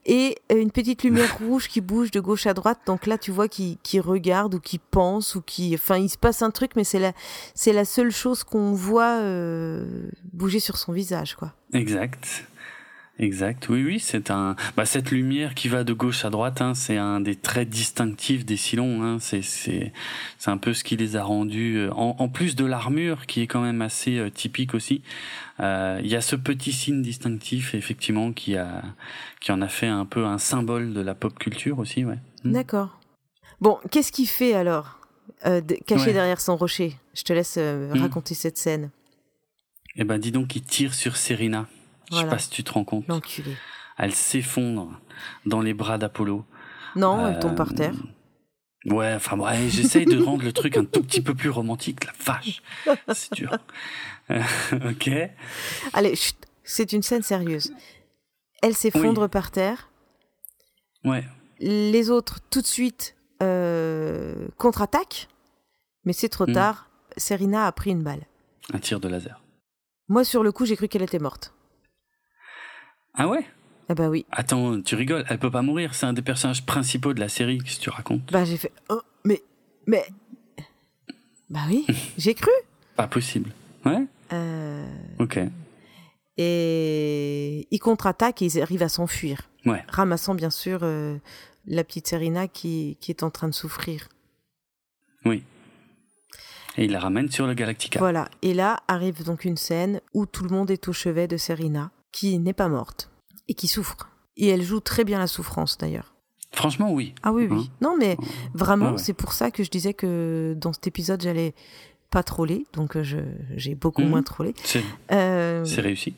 Et euh, une petite lumière rouge qui bouge de gauche à droite. Donc là, tu vois qu'il regarde ou qu'il pense ou qui, enfin, il se passe un truc, mais c'est la, c'est la seule chose qu'on voit euh, bouger sur son visage, quoi. Exact. Exact, oui, oui, c'est un, bah, cette lumière qui va de gauche à droite, hein, c'est un des traits distinctifs des Silons. Hein, c'est, c'est, c'est un peu ce qui les a rendus, euh, en, en plus de l'armure qui est quand même assez euh, typique aussi. Euh, il y a ce petit signe distinctif, effectivement, qui a, qui en a fait un peu un symbole de la pop culture aussi, ouais. Hmm. D'accord. Bon, qu'est-ce qu'il fait alors, caché derrière son rocher? Je te laisse hmm. raconter cette scène. Eh ben, dis donc, qu'il tire sur Serena. Je sais pas si tu te rends compte. L'enculé. Elle s'effondre dans les bras d'Apollo. Non, elle tombe par terre. Euh, ouais, enfin, ouais, j'essaye de rendre le truc un tout petit peu plus romantique. La vache, c'est dur. Euh, ok. Allez, c'est une scène sérieuse. Elle s'effondre par terre. Ouais. Les autres, tout de suite, euh, contre-attaquent. Mais c'est trop hmm. tard. Serena a pris une balle. Un tir de laser. Moi, sur le coup, j'ai cru qu'elle était morte. Ah ouais? Ah bah oui. Attends, tu rigoles, elle peut pas mourir, c'est un des personnages principaux de la série, que tu racontes? Bah j'ai fait oh, mais mais Bah oui, j'ai cru. Pas possible. Ouais? Euh... OK. Et ils contre-attaquent et ils arrivent à s'enfuir. Ouais. Ramassant bien sûr euh, la petite Serena qui, qui est en train de souffrir. Oui. Et il la ramène sur le Galactica. Voilà. Et là arrive donc une scène où tout le monde est au chevet de Serena qui n'est pas morte et qui souffre. Et elle joue très bien la souffrance d'ailleurs. Franchement, oui. Ah oui, oui. Hein non, mais vraiment, c'est pour ça que je disais que dans cet épisode, j'allais pas troller. Donc, euh, j'ai beaucoup mhm. moins trollé. Euh, c'est réussi.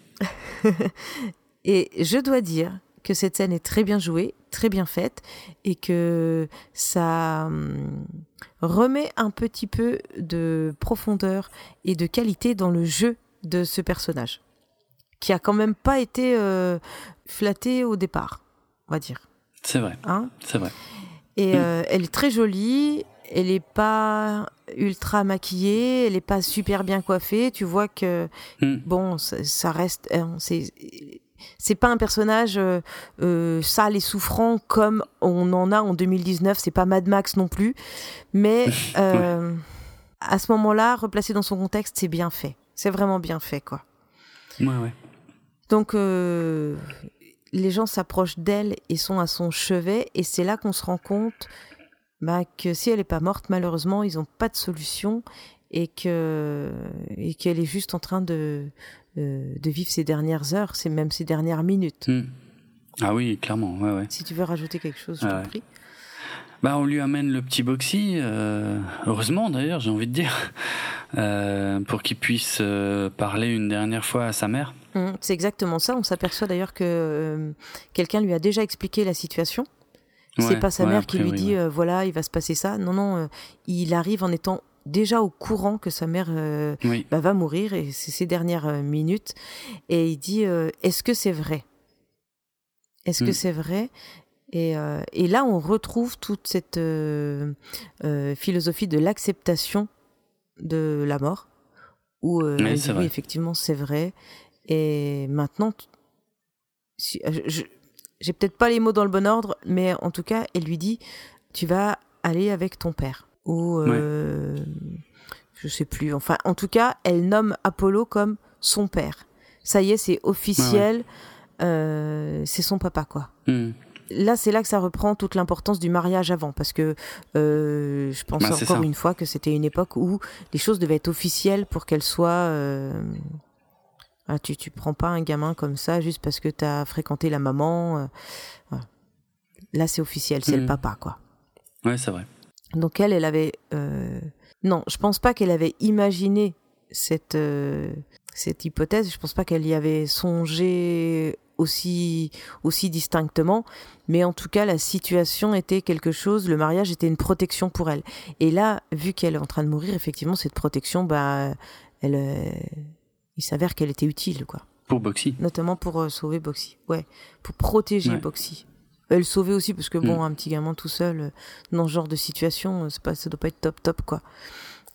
et je dois dire que cette scène est très bien jouée, très bien faite, et que ça hum, remet un petit peu de profondeur et de qualité dans le jeu de ce personnage qui a quand même pas été euh, flattée au départ, on va dire. C'est vrai. Hein? C'est vrai. Et mm. euh, elle est très jolie. Elle est pas ultra maquillée, elle est pas super bien coiffée. Tu vois que mm. bon, ça, reste, c'est c'est pas un personnage euh, sale et souffrant comme on en a en 2019. C'est pas Mad Max non plus, mais à ce moment-là, replacé dans son contexte, c'est bien fait. C'est vraiment bien fait, quoi. Ouais, ouais. Donc euh, les gens s'approchent d'elle et sont à son chevet et c'est là qu'on se rend compte bah, que si elle n'est pas morte, malheureusement, ils n'ont pas de solution et que et qu'elle est juste en train de euh, de vivre ses dernières heures, c'est même ses dernières minutes. Hmm. Ah oui, clairement, ouais, ouais. Si tu veux rajouter quelque chose, je t'en prie. Bah, on lui amène le petit boxy, euh, heureusement d'ailleurs, j'ai envie de dire, pour qu'il puisse parler une dernière fois à sa mère. Mmh, c'est exactement ça. On s'aperçoit d'ailleurs que euh, quelqu'un lui a déjà expliqué la situation. c'est pas sa mère qui lui dit euh, voilà, il va se passer ça. Non, non, euh, il arrive en étant déjà au courant que sa mère bah, va mourir et c'est ses dernières minutes. Et il dit est-ce que c'est vrai? Est-ce que mmh. c'est vrai? Et, et, là, on retrouve toute cette philosophie de l'acceptation de la mort, où oui, effectivement, c'est vrai. Et maintenant, si, j'ai peut-être pas les mots dans le bon ordre, mais en tout cas, elle lui dit, tu vas aller avec ton père. Ou euh, je sais plus. Enfin, en tout cas, elle nomme Apollo comme son père. Ça y est, c'est officiel. Euh, c'est son papa, quoi. Hmm. Là, c'est là que ça reprend toute l'importance du mariage avant, parce que euh, je pense bah, encore une fois que c'était une époque où les choses devaient être officielles pour qu'elles soient. Euh, ah, tu, tu prends pas un gamin comme ça juste parce que tu as fréquenté la maman. Là, c'est officiel, c'est le hmm. papa, quoi. Ouais, c'est vrai. Donc elle, elle avait... Euh... Non, je pense pas qu'elle avait imaginé cette, euh, cette hypothèse. Je pense pas qu'elle y avait songé aussi, aussi distinctement. Mais en tout cas, la situation était quelque chose, le mariage était une protection pour elle. Et là, vu qu'elle est en train de mourir, effectivement, cette protection, bah, elle, euh, il s'avère qu'elle était utile, quoi. Pour Boxy. Notamment pour euh, sauver Boxy. Ouais, pour protéger Boxy elle sauvait aussi parce que bon, mm. un petit gamin tout seul euh, dans ce genre de situation, c'est pas, ça doit pas être top top quoi.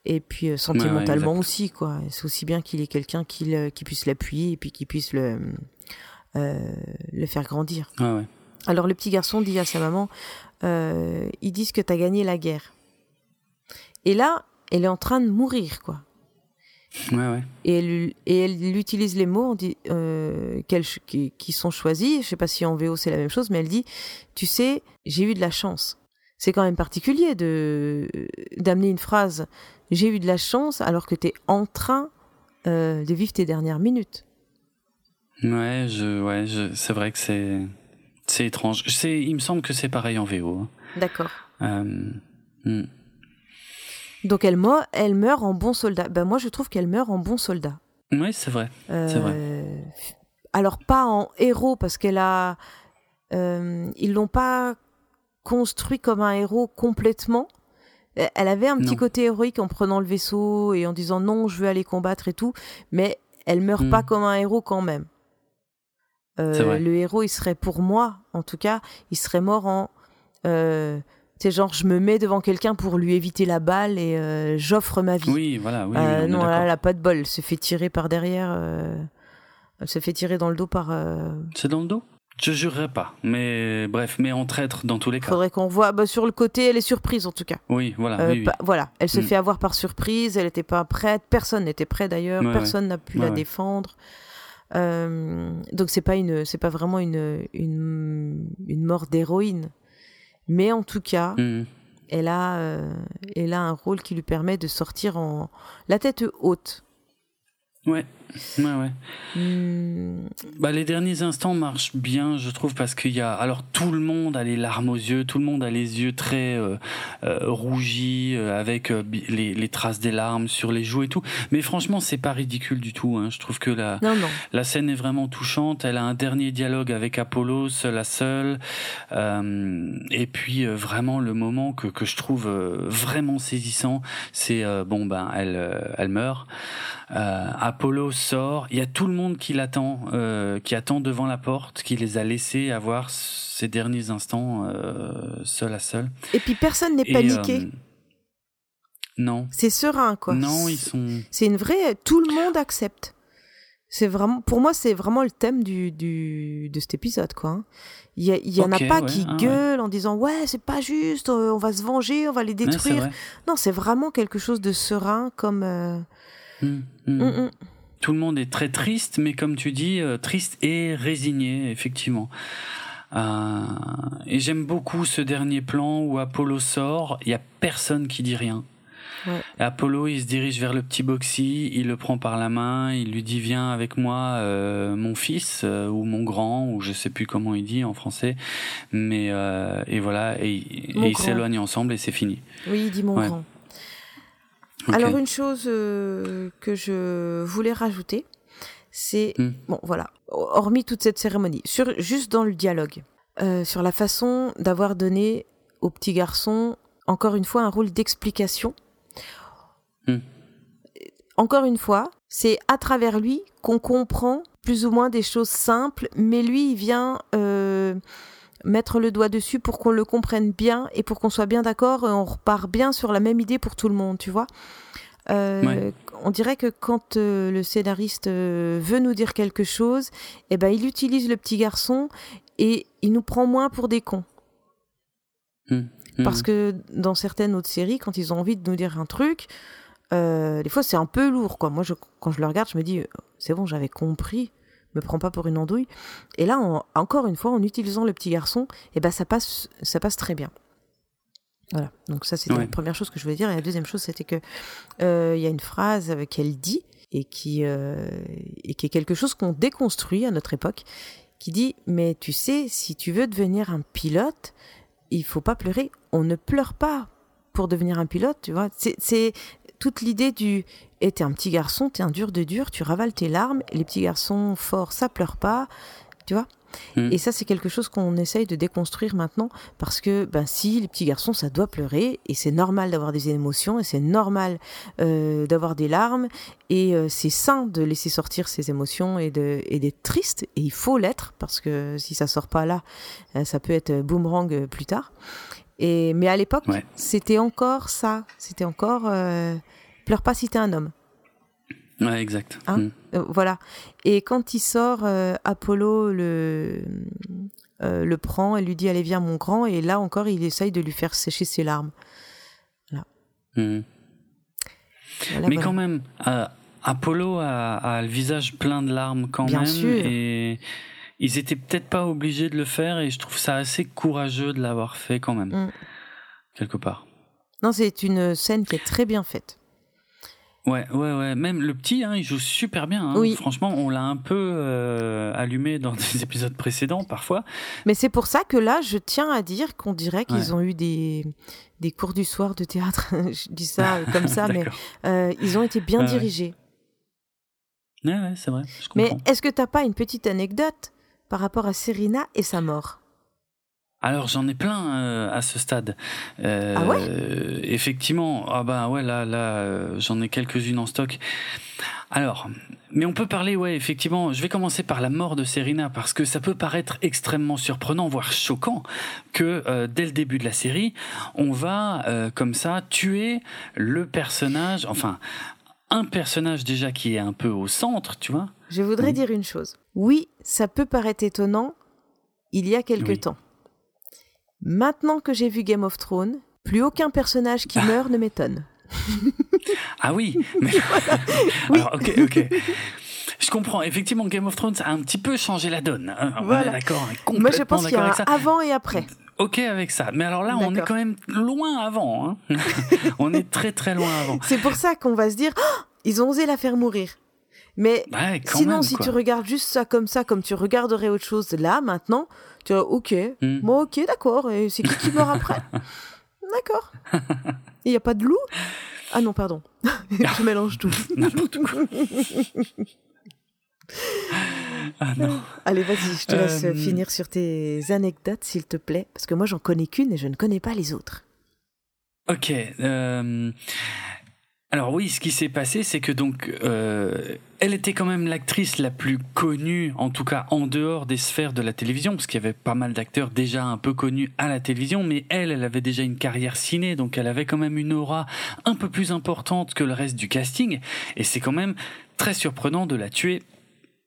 Et puis euh, sentimentalement aussi quoi. C'est aussi bien qu'il ait quelqu'un qui, qui puisse l'appuyer et puis qui puisse le le faire grandir. Ah Alors le petit garçon dit à sa maman, ils disent que tu as gagné la guerre. Et là, elle est en train de mourir quoi. Et elle, et elle utilise les mots dit, euh, qui, qui, sont choisis. Je sais pas si en VO c'est la même chose, mais elle dit Tu sais, j'ai eu de la chance. C'est quand même particulier de d'amener une phrase J'ai eu de la chance alors que tu es en train euh, de vivre tes dernières minutes. Ouais, je, ouais je, c'est vrai que c'est, c'est étrange. Il me semble que c'est pareil en VO. Hein. D'accord. Euh, hmm. Donc elle, meurt, elle meurt en bon soldat. Ben moi je trouve qu'elle meurt en bon soldat. Oui, c'est vrai. c'est vrai. Euh, alors pas en héros parce qu'elle a. Euh, ils l'ont pas construit comme un héros complètement. Elle avait un petit côté héroïque en prenant le vaisseau et en disant non, je veux aller combattre et tout, mais elle meurt pas hmm. comme un héros quand même. Euh, le héros, il serait pour moi, en tout cas, il serait mort en c'est genre, je me mets devant quelqu'un pour lui éviter la balle et euh, j'offre ma vie. Oui, voilà. Oui, euh, non, elle a pas de bol. Elle se fait tirer par derrière. Euh, elle se fait tirer dans le dos par. C'est dans le dos? Je jurerais pas. Mais bref, mais en traître dans tous les cas. Faudrait qu'on voit. Bah, sur le côté, elle est surprise en tout cas. Oui, voilà. voilà. Elle se mm. fait avoir par surprise. Elle n'était pas prête. Personne n'était prêt d'ailleurs. Personne n'a pu la défendre. Donc c'est pas une, c'est pas vraiment une, une, une mort d'héroïne. Mais en tout cas, mmh. elle, a, euh, elle a un rôle qui lui permet de sortir en la tête haute. Ouais, ouais, ouais. Hmm. Bah, les derniers instants marchent bien, je trouve, parce qu'il y a. Alors, tout le monde a les larmes aux yeux, tout le monde a les yeux très euh, euh rougis, euh, avec les, les, traces des larmes sur les joues et tout. Mais franchement, c'est pas ridicule du tout. Hein. Je trouve que la, la scène est vraiment touchante. Elle a un dernier dialogue avec Apollo, seule à seule. et puis, vraiment, le moment que, que je trouve vraiment saisissant, c'est bon, ben, elle, elle meurt. Apollo sort, il y a tout le monde qui l'attend, euh, qui attend devant la porte, qui les a laissés avoir ces derniers instants euh, seul à seul. Et puis personne n'est paniqué. Euh, non. C'est serein, quoi. Non, ils sont. C'est une vraie. Tout le monde accepte. C'est vraiment, pour moi, c'est vraiment le thème du, du de cet épisode, quoi. Hein. Il y, en a pas qui ah, gueulent en disant ouais, c'est pas juste, on va se venger, on va les détruire. non, c'est vraiment quelque chose de serein, comme. Hum, hum. Hum, hum tout le monde est très triste, mais comme tu dis, euh, triste et résigné, effectivement. Euh, et j'aime beaucoup ce dernier plan où Apollo sort, il y a personne qui dit rien. Ouais. Apollo, il se dirige vers le petit Boxy, il le prend par la main, il lui dit viens avec moi, euh, mon fils ou mon grand ou je sais plus comment il dit en français, mais et voilà et, ils s'éloignent ensemble et c'est fini. Oui, il dit mon grand. Alors une chose euh, que je voulais rajouter, c'est hmm. bon voilà, hormis toute cette cérémonie, sur juste dans le dialogue, euh, sur la façon d'avoir donné au petit garçon encore une fois un rôle d'explication. Hmm. Encore une fois, c'est à travers lui qu'on comprend plus ou moins des choses simples, mais lui il vient euh, mettre le doigt dessus pour qu'on le comprenne bien et pour qu'on soit bien d'accord et on repart bien sur la même idée pour tout le monde, tu vois. Euh, on dirait que quand euh, le scénariste euh, veut nous dire quelque chose, eh ben, il utilise le petit garçon et il nous prend moins pour des cons. Mmh. Mmh. Parce que dans certaines autres séries, quand ils ont envie de nous dire un truc, des fois c'est un peu lourd. Quoi. Moi, je, quand je le regarde, je me dis, c'est bon, j'avais compris, me prends pas pour une andouille. Et là, encore une fois, en utilisant le petit garçon, eh ben, ça, passe, ça passe très bien. Voilà, donc ça c'était la première chose que je voulais dire. Et la deuxième chose c'était que euh, il y a une phrase qu'elle dit et qui, euh, et qui est quelque chose qu'on déconstruit à notre époque, qui dit mais tu sais si tu veux devenir un pilote, il faut pas pleurer. On ne pleure pas pour devenir un pilote, tu vois. C'est toute l'idée du et t'es un petit garçon, t'es un dur de dur, tu ravales tes larmes. les petits garçons forts, ça pleure pas, tu vois. Mm. Et ça, c'est quelque chose qu'on essaye de déconstruire maintenant parce que, ben, si les petits garçons, ça doit pleurer et c'est normal d'avoir des émotions et c'est normal euh, d'avoir des larmes et euh, c'est sain de laisser sortir ces émotions et de et d'être triste et il faut l'être parce que si ça sort pas là, euh, ça peut être boomerang plus tard. Et mais à l'époque, c'était encore ça, c'était encore pleure pas si t'es un homme. Ouais, exact. Hein mm. euh, voilà. Et quand il sort, euh, Apollo le, euh, le prend et lui dit Allez, viens, mon grand. Et là encore, il essaye de lui faire sécher ses larmes. Voilà. Mm. Mais quand même, Apollo a, le visage plein de larmes quand Bien même. Sûr. Et ils étaient peut-être pas obligés de le faire. Et je trouve ça assez courageux de l'avoir fait quand même. Mm. Quelque part. Non, c'est une scène qui est très bien faite. Ouais, ouais, ouais. Même le petit, hein, il joue super bien. Hein. Oui. Franchement, on l'a un peu euh, allumé dans des épisodes précédents parfois. Mais c'est pour ça que là, je tiens à dire qu'on dirait qu'ils ont eu des, des cours du soir de théâtre. je dis ça comme ça, mais euh, ils ont été bien dirigés. Ouais, ouais, c'est vrai. mais est-ce que t'as pas une petite anecdote par rapport à Serena et sa mort? Alors j'en ai plein euh, à ce stade. Euh, ah ouais? Effectivement, ah bah ouais là là euh, j'en ai quelques-unes en stock. Alors, mais on peut parler ouais effectivement. Je vais commencer par la mort de Serena parce que ça peut paraître extrêmement surprenant, voire choquant, que dès le début de la série, on va comme ça tuer le personnage, enfin un personnage déjà qui est un peu au centre, tu vois. Je voudrais dire une chose. Oui, ça peut paraître étonnant. Il y a quelque temps. Maintenant que j'ai vu Game of Thrones, plus aucun personnage qui meurt ne m'étonne. ah oui, mais... Alors, ok, ok. Je comprends. Effectivement, Game of Thrones a un petit peu changé la donne. Hein. Voilà. D'accord. Moi, je pense qu'il y a un avant et après. Ok avec ça. Mais alors là, on est quand même loin avant. Hein. on est très très loin avant. C'est pour ça qu'on va se dire, oh, ils ont osé la faire mourir. Mais sinon, si tu regardes juste ça comme ça, comme tu regarderais autre chose là, maintenant, tu vois, ok, hmm. bon, ok, d'accord, et c'est qui qui meurt après D'accord. Il n'y a pas de loup Ah non, pardon. je mélange tout. N'importe quoi. Ah non. Allez, vas-y, je te laisse euh, finir sur tes anecdotes, s'il te plaît, parce que moi, j'en connais qu'une et je ne connais pas les autres. Ok. Euh, alors oui, ce qui s'est passé, c'est que donc euh, elle était quand même l'actrice la plus connue, en tout cas en dehors des sphères de la télévision, parce qu'il y avait pas mal d'acteurs déjà un peu connus à la télévision, mais elle, elle avait déjà une carrière ciné, donc elle avait quand même une aura un peu plus importante que le reste du casting, et c'est quand même très surprenant de la tuer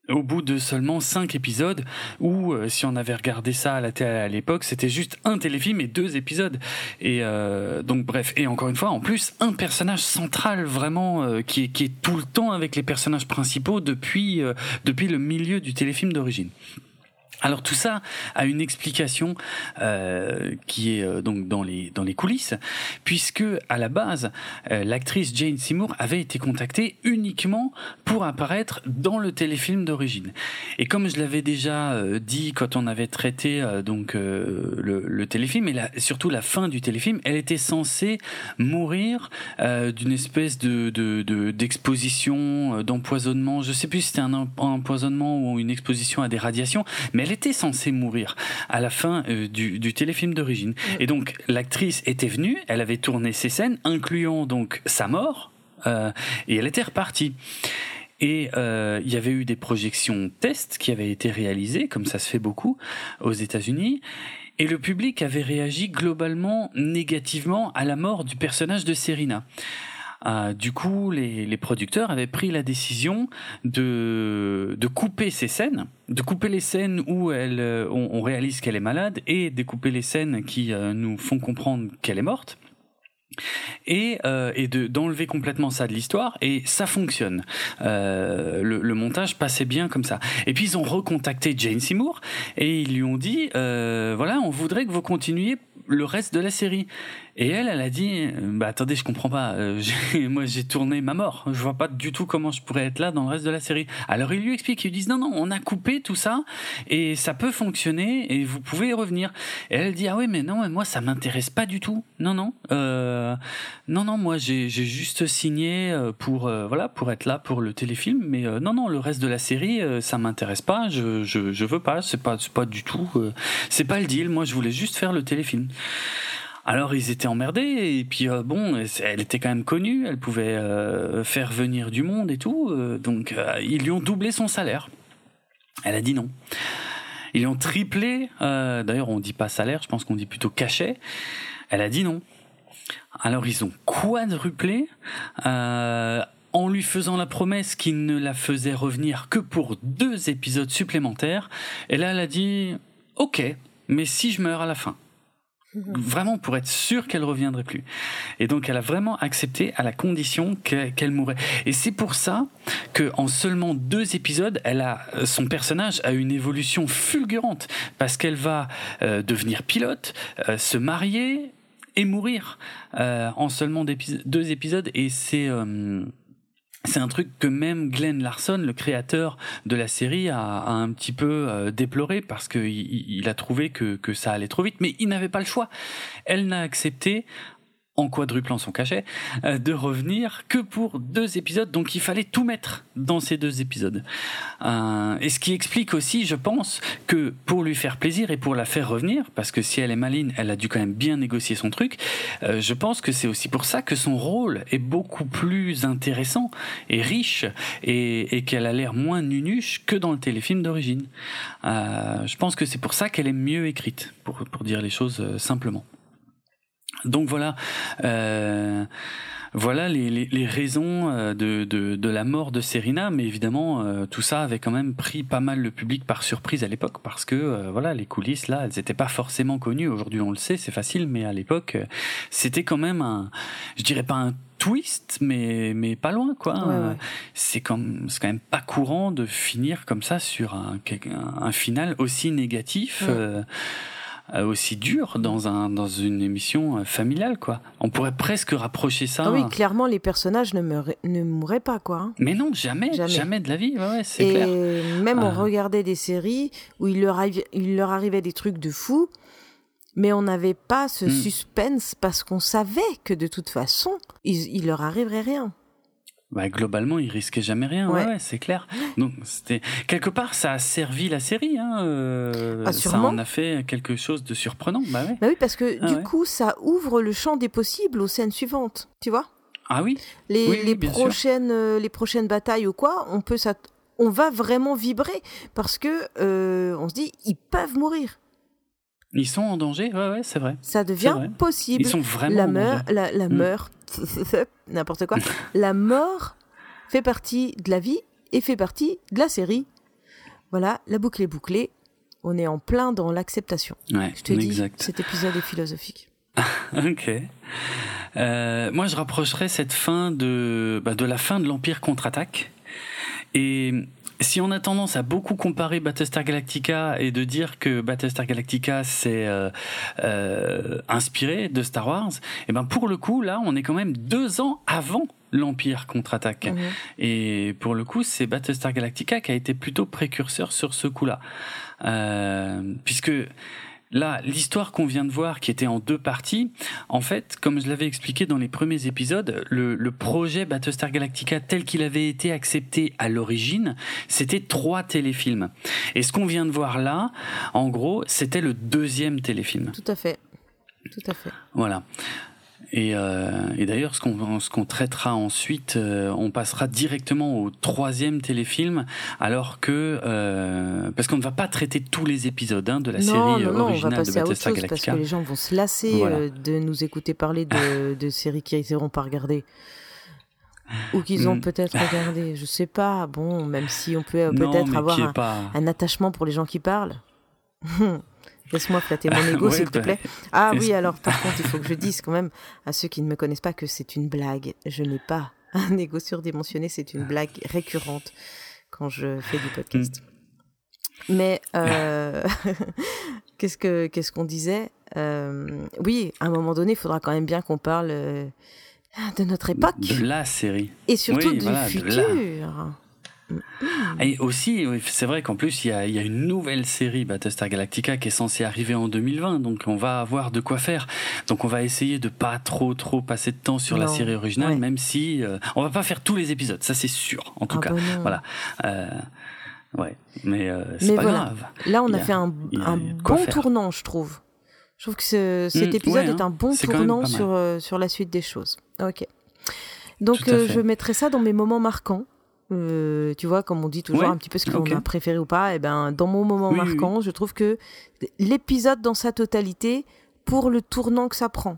au bout de seulement cinq épisodes, où euh, si on avait regardé ça à la télé à l'époque, c'était juste un téléfilm et deux épisodes. Et euh, donc bref, et encore une fois, en plus, un personnage central vraiment euh, qui, est, qui est tout le temps avec les personnages principaux depuis, depuis le milieu du téléfilm d'origine. Alors tout ça a une explication euh, qui est euh, donc dans les dans les coulisses, puisque à la base euh, l'actrice Jane Seymour avait été contactée uniquement pour apparaître dans le téléfilm d'origine. Et comme je l'avais déjà euh, dit quand on avait traité donc le, le, téléfilm et la, surtout la fin du téléfilm, elle était censée mourir d'une espèce de d'exposition, de, d'empoisonnement. Je sais plus si c'était un empoisonnement ou une exposition à des radiations, mais elle elle était censée mourir à la fin euh, du, téléfilm d'origine. Et donc l'actrice était venue, elle avait tourné ses scènes, incluant donc sa mort, euh, et elle était repartie. Et euh, il y avait eu des projections tests qui avaient été réalisées, comme ça se fait beaucoup aux États-Unis. Et le public avait réagi globalement négativement à la mort du personnage de Serena. Euh, du coup, les, producteurs avaient pris la décision de, de couper ces scènes, de couper les scènes où euh, on, réalise qu'elle est malade et de couper les scènes qui euh, nous font comprendre qu'elle est morte. Et, euh, et de d'enlever complètement ça de l'histoire et ça fonctionne. Le, montage passait bien comme ça. Et puis ils ont recontacté Jane Seymour et ils lui ont dit voilà on voudrait que vous continuiez le reste de la série et elle elle a dit bah attendez je comprends pas euh, moi j'ai tourné ma mort. Je vois pas du tout comment je pourrais être là dans le reste de la série. Alors ils lui expliquent ils lui disent non non on a coupé tout ça et ça peut fonctionner et vous pouvez y revenir. Et elle dit ah oui mais non moi ça m'intéresse pas du tout. Non non euh, non non moi j'ai juste signé euh, pour euh, voilà pour être là pour le téléfilm mais euh, non non le reste de la série euh, ça m'intéresse pas je, je je veux pas c'est pas c'est pas du tout c'est pas le deal. Moi je voulais juste faire le téléfilm alors ils étaient emmerdés et puis euh, bon, elle était quand même connue, elle pouvait euh, faire venir du monde et tout, euh, donc ils lui ont doublé son salaire. Elle a dit non. Ils lui ont triplé, d'ailleurs on dit pas salaire, je pense qu'on dit plutôt cachet. Elle a dit non. Alors ils ont quadruplé. en lui faisant la promesse qu'il ne la faisait revenir que pour deux épisodes supplémentaires. Et là, elle a dit, ok, mais si je meurs à la fin vraiment pour être sûr qu'elle reviendrait plus. Et donc elle a vraiment accepté à la condition qu'elle qu mourrait. Et c'est pour ça que en seulement deux épisodes, elle a son personnage a une évolution fulgurante parce qu'elle va euh, devenir pilote, euh, se marier et mourir euh, en seulement deux épisodes. Et c'est c'est un truc que même Glenn Larson, le créateur de la série, a, un petit peu euh, déploré parce qu'il il a trouvé que ça allait trop vite, mais il n'avait pas le choix. Elle n'a accepté en quadruplant son cachet, euh, de revenir que pour deux épisodes. Donc il fallait tout mettre dans ces deux épisodes. Euh, et ce qui explique aussi, je pense, que pour lui faire plaisir et pour la faire revenir, parce que si elle est maline, elle a dû quand même bien négocier son truc, euh, je pense que c'est aussi pour ça que son rôle est beaucoup plus intéressant et riche et, et qu'elle a l'air moins nunuche que dans le téléfilm d'origine. Je pense que c'est pour ça qu'elle est mieux écrite, pour, pour dire les choses simplement. Donc voilà. Euh, voilà les, les, les raisons euh, de, de, de, la mort de Serena, mais évidemment euh, tout ça avait quand même pris pas mal le public par surprise à l'époque parce que euh, voilà les coulisses là, elles n'étaient pas forcément connues. Aujourd'hui on le sait, c'est facile, mais à l'époque c'était quand même un, je dirais pas un twist, mais mais pas loin quoi. Ouais, ouais. C'est comme c'est quand même pas courant de finir comme ça sur un un final aussi négatif. Ouais aussi dur dans un dans une émission familiale quoi. On pourrait presque rapprocher ça. Ah oui, clairement les personnages ne meuraient, ne mourraient pas quoi. Hein. Mais non, jamais, jamais, jamais de la vie. Ouais, ouais c'est clair. même on regardait des séries où il leur arrivait, il leur arrivait des trucs de fou, mais on n'avait pas ce Hmm. suspense parce qu'on savait que de toute façon il, il leur arriverait rien. Bah, globalement, il risquait jamais rien. Ouais, c'est clair. Donc, c'était quelque part, ça a servi la série. Hein, euh, Ah, ça en a fait quelque chose de surprenant. Bah ouais. Bah oui, parce que Ah du ouais. coup ça ouvre le champ des possibles aux scènes suivantes, tu vois. Ah oui. les, Oui, prochaines euh, les prochaines batailles ou quoi, on peut s'att- on va vraiment vibrer parce que euh, on se dit ils peuvent mourir. Ils sont en danger. Ouais, ouais, c'est vrai. Ça devient vrai. possible. Ils sont vraiment la en meur, danger. la, la Mm. meur, n'importe quoi. la mort fait partie de la vie et fait partie de la série. Voilà, la boucle est bouclée. On est en plein dans l'acceptation. Ouais, Je te dis, exact. cet épisode est philosophique. Ok. Euh, moi, je rapprocherais cette fin de, bah, de la fin de l'Empire contre-attaque. Et si on a tendance à beaucoup comparer Battlestar Galactica et de dire que Battlestar Galactica c'est euh, euh, inspiré de Star Wars, et ben pour le coup là, on est quand même deux ans avant l'Empire contre-attaque. Mhm. Et pour le coup, c'est Battlestar Galactica qui a été plutôt précurseur sur ce coup-là. Euh, puisque là, l'histoire qu'on vient de voir, qui était en deux parties, en fait, comme je l'avais expliqué dans les premiers épisodes, le, le projet Battlestar Galactica tel qu'il avait été accepté à l'origine, c'était trois téléfilms. Et ce qu'on vient de voir là, en gros, c'était le deuxième téléfilm. Tout à fait. Tout à fait. Voilà. Et, euh, et d'ailleurs, ce qu'on traitera ensuite, euh, on passera directement au troisième téléfilm, alors que euh, parce qu'on ne va pas traiter tous les épisodes hein, de la non, série non, non, on va originale de passer à autre Battlestar chose parce Galactica. que les gens vont se lasser Voilà. euh, de nous écouter parler de, de séries qu'ils n'iront pas regarder. Ou qu'ils ont Mm. peut-être regardé, je sais pas. Bon, même si on peut Non, peut-être avoir un, pas. un attachement pour les gens qui parlent. Laisse-moi flatter mon ego, Ouais, s'il te bah, plaît. Ah oui, alors par contre, il faut que je dise quand même à ceux qui ne me connaissent pas que c'est une blague. Je n'ai pas un ego surdimensionné, c'est une blague récurrente quand je fais du podcast. Mais euh, qu'est-ce que qu'est-ce qu'on disait? Euh, Oui, à un moment donné, il faudra quand même bien qu'on parle euh, de notre époque de la série. et surtout Oui, du voilà, futur. Et aussi, c'est vrai qu'en plus, il y a, il y a une nouvelle série Battlestar Galactica qui est censée arriver en 2020, donc on va avoir de quoi faire. Donc on va essayer de pas trop trop passer de temps sur la série originale, ouais. même si euh, on va pas faire tous les épisodes, ça c'est sûr, en tout Ah cas. bah. Voilà. Euh, ouais, mais euh, c'est pas voilà. grave. Là, on a fait un, a un bon tournant, je trouve. Je trouve que ce- cet Mm, épisode ouais, est hein. un bon tournant sur, euh, sur la suite des choses. Ok. Donc, euh, je mettrai ça dans mes moments marquants. Euh, tu vois, comme on dit toujours Ouais, un petit peu ce qu'on ok. a préféré ou pas, et ben dans mon moment Oui, oui, marquant, je trouve que l'épisode dans sa totalité, pour le tournant que ça prend,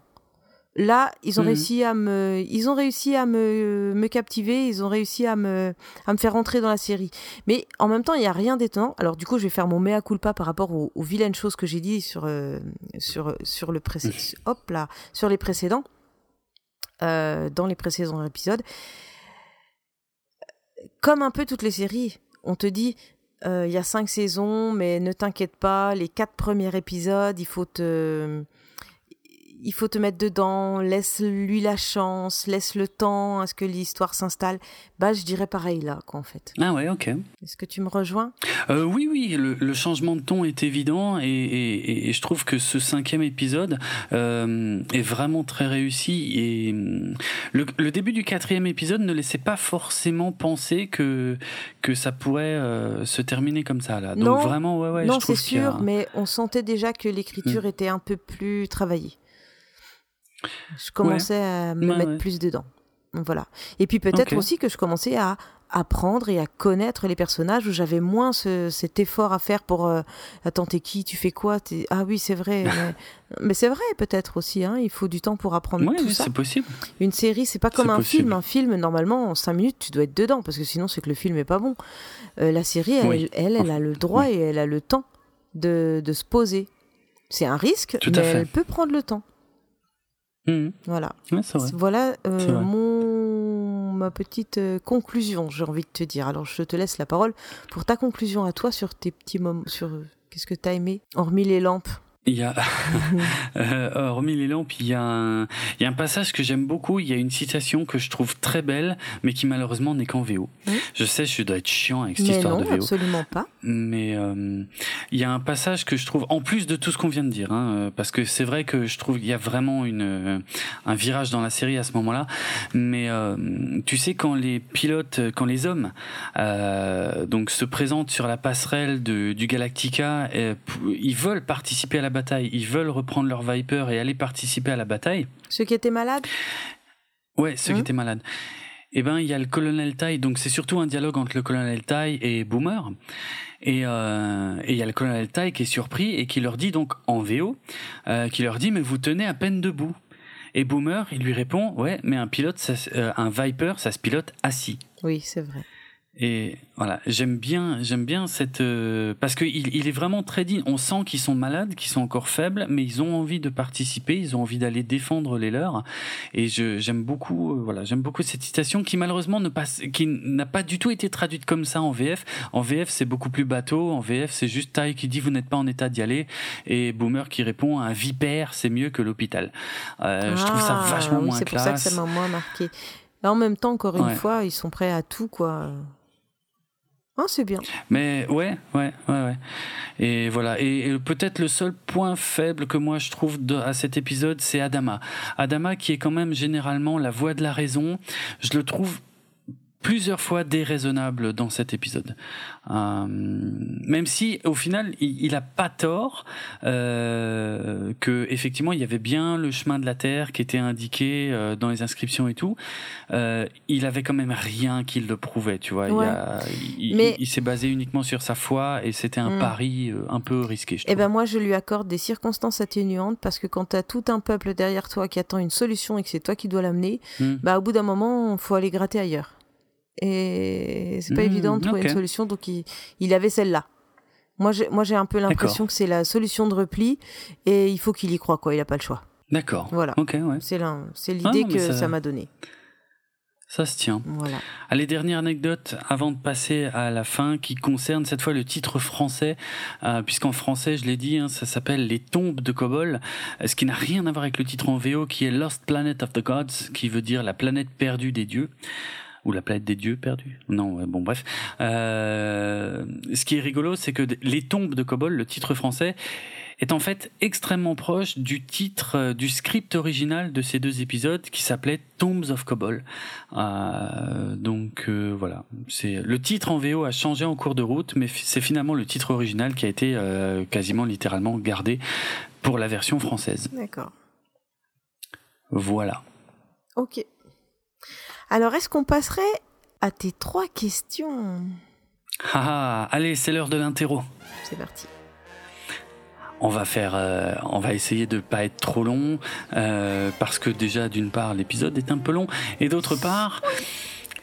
là, ils ont Mhm. réussi à me, ils ont réussi à me, me captiver, ils ont réussi à me, à me faire entrer dans la série. Mais en même temps, il n'y a rien d'étonnant. Alors du coup, je vais faire mon mea culpa par rapport aux, aux vilaines choses que j'ai dit sur, euh, sur, sur le précédent, hop là, sur les précédents, euh, dans les précédents épisodes. Comme un peu toutes les séries, on te dit, euh, il y a cinq saisons, mais ne t'inquiète pas, les quatre premiers épisodes, il faut te, il faut te mettre dedans, laisse lui la chance, laisse le temps à ce que l'histoire s'installe. Bah, je dirais pareil là, quoi, en fait. Ah ouais, ok. Est-ce que tu me rejoins? Euh, oui, oui, le, le changement de ton est évident et, et- et je trouve que ce cinquième épisode euh, est vraiment très réussi. Et hum, le, le début du quatrième épisode ne laissait pas forcément penser que que ça pourrait euh, se terminer comme ça là. Donc Non, vraiment, ouais, ouais. Non, c'est a- sûr, mais on sentait déjà que l'écriture était un peu plus travaillée. Je commençais à me Ouais, mettre ouais. plus dedans. Voilà. Et puis peut-être aussi que je commençais à apprendre et à connaître les personnages où j'avais moins ce- cet effort à faire pour euh, attends t'es qui? Tu fais quoi? T'es- ah oui c'est vrai mais, mais c'est vrai peut-être aussi hein, il faut du temps pour apprendre Ouais, tout oui, ça c'est possible. une série, c'est pas comme C'est un possible. film. Un film, normalement, en 5 minutes, tu dois être dedans, parce que sinon, c'est que le film est pas bon. Euh, la série, elle, Oui. elle, elle a le droit et elle a le temps de, de se poser. C'est un risque, Tout mais elle peut prendre le temps. Mhm. Voilà. Ouais, c'est vrai. Voilà euh, vrai. mon ma petite euh, conclusion, j'ai envie de te dire. Alors, je te laisse la parole pour ta conclusion à toi sur tes petits moments, sur euh, qu'est-ce que t'as aimé, hormis les lampes? Il y a, euh, hormis les lampes, il y, a un, il y a un passage que j'aime beaucoup. Il y a une citation que je trouve très belle, mais qui malheureusement n'est qu'en VO. Oui. Je sais, je dois être chiant avec cette Mais histoire non, de VO. absolument pas. Mais euh, il y a un passage que je trouve, en plus de tout ce qu'on vient de dire, hein, euh, parce que c'est vrai que je trouve qu'il y a vraiment une, euh, un virage dans la série à ce moment-là. Mais euh, tu sais, quand les pilotes, quand les hommes euh, donc se présentent sur la passerelle de, du Galactica, euh, ils veulent participer à la bataille, ils veulent reprendre leur Viper et aller participer à la bataille. Ceux qui étaient malades? Ouais, ceux qui Mhm. étaient malades. Eh ben, il y a le colonel Tai, donc c'est surtout un dialogue entre le colonel Tai et Boomer. Et euh, et il y a le colonel Tai qui est surpris et qui leur dit donc en VO, euh, qui leur dit mais vous tenez à peine debout. Et Boomer, il lui répond ouais, mais un pilote, ça euh, un Viper, ça se pilote assis. Oui, c'est vrai. Et voilà, j'aime bien, j'aime bien cette euh, parce que il, il est vraiment très digne. On sent qu'ils sont malades, qu'ils sont encore faibles, mais ils ont envie de participer, ils ont envie d'aller défendre les leurs. Et je j'aime beaucoup, euh, voilà, j'aime beaucoup cette citation qui malheureusement ne passe, qui n'a pas du tout été traduite comme ça en VF. En VF, c'est beaucoup plus bateau. En VF, c'est juste Tai qui dit vous n'êtes pas en état d'y aller et Boomer qui répond un vipère, c'est mieux que l'hôpital. Euh, je trouve ça Ah, vachement oui, moins C'est pour ça que classe. ça m'a moins marqué. Et en même temps, encore une Ouais. fois, ils sont prêts à tout, quoi. Ah, c'est bien. Mais ouais, ouais, ouais, ouais. Et voilà. Et, peut-être le seul point faible que moi je trouve à cet épisode, c'est Adama. Adama qui est quand même généralement la voix de la raison. Je le trouve plusieurs fois déraisonnable dans cet épisode. Euh, même si au final il, il a pas tort euh, que effectivement il y avait bien le chemin de la terre qui était indiqué euh, dans les inscriptions et tout. Euh, il avait quand même rien qui le prouvait, tu vois. Ouais. Il, a- il- Mais- il s'est basé uniquement sur sa foi et c'était un Hmm. pari un peu risqué. Je Eh trouve. ben moi je lui accorde des circonstances atténuantes parce que quand t'as tout un peuple derrière toi qui attend une solution et que c'est toi qui dois l'amener, Hmm. bah au bout d'un moment faut aller gratter ailleurs. Et c'est pas Hmm, évident de trouver ok. une solution, donc il, il avait celle-là. Moi j'ai moi j'ai un peu l'impression que c'est la solution de repli et il faut qu'il y croit quoi, il a pas le choix. D'accord. Voilà. Ouais. C'est Ah l'idée que ça- m'a donné. Ça se tient. Voilà. Allez, dernière anecdote avant de passer à la fin qui concerne cette fois le titre français, euh, puisqu'en français, je l'ai dit, hein, ça s'appelle Les tombes de Kobol, euh, ce qui n'a rien à voir avec le titre en VO qui est Lost Planet of the Gods, qui veut dire la planète perdue des dieux. Ou la planète des dieux perdue Non, bon bref. Euh, ce qui est rigolo, c'est que Les tombes de Kobol, le titre français, est en fait extrêmement proche du titre euh, du script original de ces deux épisodes qui s'appelait Tombs of Kobol. Euh, donc euh, voilà, c'est le titre en VO a changé en cours de route, mais c'est finalement le titre original qui a été euh, quasiment littéralement gardé pour la version française. D'accord. Voilà. Ok. Alors est-ce qu'on passerait à tes trois questions? Ah, allez, c'est l'heure de l'interro. C'est parti. On va faire, euh, on va essayer de pas être trop long euh, parce que déjà d'une part l'épisode est un peu long et d'autre part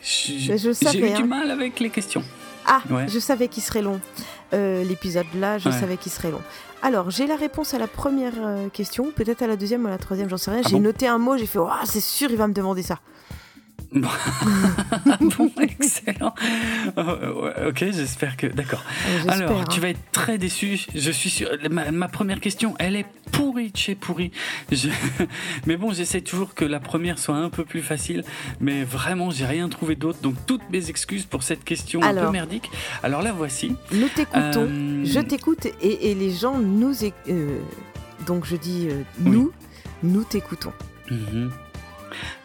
j'ai eu du hein. mal avec les questions. Ah, Ouais. je savais qu'il serait long. Euh, L'épisode là, je Ouais. savais qu'il serait long. Alors, j'ai la réponse à la première question, peut-être à la deuxième ou à la troisième, j'en sais rien. Ah j'ai bon noté un mot, j'ai fait, oh, c'est sûr, il va me demander ça. Bon, excellent. Euh, ok, j'espère que d'accord. Euh, Alors, hein. tu vas être très déçu. Je suis sûr. Ma, ma première question, elle est pourrie de chez pourrie. Je- Mais bon, j'essaie toujours que la première soit un peu plus facile. Mais vraiment, j'ai rien trouvé d'autre. Donc, toutes mes excuses pour cette question un peu Alors. merdique. Alors là, voici. Nous t'écoutons, Euh, je t'écoute et, et les gens nous euh, Donc, je dis euh, nous, nous t'écoutons. Mhm.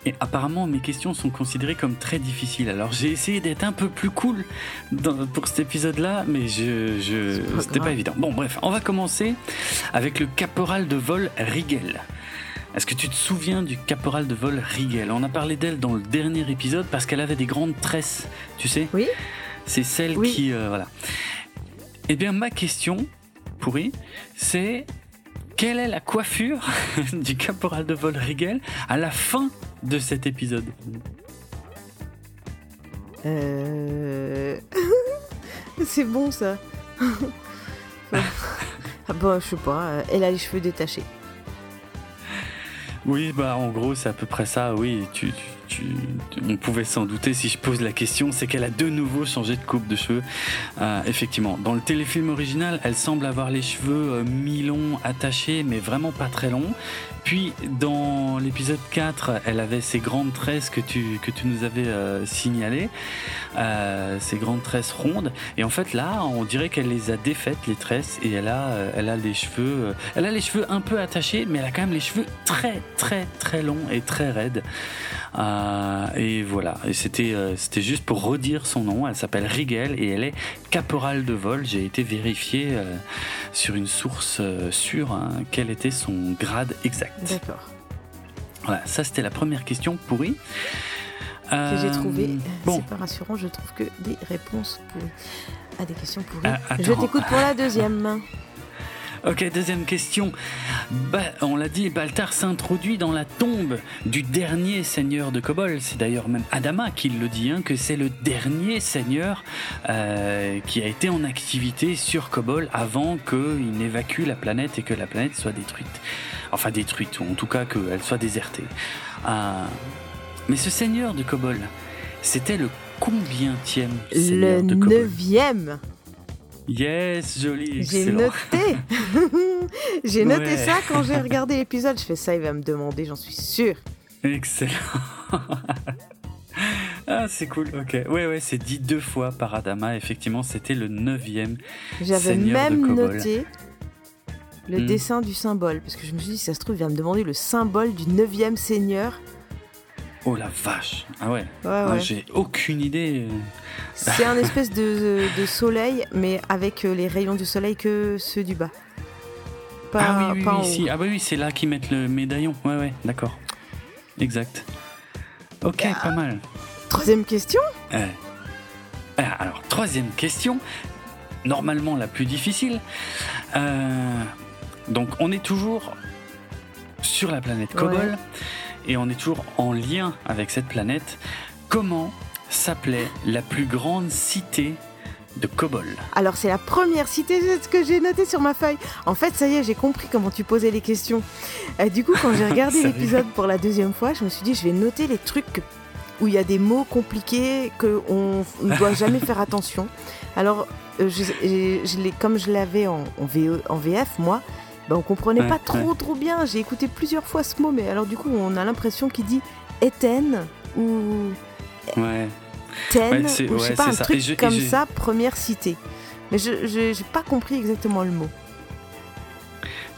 Et apparemment, mes questions sont considérées comme très difficiles. Alors, j'ai essayé d'être un peu plus cool dans- pour cet épisode-là, mais je, je, c'était pas évident. Bon, bref, on va commencer avec le caporal de vol Rigel. Est-ce que tu te souviens du caporal de vol Rigel? On a parlé d'elle dans le dernier épisode parce qu'elle avait des grandes tresses, tu sais? Oui C'est celle Oui. qui... euh, voilà. Eh bien, ma question, pourrie, c'est... Quelle est la coiffure du caporal de vol Rigel à la fin de cet épisode Euh... c'est bon ça. ah bah, je sais pas, euh, elle a les cheveux détachés. Oui, bah en gros c'est à peu près ça, oui. Tu, tu- on pouvait s'en douter si je pose la question, c'est qu'elle a de nouveau changé de coupe de cheveux. Euh, effectivement, dans le téléfilm original, elle semble avoir les cheveux euh, mi-longs, attachés, mais vraiment pas très longs. Puis dans l'épisode 4, elle avait ces grandes tresses que tu, que tu nous avais euh, signalées, ces grandes tresses rondes. Et en fait là, on dirait qu'elle les a défaites, les tresses, et elle a, elle a les cheveux, elle a les cheveux un peu attachés, mais elle a quand même les cheveux très très très longs et très raides. Et voilà, et c'était euh, c'était juste pour redire son nom. Elle s'appelle Rigel et elle est caporale de vol. J'ai été vérifié euh, sur une source euh, sûre hein, quel était son grade exact. D'accord. Voilà, ça c'était la première question pourrie. Que j'ai Euh, trouvé. Bon, C'est pas rassurant, je trouve que des réponses à des questions pourries. Ah, je t'écoute pour la deuxième. Ok, deuxième question. Bah, on l'a dit, Baltar s'introduit dans la tombe du dernier seigneur de Kobol. C'est d'ailleurs même Adama qui le dit, hein, que c'est le dernier seigneur euh, qui a été en activité sur Kobol avant qu'il n'évacue la planète et que la planète soit détruite. Enfin détruite, ou en tout cas qu'elle soit désertée. Euh, mais ce seigneur de Kobol, c'était le combientième Le seigneur de Kobol neuvième. Yes, joli, J'ai noté. j'ai noté Ouais. ça quand j'ai regardé l'épisode. Je fais ça, il va me demander, j'en suis sûre. Excellent. ah, c'est cool, ok. Ouais, ouais, c'est dit deux fois par Adama. Effectivement, c'était le neuvième. J'avais même noté le Hmm. dessin du symbole. Parce que je me suis dit, si ça se trouve, il va me demander le symbole du neuvième seigneur. Oh la vache Ah ouais, Ouais, Ah, ouais. J'ai aucune idée. C'est un espèce de, de soleil, mais avec euh, les rayons du soleil que ceux du bas. Pas, ah oui, oui, pas en oui, haut. si. Ah bah oui, c'est là qu'ils mettent le médaillon. Ouais, ouais, d'accord. Exact. Ok, Ah. pas mal. Troisième question Euh, ah, alors, troisième question, normalement la plus difficile. Euh, donc, on est toujours sur la planète Kobol Ouais. Et on est toujours en lien avec cette planète. Comment s'appelait la plus grande cité de Kobol? Alors c'est la première cité, que j'ai noté sur ma feuille. En fait, ça y est, j'ai compris comment tu posais les questions. Euh, du coup, quand j'ai regardé l'épisode pour la deuxième fois, je me suis dit, je vais noter les trucs où il y a des mots compliqués qu'on ne doit jamais faire attention. Alors, euh, je, je- je l'ai- comme je l'avais en, en VE en VF, moi, ben, on comprenait Ouais, pas trop trop bien. J'ai écouté plusieurs fois ce mot, mais alors du coup, on a l'impression qu'il dit Eten ou Ouais. Ten, ou je sais pas, un ça. truc je- comme ça, première cité. Mais je je- j'ai pas compris exactement le mot.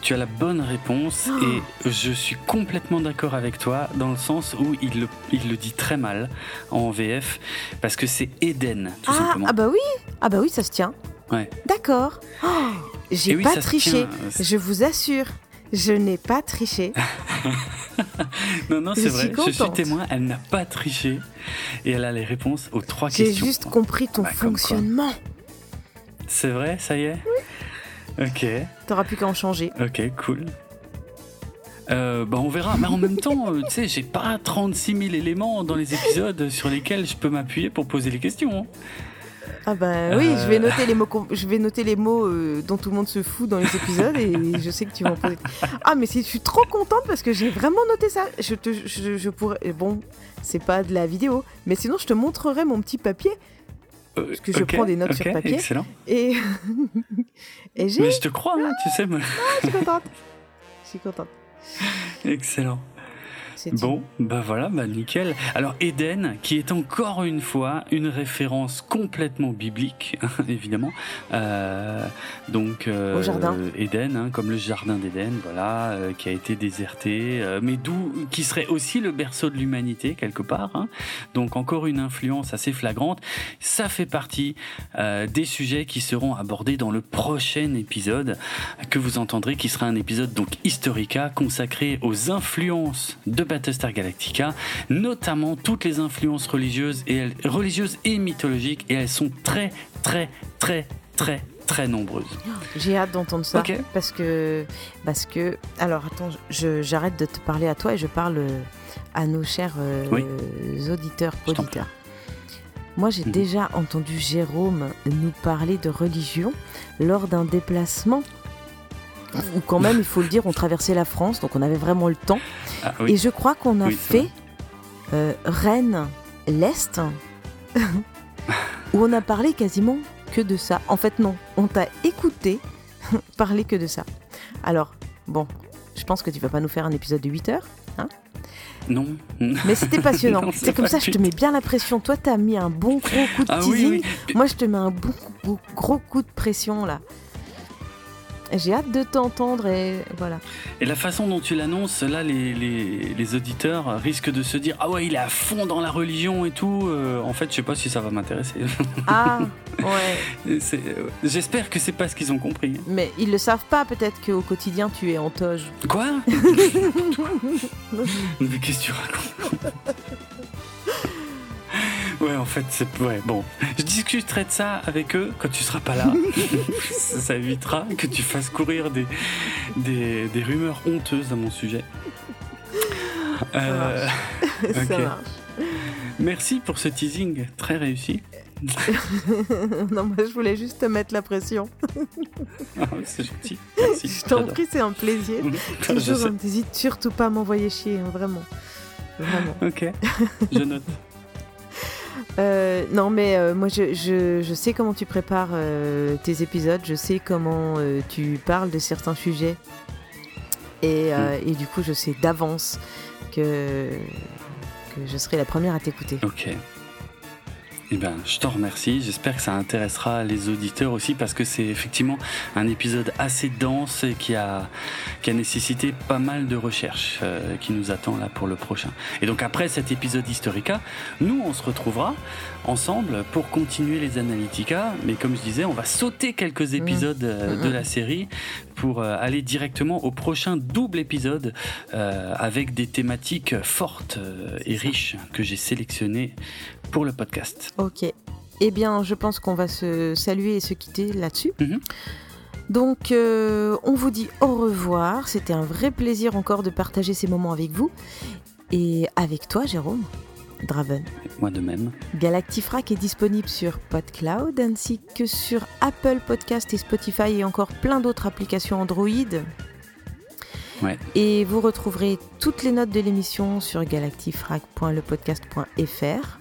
Tu as la bonne réponse Oh. et je suis complètement d'accord avec toi dans le sens où il le, il le dit très mal en VF parce que c'est Eden tout Ah, simplement. ah bah oui, ah bah oui, ça se tient. Ouais. D'accord. Oh, J'ai oui, pas triché. tient. Je vous assure, je n'ai pas triché. Non, non, c'est vrai, je suis témoin, elle n'a pas triché et elle a les réponses aux trois J'ai questions. juste compris ton Bah, fonctionnement. C'est vrai, ça y est Ok, T'auras plus qu'à en changer. ok, cool. Euh, bah on verra, mais en même temps, euh, tu sais, j'ai pas 36 000 éléments dans les épisodes sur lesquels je peux m'appuyer pour poser les questions. hein. Ah bah oui, Euh. je vais noter les mots, je vais noter les mots euh, dont tout le monde se fout dans les épisodes et je sais que tu vas en poser. Ah mais je suis trop contente parce que j'ai vraiment noté ça. Je te, je, je pourrais, bon, c'est pas de la vidéo, mais sinon je te montrerai mon petit papier Euh, Parce que je prends des notes sur papier. Excellent. et et j'ai, Mais je te crois, hein, tu sais. moi. je suis contente. Je suis contente. Excellent. Bon, bah voilà, bah nickel. Alors Éden, qui est encore une fois une référence complètement biblique, évidemment. Euh, donc euh, Au jardin. Éden, hein, comme le jardin d'Éden, voilà, euh, qui a été déserté, euh, mais d'où, qui serait aussi le berceau de l'humanité quelque part. hein. Donc encore une influence assez flagrante. Ça fait partie des sujets qui seront abordés dans le prochain épisode que vous entendrez, qui sera un épisode donc historica consacré aux influences de Battlestar Galactica, notamment toutes les influences religieuses et elles- religieuses et mythologiques, et elles sont très très très très très nombreuses. J'ai hâte d'entendre ça Ok. parce que parce que alors attends, j'arrête de te parler à toi et je parle euh, à nos chers euh, Oui. auditeurs auditeurs. Moi, j'ai Mhm. déjà entendu Jérôme nous parler de religion lors d'un déplacement où quand même, il faut le dire, on traversait la France, donc on avait vraiment le temps. Ah, oui. Et je crois qu'on a Oui, fait euh, Rennes, l'Est, où on a parlé quasiment que de ça. En fait, non, on t'a écouté parler que de ça. Alors, bon, je pense que tu vas pas nous faire un épisode de 8 heures, Non. mais c'était passionnant. C'est comme ça, je te mets bien la pression. Toi, t'as mis un bon gros coup de Ah teasing. oui. Moi, je te mets un bon, gros coup de pression là. J'ai hâte de t'entendre et voilà. Et la façon dont tu l'annonces, là, les, les, les auditeurs risquent de se dire Ah ouais, il est à fond dans la religion et tout. Euh, en fait, je sais pas si ça va m'intéresser. Ah, ouais. Euh, J'espère que c'est pas ce qu'ils ont compris. Mais ils le savent pas, peut-être qu'au quotidien, tu es en toge. Quoi Mais qu'est-ce que tu racontes? Ouais, en fait, c'est. Ouais, bon. Je discuterai de ça avec eux quand tu seras pas là. ça, évitera que tu fasses courir des, des, des rumeurs honteuses à mon sujet. Euh, Ça Ok. marche. merci pour ce teasing très réussi. non, moi, je voulais juste te mettre la pression. Ah, c'est gentil. Merci. Je t'en prie, c'est un plaisir. Je Toujours, n'hésite surtout pas à m'envoyer chier, hein, vraiment. Vraiment. Ok, je note. Euh, non, mais euh, moi, je, je, je sais comment tu prépares euh, tes épisodes, je sais comment euh, tu parles de certains sujets. Et, euh, et du coup, je sais d'avance que, que je serai la première à t'écouter. Ok. Eh ben, je t'en remercie. J'espère que ça intéressera les auditeurs aussi parce que c'est effectivement un épisode assez dense et qui a, qui a nécessité pas mal de recherches euh, qui nous attend là pour le prochain. Et donc après cet épisode Historica, nous on se retrouvera ensemble pour continuer les Analytica. Mais comme je disais, on va sauter quelques épisodes euh, de la série pour euh, aller directement au prochain double épisode avec des thématiques fortes et riches que j'ai sélectionnées pour le podcast. Ok. Eh bien, je pense qu'on va se saluer et se quitter là-dessus. Mhm. Donc, euh, on vous dit au revoir. C'était un vrai plaisir encore de partager ces moments avec vous. Et avec toi, Jérôme, Draven. Moi de même. Galactifrac est disponible sur PodCloud ainsi que sur Apple Podcast et Spotify et encore plein d'autres applications Android. Ouais. Et vous retrouverez toutes les notes de l'émission sur galactifrac.lepodcast.fr.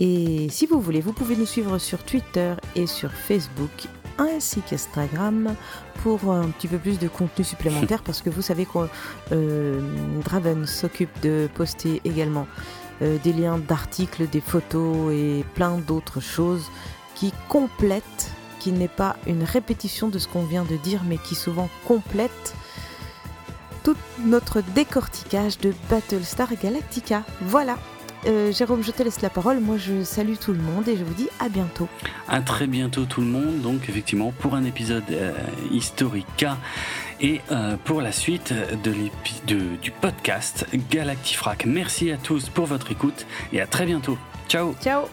Et si vous voulez, vous pouvez nous suivre sur Twitter et sur Facebook ainsi qu'Instagram pour un petit peu plus de contenu supplémentaire parce que vous savez que euh, Draven s'occupe de poster également euh, des liens d'articles, des photos et plein d'autres choses qui complètent, qui n'est pas une répétition de ce qu'on vient de dire mais qui souvent complète tout notre décortiquage de Battlestar Galactica. Voilà. Euh, Jérôme, je te laisse la parole. Moi, je salue tout le monde et je vous dis à bientôt. À très bientôt tout le monde. Donc, effectivement, pour un épisode euh, et euh, pour la suite de du podcast Galactifrac. Merci à tous pour votre écoute et à très bientôt. Ciao. Ciao.